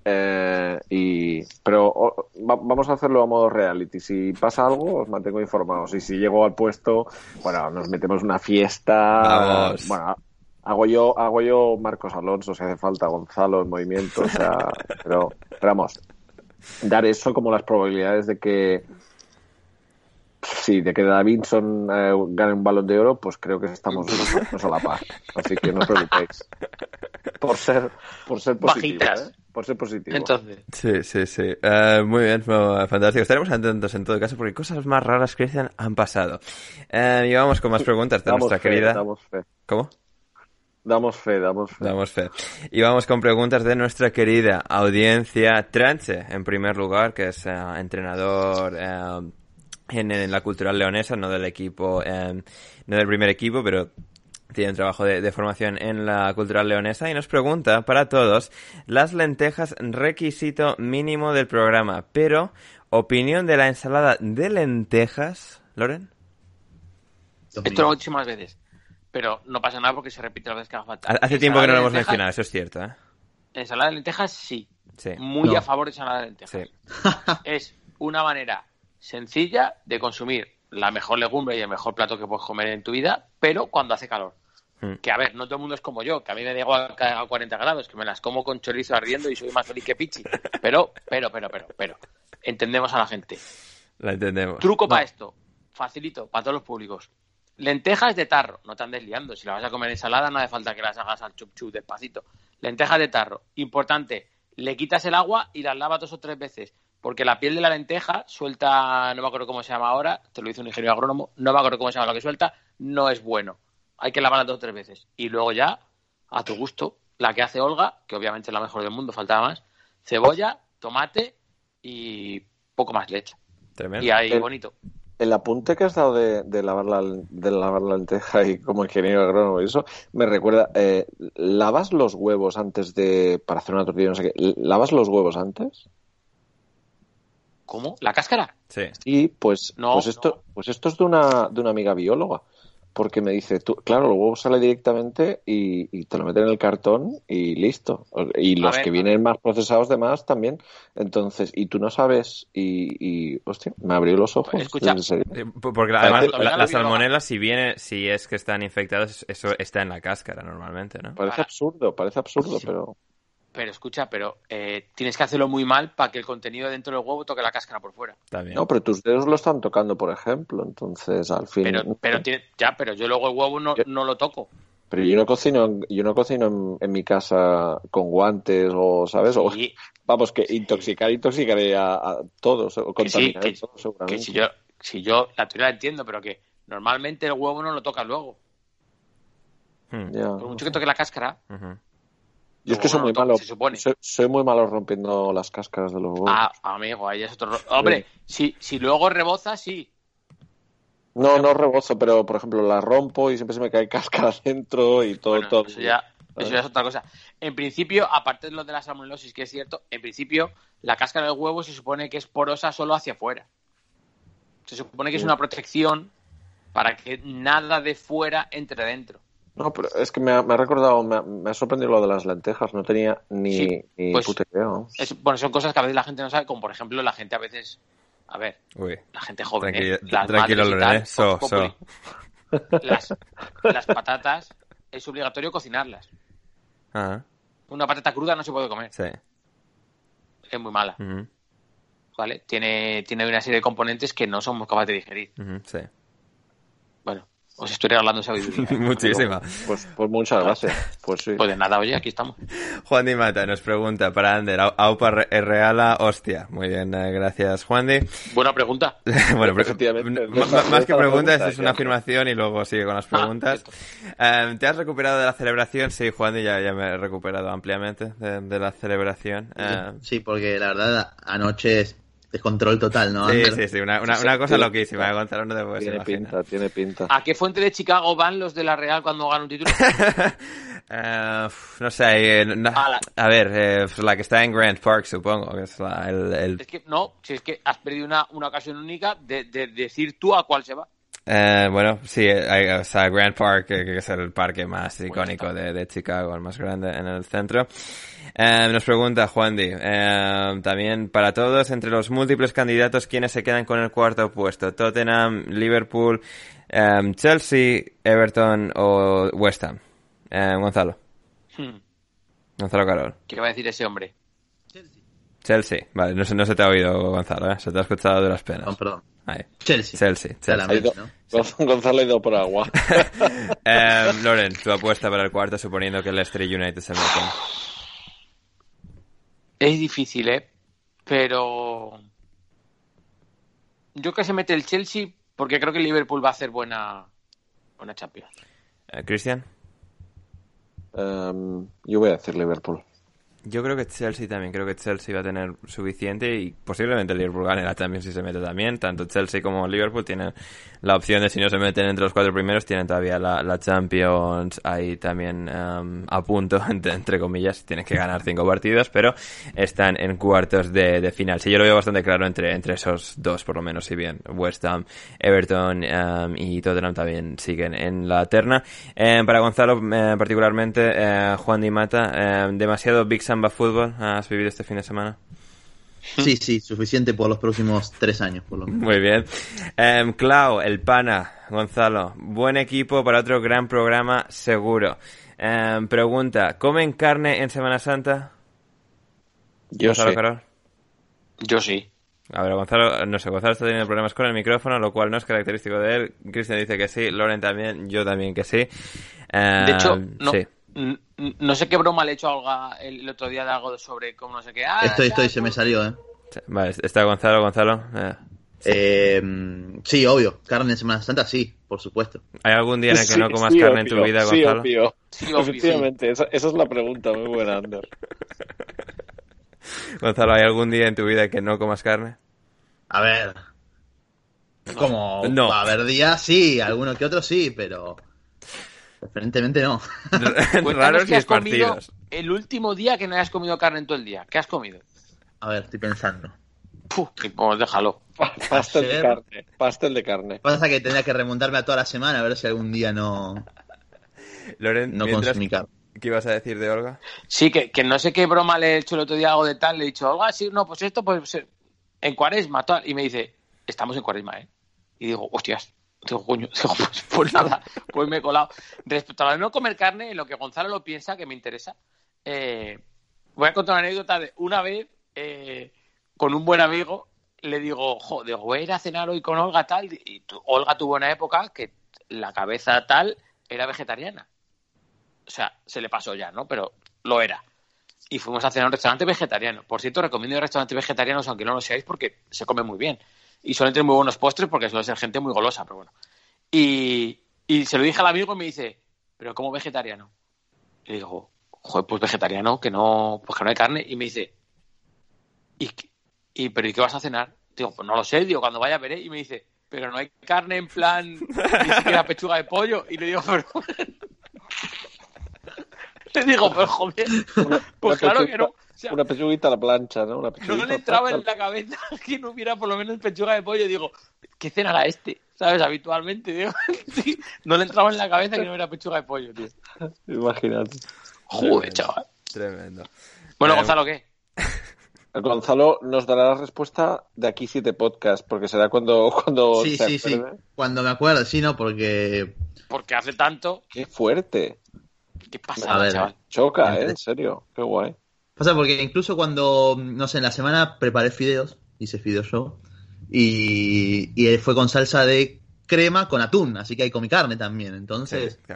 eh, y, pero oh, va- vamos a hacerlo a modo reality. Si pasa algo, os mantengo informados. Y si llego al puesto, bueno, nos metemos una fiesta. Vamos. Bueno, hago yo, hago yo Marcos Alonso si hace falta, Gonzalo en movimiento, o sea, pero, pero vamos, dar eso como las probabilidades de que sí, de que Davinson eh, gane un balón de oro, pues creo que estamos nosotros a la par. Así que no os preocupéis. Por ser, por ser positivo. ¿eh? Por ser positivo. Entonces, Sí, sí, sí. Eh, muy bien, fantástico. Estaremos atentos en todo caso porque cosas más raras, Cristian, han pasado. Eh, y vamos con más preguntas de damos nuestra fe, querida... damos fe. ¿Cómo? Damos fe, damos fe. Damos fe. Y vamos con preguntas de nuestra querida audiencia Tranche, en primer lugar, que es eh, entrenador eh, en, en la cultural leonesa, no del equipo, eh, no del primer equipo, pero tiene un trabajo de, de formación en la cultural leonesa y nos pregunta para todos las lentejas requisito mínimo del programa, pero opinión de la ensalada de lentejas, Loren. esto lo he dicho más veces. Pero no pasa nada porque se repite las veces que haga falta. Hace tiempo que no lo hemos lentejas- mencionado, eso es cierto, ¿eh? Ensalada de lentejas, sí. Sí. Muy No. a favor de ensalada de lentejas. Sí. Es una manera sencilla de consumir la mejor legumbre y el mejor plato que puedes comer en tu vida, pero cuando hace calor. Mm. Que a ver, no todo el mundo es como yo, que a mí me da igual que haga 40 grados, que me las como con chorizo ardiendo y soy más feliz que Pichi. Pero, pero, pero, pero, pero, entendemos a la gente. La entendemos. Truco para esto, facilito, para todos los públicos. Lentejas de tarro, no te andes liando. Si la vas a comer ensalada, no hace falta que las hagas al chup chup despacito. Lentejas de tarro, importante, le quitas el agua y las lavas dos o tres veces. Porque la piel de la lenteja suelta, no me acuerdo cómo se llama ahora, te lo dice un ingeniero agrónomo, no me acuerdo cómo se llama lo que suelta, no es bueno. Hay que lavarlas dos o tres veces. Y luego ya, a tu gusto, la que hace Olga, que obviamente es la mejor del mundo, faltaba más, cebolla, tomate y poco más leche. Tremendo. Y ahí bonito. El apunte que has dado de, de lavar la, de lavar la lenteja y como ingeniero agrónomo y eso, me recuerda, eh, ¿lavas los huevos antes de, para hacer una tortilla, no sé qué, ¿lavas los huevos antes? ¿Cómo? ¿La cáscara? Sí. Sí, pues, No, pues esto, no. pues esto es de una, de una amiga bióloga, porque me dice, tú, claro, los huevos sale directamente y, y te lo meten en el cartón y listo. Y los ver, que vienen más procesados de más también. Entonces, y tú no sabes, y, y hostia, me abrió los ojos. Escucha, en serio. Eh, Porque además Parece- la, la Parece- salmonela, si viene, si es que están infectados, eso está en la cáscara normalmente, ¿no? Parece absurdo, parece absurdo, pero Pero escucha, pero eh, tienes que hacerlo muy mal para que el contenido dentro del huevo toque la cáscara por fuera. También. no, pero tus dedos lo están tocando, por ejemplo, entonces al fin. Pero, pero tiene, ya, pero yo luego el huevo no, Yo- no lo toco. Pero yo no cocino, en- yo no cocino en, en mi casa con guantes o, ¿sabes? O, vamos, que intoxicar, intoxicaré a, a todos, o Que sí, contaminaré que- todos, que seguramente. si yo, si yo la teoría la entiendo, pero que normalmente el huevo no lo tocas luego. Hmm. Ya. Por mucho que toque la cáscara, Ujú. Yo es que soy muy malo. se supone. Soy, soy muy malo rompiendo las cáscaras de los huevos. ah, amigo, ahí es otro. ro- Hombre, si, si luego reboza, sí. no, no rebozo, pero por ejemplo la rompo y siempre se me cae cáscara dentro y todo. Bueno, todo. eso ya, eso ya es otra cosa. En principio, aparte de lo de la salmonelosis, que es cierto, en principio la cáscara del huevo se supone que es porosa solo hacia afuera. Se supone que es una protección para que nada de fuera entre dentro. No, pero es que me ha, me ha recordado, me ha, me ha sorprendido lo de las lentejas. No tenía ni, Sí, ni pues- puta idea. Es, bueno, son cosas que a veces la gente no sabe, como por ejemplo la gente a veces, a ver, Uy. la gente joven, Tranquilo, ¿eh? Las tranquilo, madres y Lorena, tal, ¿eh? So. Las, las patatas es obligatorio cocinarlas. Una patata cruda no se puede comer, sí. es muy mala, ¿vale? Tiene, tiene una serie de componentes que no somos capaces de digerir. sí. Bueno, os estoy regalando sabiduría. Muchísima. Pues, pues muchas gracias. Pues sí. Pues de nada, oye, aquí estamos. Juan Di Mata nos pregunta para Ander, au- Aupa reala, hostia. Muy bien, eh, gracias Juan Di. Buena pregunta. bueno, Efectivamente. más que pregunta, es una ya. afirmación y luego sigue con las preguntas. Eh, ¿Te has recuperado de la celebración? Sí, Juan Di, ya, ya me he recuperado ampliamente de, de la celebración. Eh, Sí, porque la verdad, anoche descontrol total, ¿no? sí, Ander? sí, sí, una, una, cosa loquísima. Gonzalo, no te puedes Tiene imaginar. pinta, tiene pinta. ¿A qué fuente de Chicago van los de la Real cuando ganan un título? Eh, no sé, eh, no- A la- a ver, eh, la que está en Grant Park, supongo, que es la, el, el- Es que no, si es que has perdido una, una ocasión única de, de decir tú a cuál se va. Eh, bueno, sí, hay, o sea, Grant Park, que, es el parque más icónico de, de Chicago, el más grande en el centro. Eh, nos pregunta Juan Di, eh, también para todos, entre los múltiples candidatos, ¿quiénes se quedan con el cuarto puesto? Tottenham, Liverpool, eh, Chelsea, Everton o West Ham. Eh, Gonzalo, Hmm, Gonzalo Carol. ¿Qué va a decir ese hombre? Chelsea, vale, no, se- no se te ha oído Gonzalo, ¿eh? se te ha escuchado de las penas. Perdón, perdón. Ahí. Chelsea. Chelsea, Chelsea. Ido- ¿no? Gonzalo ha ido por agua. Eh, Loren, tu apuesta para el cuarto, suponiendo que el Leicester United se meten. Es difícil, ¿eh? Pero yo creo que se mete el Chelsea porque creo que el Liverpool va a hacer buena, buena Champions. Eh, Cristian, Em, yo voy a decir Liverpool. Yo creo que Chelsea también, creo que Chelsea va a tener suficiente y posiblemente Liverpool gane Champions si se mete también. Tanto Chelsea como Liverpool tienen la opción de si no se meten entre los cuatro primeros, tienen todavía la, Champions ahí también em, a punto, entre, comillas, tienen que ganar cinco partidos, pero están en cuartos de, final. Sí, yo lo veo bastante claro entre, entre esos dos, por lo menos, si bien West Ham, Everton em, y Tottenham también siguen en la terna. Em, para Gonzalo, eh, particularmente, eh, Juan Di Mata, em, demasiado Big Samba Fútbol has vivido este fin de semana. Sí, sí, suficiente por los próximos tres años, por lo menos. Muy bien. Em, Clau, el pana, Gonzalo, buen equipo para otro gran programa, seguro. Em, pregunta, ¿comen carne en Semana Santa? Yo Gonzalo sí. Carol. Yo sí. A ver, Gonzalo, no sé, Gonzalo está teniendo problemas con el micrófono, lo cual no es característico de él. Cristian dice que sí, Loren también, yo también que sí. Em, De hecho, no, sí. No sé qué broma le he hecho a Olga el, el otro día de algo sobre cómo no sé qué. Ah, Estoy, estoy, se me salió, ¿eh? Vale, está Gonzalo, Gonzalo. eh, Eh, sí, obvio. Carne en Semana Santa, sí, por supuesto. ¿Hay algún día en el que Sí, no comas sí, carne en tu vida, sí, Gonzalo? obvio. Sí, obvio, Efectivamente, esa, esa es la pregunta, muy buena, Ander. Gonzalo, ¿hay algún día en tu vida que no comas carne? A ver. Como No. va a haber días, sí, alguno que otro sí, pero preferentemente no. Cuéntanos Raros y qué has comido esparcidos. el último día que no hayas comido carne en todo el día. ¿Qué has comido? A ver, estoy pensando. Que, pues déjalo. Pastel de carne. Pastel de carne. Pasa que tendría que remontarme a toda la semana a ver si algún día no, Loren, no mientras, consumí carne. ¿qué ibas a decir de Olga? Sí, que, que no sé qué broma le he hecho el otro día algo de tal. Le he dicho, Olga, sí, no, pues esto, pues eh, en cuaresma, tal. Y me dice, estamos en cuaresma, ¿eh? Y digo, hostias. Digo, coño, pues, pues nada, pues me he colado. Respecto a lo no comer carne, en lo que Gonzalo lo piensa, que me interesa, eh, voy a contar una anécdota de una vez eh, con un buen amigo, le digo, jo, digo, voy a ir a cenar hoy con Olga tal, y Olga tuvo una época que la cabeza tal era vegetariana. O sea, se le pasó ya, ¿no? Pero lo era. Y fuimos a cenar un restaurante vegetariano. Por cierto, recomiendo restaurantes vegetarianos, aunque no lo seáis, porque se come muy bien. Y suelen tener muy buenos postres porque suele ser gente muy golosa, pero bueno. Y, y se lo dije al amigo y me dice, ¿pero cómo vegetariano? Y le digo, joder, pues vegetariano, que no, pues que no hay carne. Y me dice, ¿y, pero ¿y qué vas a cenar? Digo, pues no lo sé, digo, cuando vaya veré. Y me dice, pero no hay carne en plan, ni siquiera pechuga de pollo. Y le digo, pero... le digo, pero joder, pues claro que no. Sea, Una pechuguita a la plancha, ¿no? Una no le entraba en la cabeza que no hubiera por lo menos pechuga de pollo. Digo, ¿qué cenará este? ¿Sabes? Habitualmente, digo, sí, no le entraba en la cabeza que no hubiera pechuga de pollo, tío. Imagínate. Joder, chaval. Tremendo. Bueno, Eh, Gonzalo, ¿qué? Gonzalo nos dará la respuesta de aquí siete podcasts, porque será cuando, cuando Sí, se sí, sí. Cuando me acuerdo, sí, no, porque Porque hace tanto. Qué fuerte. ¿Qué pasa, chaval? Choca, ¿eh? Entre- En serio. Qué guay. Pasa porque incluso cuando, no sé, en la semana preparé fideos, hice fideo show, y, y fue con salsa de crema con atún, así que ahí comí carne también. Entonces, Sí.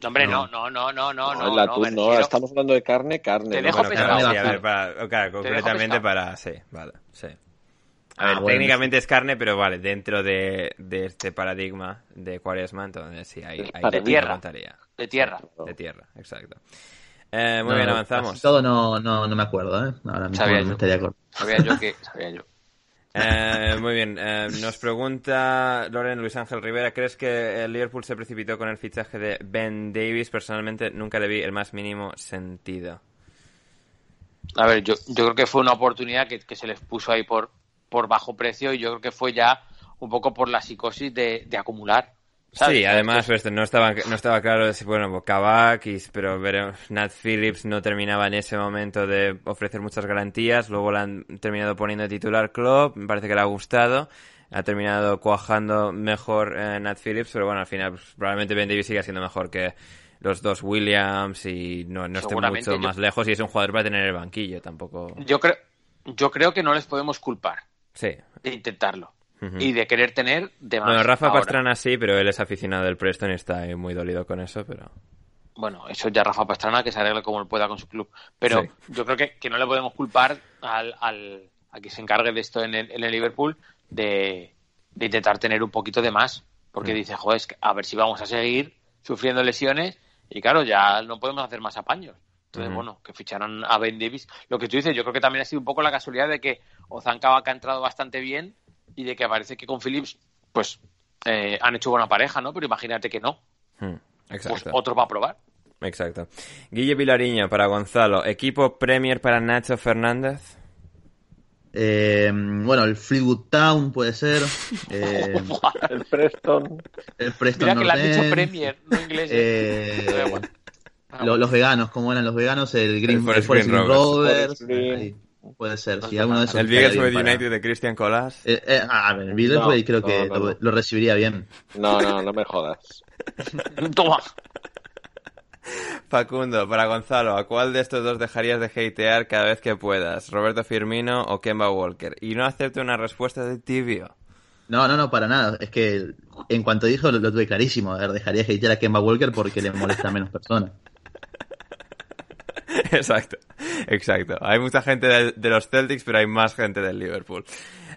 No, hombre, no, No. no, no, no, no. No, no, el no, atún no, refiero- estamos hablando de carne, carne. Te ¿no? dejo pescado. sí, a ver, para, claro, concretamente para... Sí, vale, sí. A Ah, ver, bueno, técnicamente es carne, pero vale, dentro de, de este paradigma de cuaresma, entonces sí, ahí, ahí De tierra. De tierra. De tierra, exacto. Eh, muy no, bien, avanzamos. Todo no, no, no me acuerdo, ¿eh? Ahora mismo Sabía no yo. me estaría acordando. Sabía yo que. Sabía yo. Eh, muy bien, eh, nos pregunta Loren Luis Ángel Rivera, ¿crees que el Liverpool se precipitó con el fichaje de Ben Davis? Personalmente nunca le vi el más mínimo sentido. A ver, yo, yo creo que fue una oportunidad que, que se les puso ahí por, por bajo precio y yo creo que fue ya un poco por la psicosis de, de acumular. ¿Sabes? Sí, además pues, no estaba no estaba claro si bueno Kabak, y- pero veremos, Nat Phillips no terminaba en ese momento de ofrecer muchas garantías, luego la han terminado poniendo de titular Klopp, me parece que le ha gustado, ha terminado cuajando mejor eh, Nat Phillips, pero bueno al final pues, probablemente Ben Davies siga siendo mejor que los dos Williams y no, no esté mucho yo- más lejos y es un jugador para tener en el banquillo tampoco. Yo creo, yo creo que no les podemos culpar Sí. de intentarlo Y de querer tener de más. Bueno, Rafa ahora. Pastrana sí, pero él es aficionado del Preston y está muy dolido con eso, pero... Bueno, eso ya Rafa Pastrana que se arregle como él pueda con su club. Pero Sí. yo creo que, que no le podemos culpar al, al, a que se encargue de esto en el, en el Liverpool de, de intentar tener un poquito de más. Porque Mm. dice, joder, a ver si vamos a seguir sufriendo lesiones y claro, ya no podemos hacer más apaños. Entonces, bueno, que ficharan a Ben Davis. Lo que tú dices, yo creo que también ha sido un poco la casualidad de que Ozan Kabak ha entrado bastante bien y de que parece que con Phillips, pues, eh, han hecho buena pareja, ¿no? Pero imagínate que no. Hmm, Pues Exacto. otro va a probar. Exacto. Guille Vilariño para Gonzalo. Equipo Premier para Nacho Fernández. Eh, bueno, el Fleetwood Town puede ser. eh, El Preston. el Preston Mira que le han dicho Premier, no inglés. eh. Ah, los veganos, ¿cómo eran los veganos? El Green El Forest el Forest Green Green Rovers. Rovers. Forest Green. Puede ser, si alguno de esos. El para- United de Christian Colas. Eh, eh, a ver, el Biggleswade No, creo que no, no, lo, no. lo recibiría bien. No, no, no me jodas. Toma. Facundo, para Gonzalo, ¿a cuál de estos dos dejarías de hatear cada vez que puedas? ¿Roberto Firmino o Kemba Walker? Y no acepto una respuesta de tibio. No, no, no, para nada. Es que en cuanto dijo lo, lo tuve clarísimo. A ver, dejaría hatear a Kemba Walker porque le molesta a menos personas. Exacto. Exacto. Hay mucha gente de, los Celtics, pero hay más gente del Liverpool.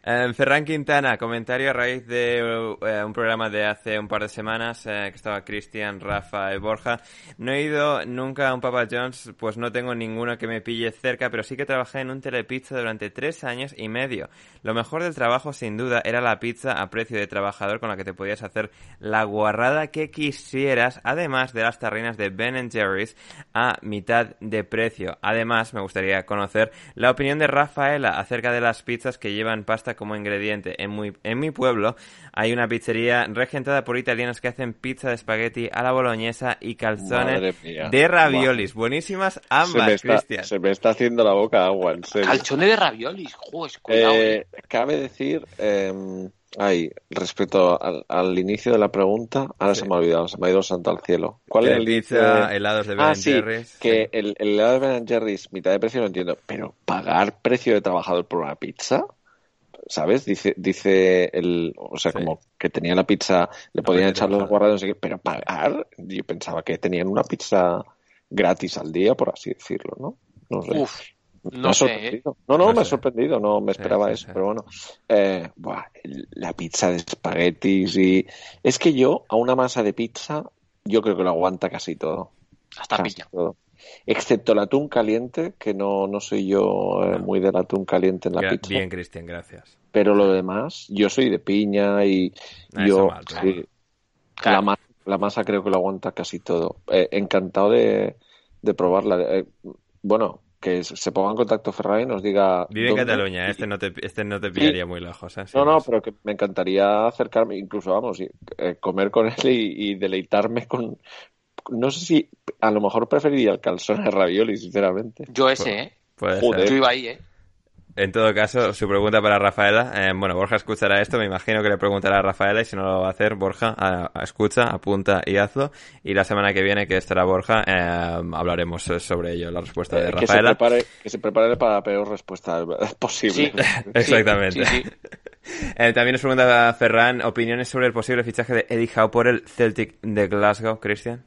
Eh, Ferran Quintana, comentario a raíz de eh, un programa de hace un par de semanas eh, que estaba Cristian, Rafa y Borja. No he ido nunca a un Papa John's, pues no tengo ninguno que me pille cerca, pero sí que trabajé en un telepizza durante tres años y medio. Lo mejor del trabajo, sin duda, era la pizza a precio de trabajador con la que te podías hacer la guarrada que quisieras, además de las tarrinas de Ben Jerry's a mitad de precio. Además, me gustaría conocer la opinión de Rafaela acerca de las pizzas que llevan pasta como ingrediente. En, muy, en mi pueblo hay una pizzería regentada por italianos que hacen pizza de espagueti a la boloñesa y calzones de raviolis. Buenísimas ambas, Cristian. se me está haciendo la boca agua, en serio. Calzones de raviolis, joder, cuidado. Eh, cabe decir, eh, ay, respecto al, al inicio de la pregunta, ahora Sí. se me ha olvidado, se me ha ido el santo al cielo. ¿Cuál era el pizza, inicio de- helados de Ben Ah, sí, Jerry's. que Sí. el, el helado de Ben Jerry's, mitad de precio, lo entiendo, pero pagar precio de trabajador por una pizza, ¿sabes? Dice, dice el, o sea, Sí. como que tenía la pizza, le podían echar los guardados, no sé qué, pero pagar, yo pensaba que tenían una pizza gratis al día, por así decirlo, ¿no? No sé. Uf, Me no ha sé, ¿eh? sorprendido. No, no, No me ha sé. sorprendido, no me esperaba sí, eso, sí. pero bueno. Eh, buah, la pizza de espaguetis y... Es que yo, a una masa de pizza, yo creo que lo aguanta casi todo. Hasta Casi piña. todo. Excepto el atún caliente, que no, no soy yo eh, muy del atún caliente en la pizza. Bien, Cristian, gracias. Pero lo demás, yo soy de piña y Ah, yo... mal, sí. Claro. la, masa, la masa creo que lo aguanta casi todo. Eh, encantado de, de probarla. Eh, bueno, que se ponga en contacto Ferrari y nos diga... Vive en Cataluña, y- este no te, este no te pillaría muy lejos. ¿eh? No, no, pero que me encantaría acercarme, incluso vamos, y, eh, comer con él y, y deleitarme con... No sé si a lo mejor preferiría el calzone de ravioli, sinceramente. Yo ese, ¿eh? Joder. Yo iba ahí, ¿eh? En todo caso, su pregunta para Rafaela, eh, bueno, Borja escuchará esto, me imagino que le preguntará a Rafaela y si no lo va a hacer, Borja, a- a- escucha, apunta y hazlo. Y la semana que viene, que estará Borja, eh, hablaremos eh, sobre ello, la respuesta de Eh, que, se Rafaela. prepare, que se prepare para la peor respuesta posible. Sí. Exactamente. Sí, sí. Eh, también nos pregunta Ferran, opiniones sobre el posible fichaje de Eddie Howe por el Celtic de Glasgow, Cristian.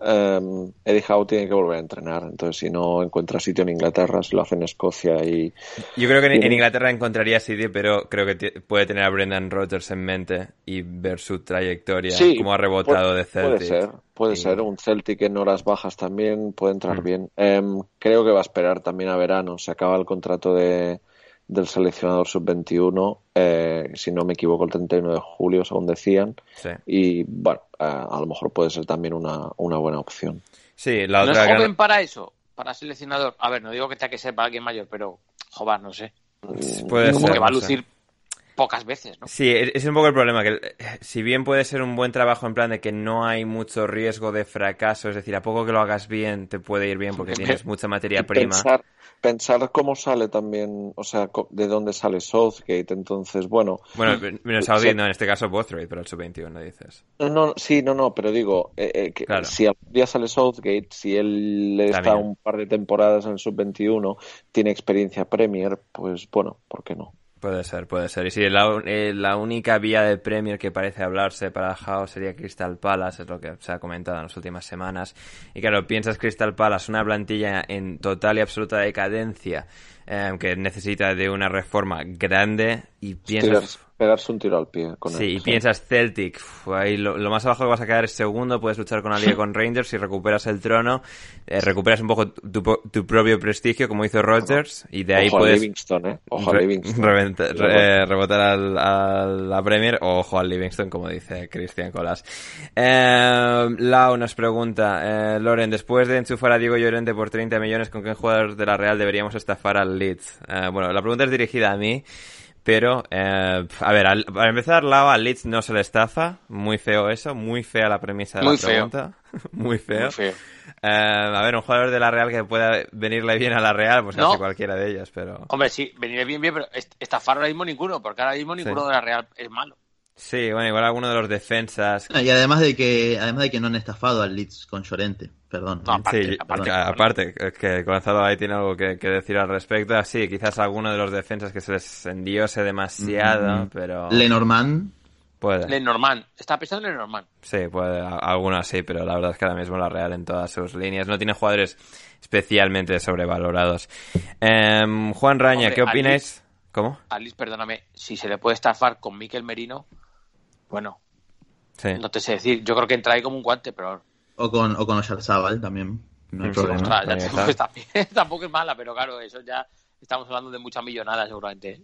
Um, Eddie Howe tiene que volver a entrenar, entonces si no encuentra sitio en Inglaterra, se lo hace en Escocia y... Yo creo que en, Inglaterra encontraría sitio, pero creo que puede tener a Brendan Rodgers en mente y ver su trayectoria, Sí, cómo ha rebotado de Celtic. Puede ser, puede ser. Un Celtic en horas bajas también puede entrar Mm. bien. Em, creo que va a esperar también a verano. Se acaba el contrato de, del seleccionador sub-21, eh, si no me equivoco, el 31 de julio, según decían. Sí. Y bueno, eh, a lo mejor puede ser también una, una buena opción. Sí, la ¿No otra es gran- joven para eso? Para seleccionador. A ver, no digo que tenga que ser para alguien mayor, pero, joder, no sé. puede Como ser, que va a no sé. Pocas veces, ¿no? Sí, es es un poco el problema, que si bien puede ser un buen trabajo en plan de que no hay mucho riesgo de fracaso, es decir, a poco que lo hagas bien te puede ir bien porque tienes mucha materia Y prima. Pensar, pensar cómo sale también, o sea, de dónde sale Southgate. Entonces, bueno, Bueno, menos Sí. no, en este caso Bothroyd, pero el sub-21 dices. No, no, sí, no, no, pero digo, eh, eh, que Claro. si algún día sale Southgate, si él está un par de temporadas en el sub-21, tiene experiencia Premier, pues bueno, ¿por qué no? Puede ser, puede ser. Y sí, la, eh, la única vía de Premier que parece hablarse para Howe sería Crystal Palace, es lo que se ha comentado en las últimas semanas. Y claro, piensas Crystal Palace, una plantilla en total y absoluta decadencia, eh, que necesita de una reforma grande, y piensas... Tirar- pegarse un tiro al pie con Sí, él. y piensas Celtic, uf, ahí lo, lo más abajo que vas a quedar es segundo, puedes luchar con la liga con Rangers, si recuperas el trono, eh, recuperas un poco tu, tu propio prestigio como hizo Rodgers, y de ahí Ojo a puedes Livingston, ¿eh? Ojo a Livingston. re- rebotar al, a la Premier o ojo al Livingston, como dice Cristian Colas. Eh, Lau nos pregunta, eh, Loren, después de enchufar a Diego Llorente por 30 millones, ¿con qué jugador de la Real deberíamos estafar al Leeds? Eh, bueno, la pregunta es dirigida a mí. Pero, eh, a ver, al- para empezar, Lau al Leeds no se le estafa. Muy feo eso, muy fea la premisa de Muy la feo. pregunta. muy feo. Muy feo. Eh, a ver, un jugador de la Real que pueda venirle bien a la Real, pues No. casi cualquiera de ellos, pero... Hombre, sí, veniré bien, bien, pero est- estafar ahora mismo ninguno, porque ahora mismo ninguno de la Real es malo. Sí, bueno, igual alguno de los defensas. Y además de que además de que no han estafado al Leeds con Llorente, perdón. No, aparte, sí, aparte, es que Gonzalo ahí tiene algo que, que decir al respecto. Ah, Sí, quizás alguno de los defensas que se les endiose demasiado, Mm, pero... Lenormand, Puede. Lenormand. Está pensando en Lenormand. Sí, puede, a- algunas sí, pero la verdad es que ahora mismo la Real en todas sus líneas no tiene jugadores especialmente sobrevalorados. Em, Juan Raña, Hombre, ¿qué opináis? ¿Cómo? Alice, perdóname, si se le puede estafar con Miquel Merino, bueno, Sí. no te sé decir. Yo creo que entra ahí como un guante, pero O con, o con Oyarzabal también. No hay Sí, problema. ostras. ya está. tampoco es mala, pero claro, eso ya estamos hablando de mucha millonada seguramente.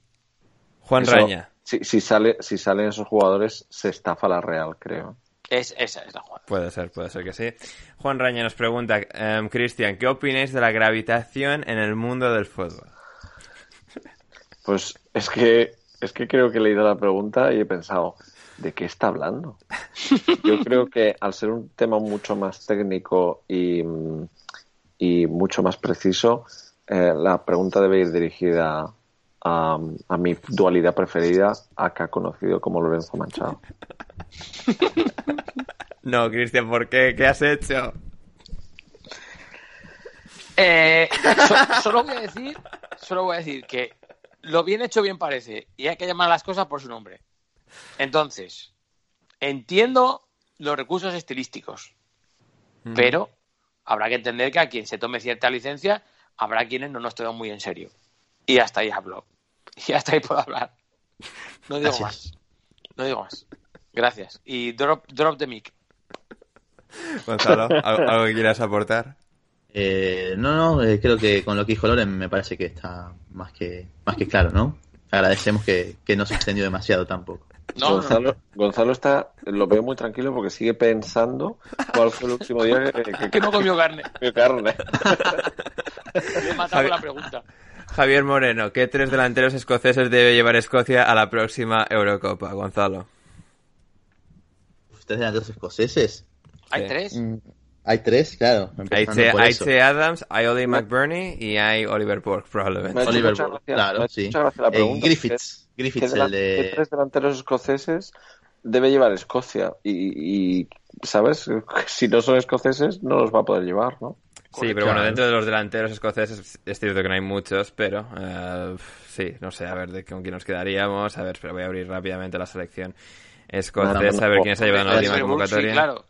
Juan Eso, Raña. Si, si, sale, si salen esos jugadores, se estafa la Real, creo. Es, esa es la jugada. Puede ser, puede ser que sí. Juan Raña nos pregunta, em, Cristian, ¿qué opináis de la gravitación en el mundo del fútbol? Pues es que, es que creo que he leído la pregunta y he pensado, ¿de qué está hablando? Yo creo que al ser un tema mucho más técnico y, y mucho más preciso, eh, la pregunta debe ir dirigida a, a mi dualidad preferida, acá conocido como Lorenzo Manchado. No, Cristian, ¿por qué? ¿Qué has hecho? Eh, so- solo voy a decir, solo voy a decir que lo bien hecho bien parece y hay que llamar a las cosas por su nombre. Entonces, entiendo los recursos estilísticos, pero habrá que entender que a quien se tome cierta licencia habrá quienes no nos tomen muy en serio. Y hasta ahí hablo. Y hasta ahí puedo hablar. No digo Gracias. más. No digo más. Gracias. Y drop, drop the mic. Gonzalo, ¿al- ¿algo que quieras aportar? Eh, no, no, eh, creo que con lo que dijo Loren me parece que está más que, más que claro, ¿no? Agradecemos que, que no se extendió demasiado tampoco. No, no, Gonzalo, está, lo veo muy tranquilo porque sigue pensando cuál fue el último día que, que- que no comió carne. comió carne. Le he matado con la pregunta. Javier Moreno, ¿qué tres delanteros escoceses debe llevar Escocia a la próxima Eurocopa? Gonzalo. ¿Ustedes delanteros escoceses? ¿Hay Sí. tres? Mm, Hay tres, claro. Hay. Che Adams, hay Oli McBurney y hay Oliver ha probablemente. Oliver me claro, sí. Eh, pregunta, Griffiths, ¿Qué, Griffiths, delan- el de... qué tres delanteros escoceses debe llevar Escocia? Y, y, ¿sabes? Si no son escoceses, no los va a poder llevar, ¿no? Sí, pero bueno, dentro de los delanteros escoceses es cierto que no hay muchos, pero eh, sí, no sé, a ver de con quién nos quedaríamos. A ver, pero voy a abrir rápidamente la selección escocesa, a ver quién se ha llevado en la última sí, convocatoria. claro.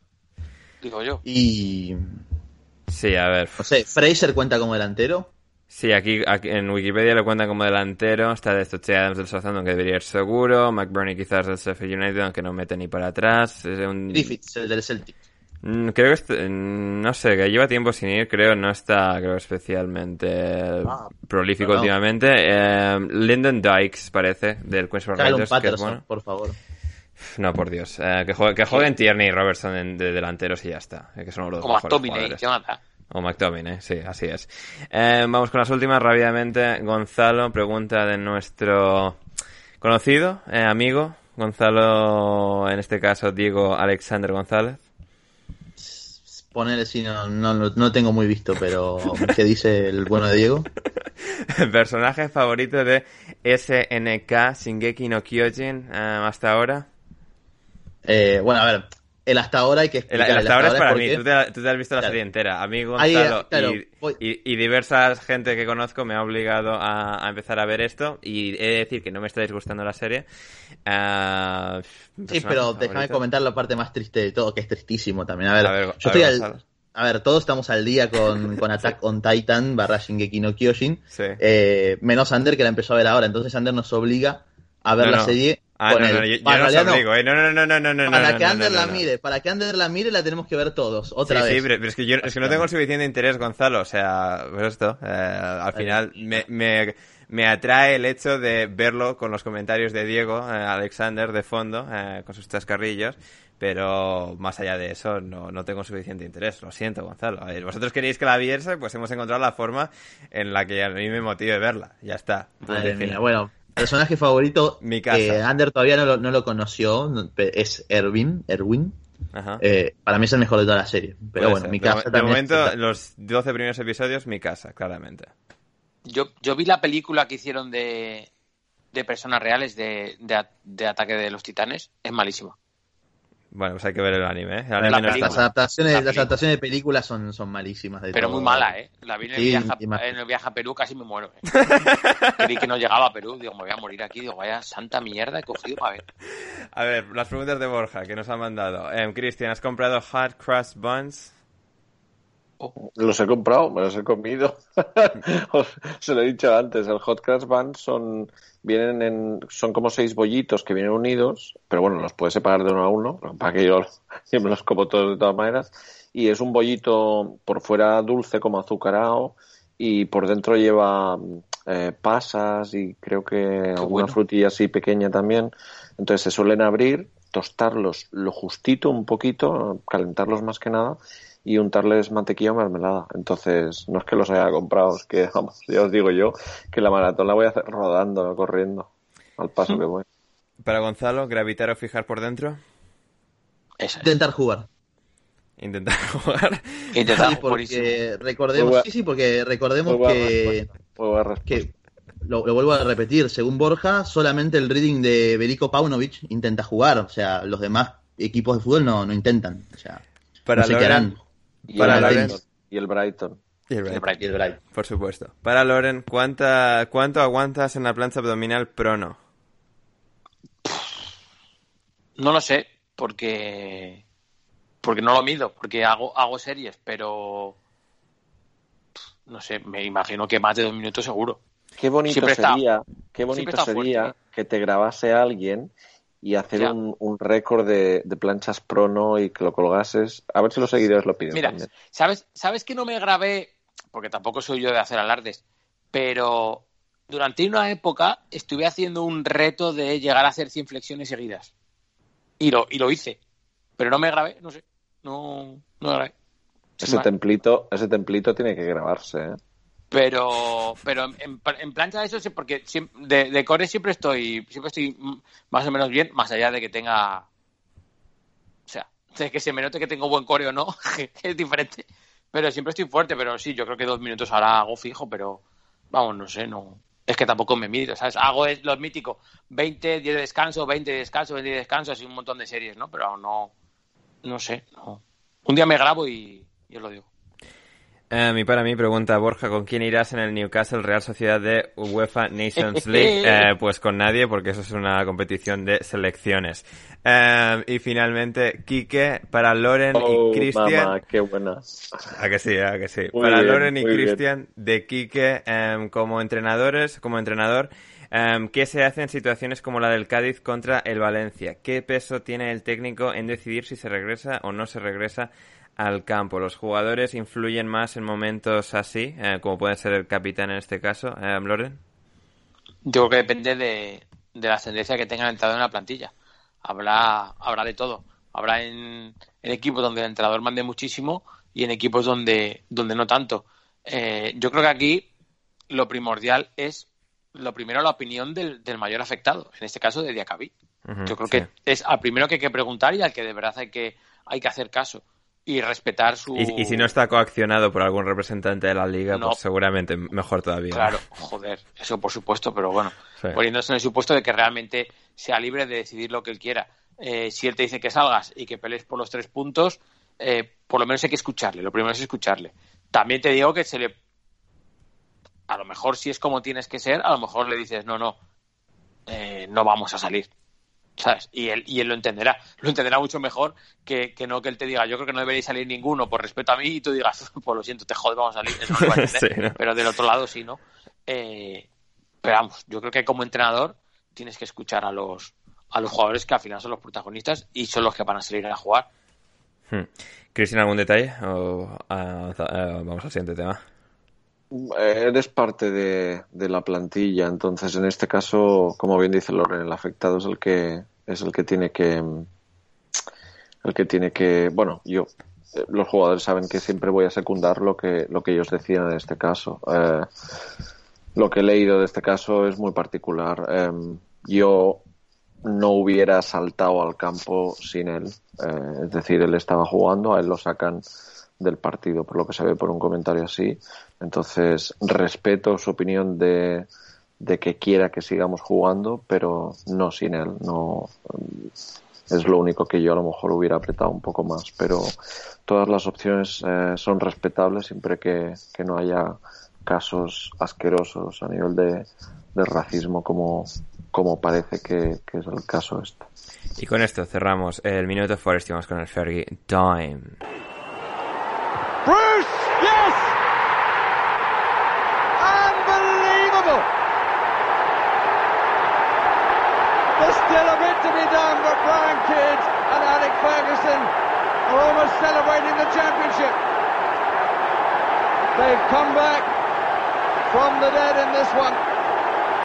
Digo yo. Y... Sí, a ver. No sé, Fraser cuenta como delantero. Sí, aquí, aquí en Wikipedia lo cuentan como delantero. Está de esto Che Adams del Southampton, que debería ir seguro. McBurney quizás del Sheffield United, aunque no mete ni para atrás. Es un... Griffiths, el del Celtic. Mm, Creo que, est- mm, no sé, que lleva tiempo sin ir, creo, no está, creo, especialmente Ah, prolífico no. últimamente. Eh, Lyndon Dykes, parece, del Callum Raiders, que es Patterson, bueno. por favor. No, por Dios. Eh, que, juegue, que jueguen Tierney y Robertson de delanteros y ya está. eh, que son los dos Como mejores McTominay, jugadores. O McTominay, sí, así es. Eh, vamos con las últimas rápidamente. Gonzalo, pregunta de nuestro conocido, eh, amigo. Gonzalo, en este caso, Diego Alexander González. Ponerle sí, no, no, no, no tengo muy visto, pero ¿qué dice el bueno de Diego? Personaje favorito de SNK Shingeki no Kyojin eh, hasta ahora. Eh, bueno, a ver, el hasta ahora hay que El, explicar. el hasta ahora es para mí, tú te, tú te has visto la Claro. serie entera. A mí Ahí, Gonzalo claro, y, voy- y, y diversas gente que conozco me ha obligado a, a empezar a ver esto y he de decir que no me está disgustando la serie. Ah, Sí, pero déjame comentar la parte más triste de todo, que es tristísimo también. A ver, A ver, yo a estoy ver, al... A ver, todos estamos al día con, con Attack on Titan barra Shingeki no Kyojin. Sí. Eh, menos Ander que la empezó a ver ahora. Entonces Ander nos obliga a ver No, la no. serie Ah, no, no, yo, yo no os obligo, eh. No, no, no, no, no, no. Para no, que Ander la mire, para que Ander la mire la tenemos que ver todos, otra sí, vez. sí, pero, pero es que yo es que no tengo el suficiente interés, Gonzalo. O sea, pues esto, eh, al final me, me, me atrae el hecho de verlo con los comentarios de Diego eh, Alexander de fondo, eh, con sus chascarrillos. Pero más allá de eso, no, no tengo suficiente interés. Lo siento, Gonzalo. A ver, vosotros queréis que la viese, pues hemos encontrado la forma en la que a mí me motive verla. Ya está. Madre mía, bueno, personaje favorito Mi casa. que Ander todavía no lo, no lo conoció, es Erwin, Erwin. Ajá. Eh, para mí es el mejor de toda la serie. Pero Puede bueno, ser. mi casa de, también. momento, los 12 primeros episodios, mi casa, claramente. Yo, yo vi la película que hicieron de, de personas reales de, de, a- de Ataque de los Titanes. Es malísima. Bueno, pues hay que ver el anime, ¿eh? El La no. Las adaptaciones, La las adaptaciones de películas son, son malísimas. De Pero todo. muy mala, ¿eh? La vi en el, Sí, viaje, a- en el viaje a Perú, casi me muero. ¿eh? Creí que no llegaba a Perú. Digo, me voy a morir aquí. Digo, vaya santa mierda he cogido para ver. A ver, las preguntas de Borja que nos han mandado. Em, Cristian, ¿has comprado Hard Crust Buns? Los he comprado, me los he comido. Os- Se lo he dicho antes, el Hot Cross Bun son, vienen en, son como seis bollitos que vienen unidos, pero bueno, los puedes separar de uno a uno, para que yo, me los como todos de todas maneras. Y es un bollito por fuera dulce como azucarado y por dentro lleva eh, pasas y creo que alguna bueno. frutilla así pequeña también. Entonces se suelen abrir, tostarlos lo justito un poquito, calentarlos más que nada y untarles mantequilla o mermelada. Entonces, no es que los haya comprado, es que, vamos, ya os digo yo, que la maratón la voy a hacer rodando, no corriendo, al paso que voy. Para Gonzalo, ¿gravitar o fijar por dentro? Esa es. Intentar jugar. Intentar jugar. Intentar, Sí, porque recordemos, buena- sí, sí, porque recordemos que, que lo, lo vuelvo a repetir, según Borja, solamente el reading de Berico Paunovic intenta jugar, o sea, los demás equipos de fútbol no, no intentan, o sea, Para no Loren, harán. Y, para el Loren. Brighton, y el Brighton. Y el El Brighton. Y el por supuesto. Para Loren, ¿cuánta, ¿cuánto aguantas en la plancha abdominal prono? No lo sé, porque porque no lo mido, porque hago hago series, pero no sé, me imagino que más de dos minutos seguro. Qué bonito Siempre está- sería, qué bonito sería fuerte, que te grabase alguien y hacer Ya. un, un récord de, de planchas prono y que lo colgases. A ver si los seguidores lo piden Mira, también. ¿sabes, ¿sabes que no me grabé? Porque tampoco soy yo de hacer alardes, pero durante una época estuve haciendo un reto de llegar a hacer 100 flexiones seguidas. Y lo, y lo hice. Pero no me grabé, no sé. No, no me grabé. Ese templito, ese templito tiene que grabarse, ¿eh? Pero, pero en, en, plancha de eso sí, porque de, de core siempre estoy, siempre estoy más o menos bien, más allá de que tenga, o sea, de que se me note que tengo buen core o no, es diferente. Pero siempre estoy fuerte, pero sí, yo creo que dos minutos ahora hago fijo, pero vamos, no sé, no. Es que tampoco me mido, ¿sabes? Hago es lo mítico, 20, 10 de descanso, 20 de descanso, 20 de descanso, así un montón de series, ¿no? Pero no, no sé, no. Un día me grabo y, y os lo digo. Em, y para mí, pregunta Borja, ¿con quién irás en el Newcastle Real Sociedad de UEFA Nations League? Eh, pues con nadie, porque eso es una competición de selecciones. Em, y finalmente, Quique, para Loren Oh, y Cristian. mamá, qué buena. A que sí, a que sí. Muy Para bien, Loren y. Cristian, de Quique, em, como entrenadores, como entrenador, em, ¿qué se hace en situaciones como la del Cádiz contra el Valencia? ¿Qué peso tiene el técnico en decidir si se regresa o no se regresa al campo? ¿Los jugadores influyen más en momentos así, eh, como puede ser el capitán en este caso, em, Loren? Yo creo que depende de, de la ascendencia que tenga el entrenador en la plantilla. Habrá, habrá de todo. Habrá en, en equipos donde el entrenador mande muchísimo y en equipos donde, donde no tanto. Eh, yo creo que aquí lo primordial es, lo primero, la opinión del, del mayor afectado, en este caso de Diacabí. Yo creo sí. que es al primero que hay que preguntar y al que de verdad hay que, hay que hacer caso y respetar su... Y, y si no está coaccionado por algún representante de la liga, No. pues seguramente mejor todavía. Claro, joder, eso por supuesto, pero bueno, Sí. poniéndose en el supuesto de que realmente sea libre de decidir lo que él quiera. Eh, si él te dice que salgas y que pelees por los tres puntos, eh, por lo menos hay que escucharle, lo primero es escucharle. También te digo que se le... A lo mejor si es como tienes que ser, a lo mejor le dices, no, no, eh, no vamos a salir. ¿Sabes? Y él, y él lo entenderá. Lo entenderá mucho mejor que, que no que él te diga, yo creo que no deberéis salir ninguno por respeto a mí y tú digas, pues lo siento, te jodes, vamos a salir. Eso no lo va a entender. Sí, ¿no? Pero del otro lado sí, ¿no? Eh, pero vamos, yo creo que como entrenador tienes que escuchar a los, a los jugadores que al final son los protagonistas y son los que van a salir a jugar. Hmm. Cristian, ¿algún detalle? O, ah, ah, vamos al siguiente tema. Eres parte de, la plantilla, entonces en este caso, como bien dice Loren, el afectado es el que es el que tiene que el que tiene que, bueno, yo eh, los jugadores saben que siempre voy a secundar lo que lo que ellos decían en este caso. Eh, lo que he leído de este caso es muy particular. Eh, yo no hubiera saltado al campo sin él. Eh, es decir, él estaba jugando, a él lo sacan del partido, por lo que se ve por un comentario así. Entonces, respeto su opinión de, de que quiera que sigamos jugando, pero no sin él. No, es lo único que yo a lo mejor hubiera apretado un poco más, pero todas las opciones eh, son respetables siempre que, que no haya casos asquerosos a nivel de, de racismo como, como parece que, es el caso este. Y con esto cerramos el Minuto Forest y vamos con el Fergie Time. Bruce, yes! Unbelievable! There's still a bit to be done, but Brian Kidd and Alec Ferguson are almost celebrating the championship. They've come back from the dead in this one.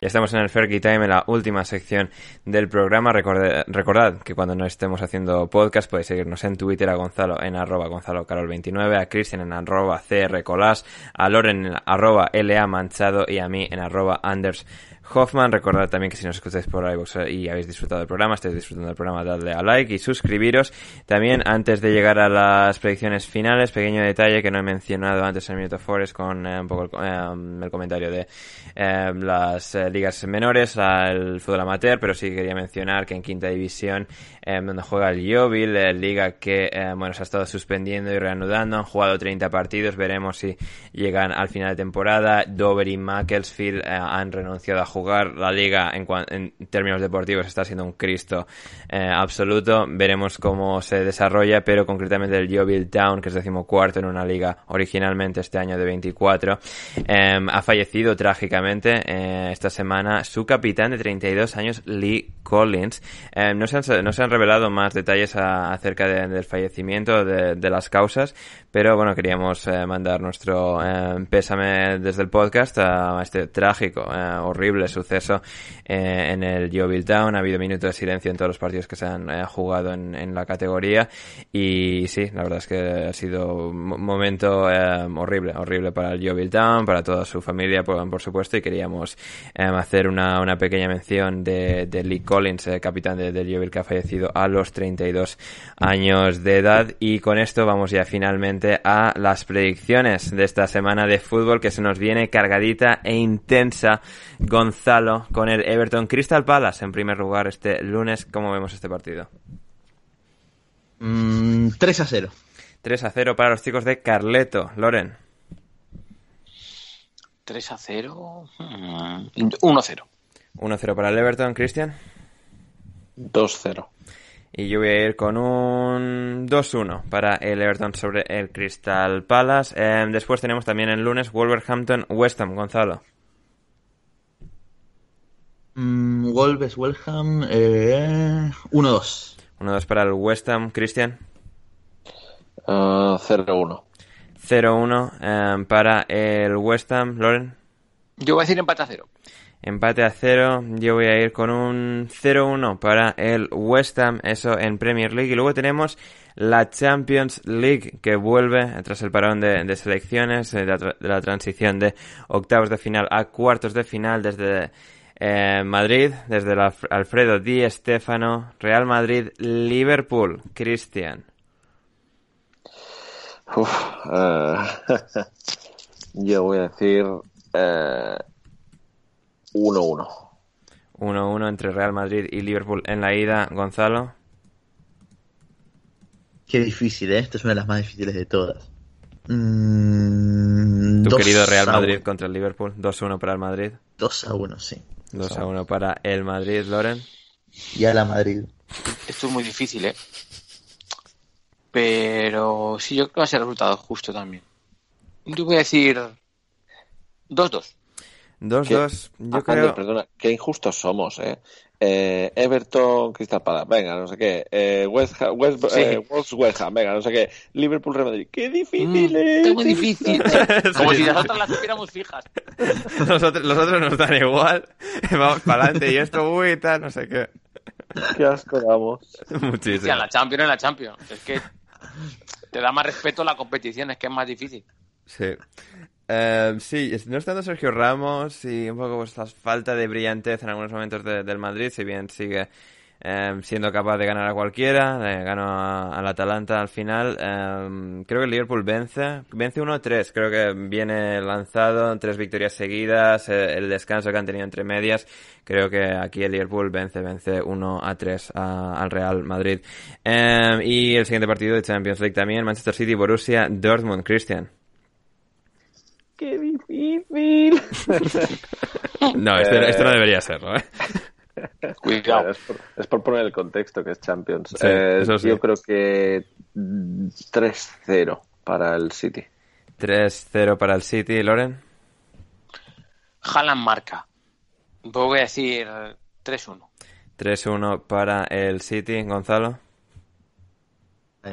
Ya estamos en el Fergie Time, en la última sección del programa. Recordad, que cuando no estemos haciendo podcast podéis seguirnos en Twitter a Gonzalo en arroba Gonzalo Carol 29, a Cristian en arroba CR Colas, a Loren en arroba LA Manchado y a mí en arroba Anders Hoffman. Recordad también que si nos escucháis por iVoox y habéis disfrutado del programa, estáis disfrutando del programa, dadle a like y suscribiros. También, antes de llegar a las predicciones finales, pequeño detalle que no he mencionado antes en Minuto Forest con eh, un poco el, eh, el comentario de eh, las eh, ligas menores, al fútbol amateur, pero sí quería mencionar que en quinta división, eh, donde juega el Yeovil, eh, liga que eh, bueno se ha estado suspendiendo y reanudando, han jugado 30 partidos, veremos si llegan al final de temporada. Dover y Macclesfield eh, han renunciado a jugar, la liga en, en términos deportivos está siendo un Cristo eh, absoluto, veremos cómo se desarrolla, pero concretamente el Yeovil Town, que es decimocuarto en una liga originalmente este año de 24, eh, ha fallecido trágicamente eh, esta semana su capitán de 32 años, Lee Collins. Eh, no, se han, no se han revelado más detalles acerca de- del fallecimiento, de las causas, pero bueno, queríamos eh, mandar nuestro eh, pésame desde el podcast a este trágico, eh, horrible suceso eh, en el Yeovil Town. Ha habido minutos de silencio en todos los partidos que se han eh, jugado en, en la categoría y sí, la verdad es que ha sido un mo- momento eh, horrible, horrible para el Yeovil Town, para toda su familia, por, por supuesto, y queríamos hacer una, una pequeña mención de, de Lee Collins, eh, capitán de- del Yeovil que ha fallecido a los 32 años de edad. Y con esto vamos ya finalmente a las predicciones de esta semana de fútbol que se nos viene cargadita e intensa. Gonzalo con el Everton Crystal Palace en primer lugar este lunes. ¿Cómo vemos este partido? Mm, 3 a 0. 3 a 0 para los chicos de Carleto. Loren. 3 a 0. mm, 1 a 0. 1-0 para el Everton, Cristian. 2-0. Y yo voy a ir con un 2-1 para el Everton sobre el Crystal Palace. Eh, después tenemos también el lunes Wolverhampton West Ham, Gonzalo. Mm, Wolves, Welham, eh, 1-2. 1-2 para el West Ham, Cristian. Ah, 0-1. 0-1 eh, para el West Ham, Loren. Yo voy a decir empate a 0. Empate a 0. Yo voy a ir con un 0-1 para el West Ham, eso en Premier League. Y luego tenemos la Champions League que vuelve tras el parón de, selecciones, eh, de la, transición de octavos de final a cuartos de final desde eh, Madrid, desde Alfredo Di Stéfano, Real Madrid, Liverpool, Cristian. Uf, eh, yo voy a decir 1-1. 1-1 entre Real Madrid y Liverpool en la ida, Gonzalo. Qué difícil, ¿eh? Esta es una de las más difíciles de todas. Mm, Tu querido Real Madrid contra el Liverpool, 2-1 para el Madrid. 2 a 1, sí. 2-1 para el Madrid, Loren. Y a la Madrid. Esto es muy difícil, ¿eh? Pero sí, yo creo que va a ser resultado justo también. Yo voy a decir 2-2. 2-2, yo Ah, creo... Ander, perdona, qué injustos somos, ¿eh? Eh, Everton, Crystal Palace, venga, no sé qué. Eh, West, Ham, West, Sí. eh, Wolves, West Ham, venga, no sé qué. Liverpool, Real Madrid. Qué difícil Mm, es. es muy difícil. Como Sí. si nosotros las tuviéramos fijas. Nosotros, los otros nos dan igual. Vamos para adelante y esto, uy, tal, no sé qué. Qué asco damos. Muchísimo. Ya, la Champions es la Champions. Es que te da más respeto la competición, es que es más difícil. Sí. Eh, sí, no estando Sergio Ramos y un poco pues, la falta de brillantez en algunos momentos de- del Madrid, si bien sigue eh, siendo capaz de ganar a cualquiera, le ganó al Atalanta al final. eh, creo que el Liverpool vence, vence 1-3, creo que viene lanzado, tres victorias seguidas, eh, el descanso que han tenido entre medias, creo que aquí el Liverpool vence, vence 1-3 a- al Real Madrid. Y el siguiente partido de Champions League también, Manchester City, Borussia, Dortmund, Christian. ¡Qué difícil! No, esto, esto no debería serlo, ¿eh? Cuidado. Bueno, es, por, es por poner el contexto que es Champions. Sí, Eh, eso sí. Yo creo que mm, 3-0 para el City. 3-0 para el City, Loren. Haaland marca. Voy a decir 3-1. 3-1 para el City, Gonzalo.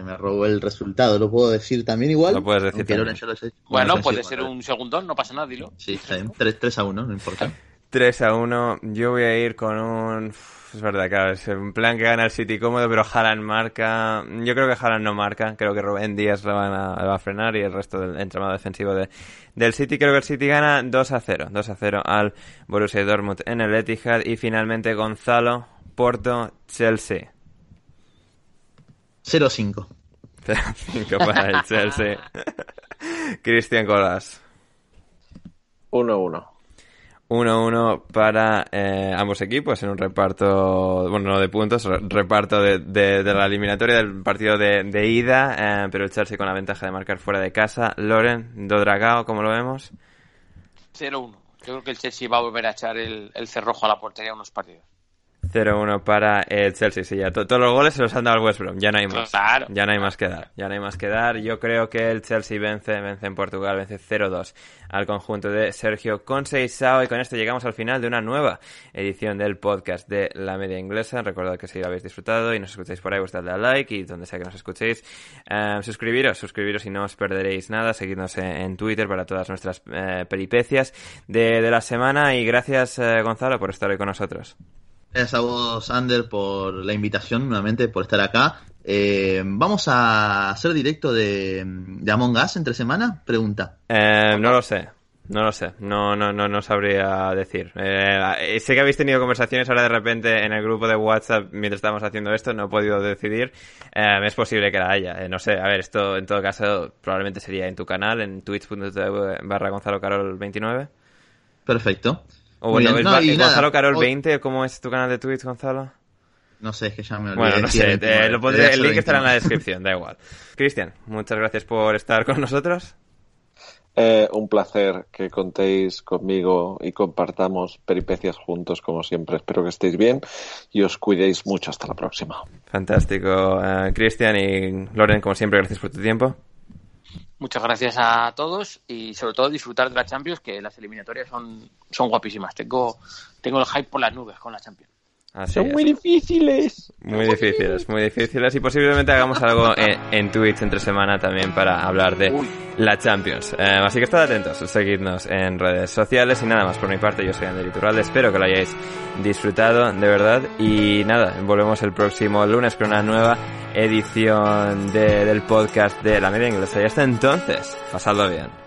Me robó el resultado, lo puedo decir también igual. Lo puedes decir también. Lo sé. Bueno, puede ser un segundón, no pasa nada, dilo. Sí, está bien. 3, 3 a 1, no importa. 3 a 1. Yo voy a ir con un. Es verdad, claro, es un plan que gana el City cómodo, pero Haaland marca. Yo creo que Haaland no marca. Creo que Rubén Díaz lo, van a, lo va a frenar y el resto del entramado defensivo de, del City. Creo que el City gana 2 a 0. 2 a 0 al Borussia Dortmund en el Etihad. Y finalmente Gonzalo, Porto, Chelsea. 0-5. 0-5 para el Chelsea. Cristian Colas. 1-1. 1-1 para eh, ambos equipos en un reparto, bueno, no de puntos, re- reparto de, de- de la eliminatoria del partido de, de ida, eh, pero el Chelsea con la ventaja de marcar fuera de casa. Loren, Dodragao, ¿cómo lo vemos? 0-1. Yo creo que el Chelsea va a volver a echar el, el cerrojo a la portería unos partidos. 0-1 para el Chelsea, sí, ya to- todos los goles se los han dado al West Brom, ya no hay más. Claro. Ya no hay más que dar, ya no hay más que dar. Yo creo que el Chelsea vence, vence en Portugal, vence 0-2 al conjunto de Sergio Conceição y con esto llegamos al final de una nueva edición del podcast de La Media Inglesa. Recordad que si lo habéis disfrutado y nos escucháis por ahí, pues dadle a like y donde sea que nos escuchéis, eh, suscribiros, suscribiros y no os perderéis nada. Seguidnos en, en Twitter para todas nuestras eh, peripecias de, de la semana y gracias eh, Gonzalo por estar hoy con nosotros. Gracias a vos, Ander, por la invitación nuevamente, por estar acá. Eh, ¿Vamos a hacer directo de, de Among Us entre semana? Pregunta. Eh, no lo sé. No lo sé, no, no, no, no sabría decir. Eh, sé que habéis tenido conversaciones ahora de repente en el grupo de WhatsApp mientras estábamos haciendo esto, no he podido decidir. Eh, es posible que la haya, eh, no sé. A ver, esto en todo caso probablemente sería en tu canal, en twitch.tv barra Gonzalo Carol 29. Perfecto. O bueno, No, nada, Gonzalo Carol hoy- 20, ¿cómo es tu canal de Twitch, Gonzalo? No sé, es que ya me olvidé. Bueno, no sé, 29. eh, lo pondré, Debería el link estará en la 29. descripción, da igual. Cristian, muchas gracias por estar con nosotros. Eh, un placer que contéis conmigo y compartamos peripecias juntos, como siempre. Espero que estéis bien y os cuidéis mucho. Hasta la próxima. Fantástico, eh, Cristian y Loren, como siempre, gracias por tu tiempo. Muchas gracias a todos y sobre todo disfrutar de la Champions, que las eliminatorias son, son guapísimas. Tengo, tengo el hype por las nubes con la Champions. Así es. difíciles. Muy difíciles, muy difíciles y posiblemente hagamos algo en, en Twitch entre semana también para hablar de Uy. la Champions. Eh, así que estad atentos, seguidnos en redes sociales y nada más por mi parte, yo soy Ander Iturralde, espero que lo hayáis disfrutado de verdad y nada, volvemos el próximo lunes con una nueva edición de- del podcast de la media inglesa y hasta entonces, pasadlo bien.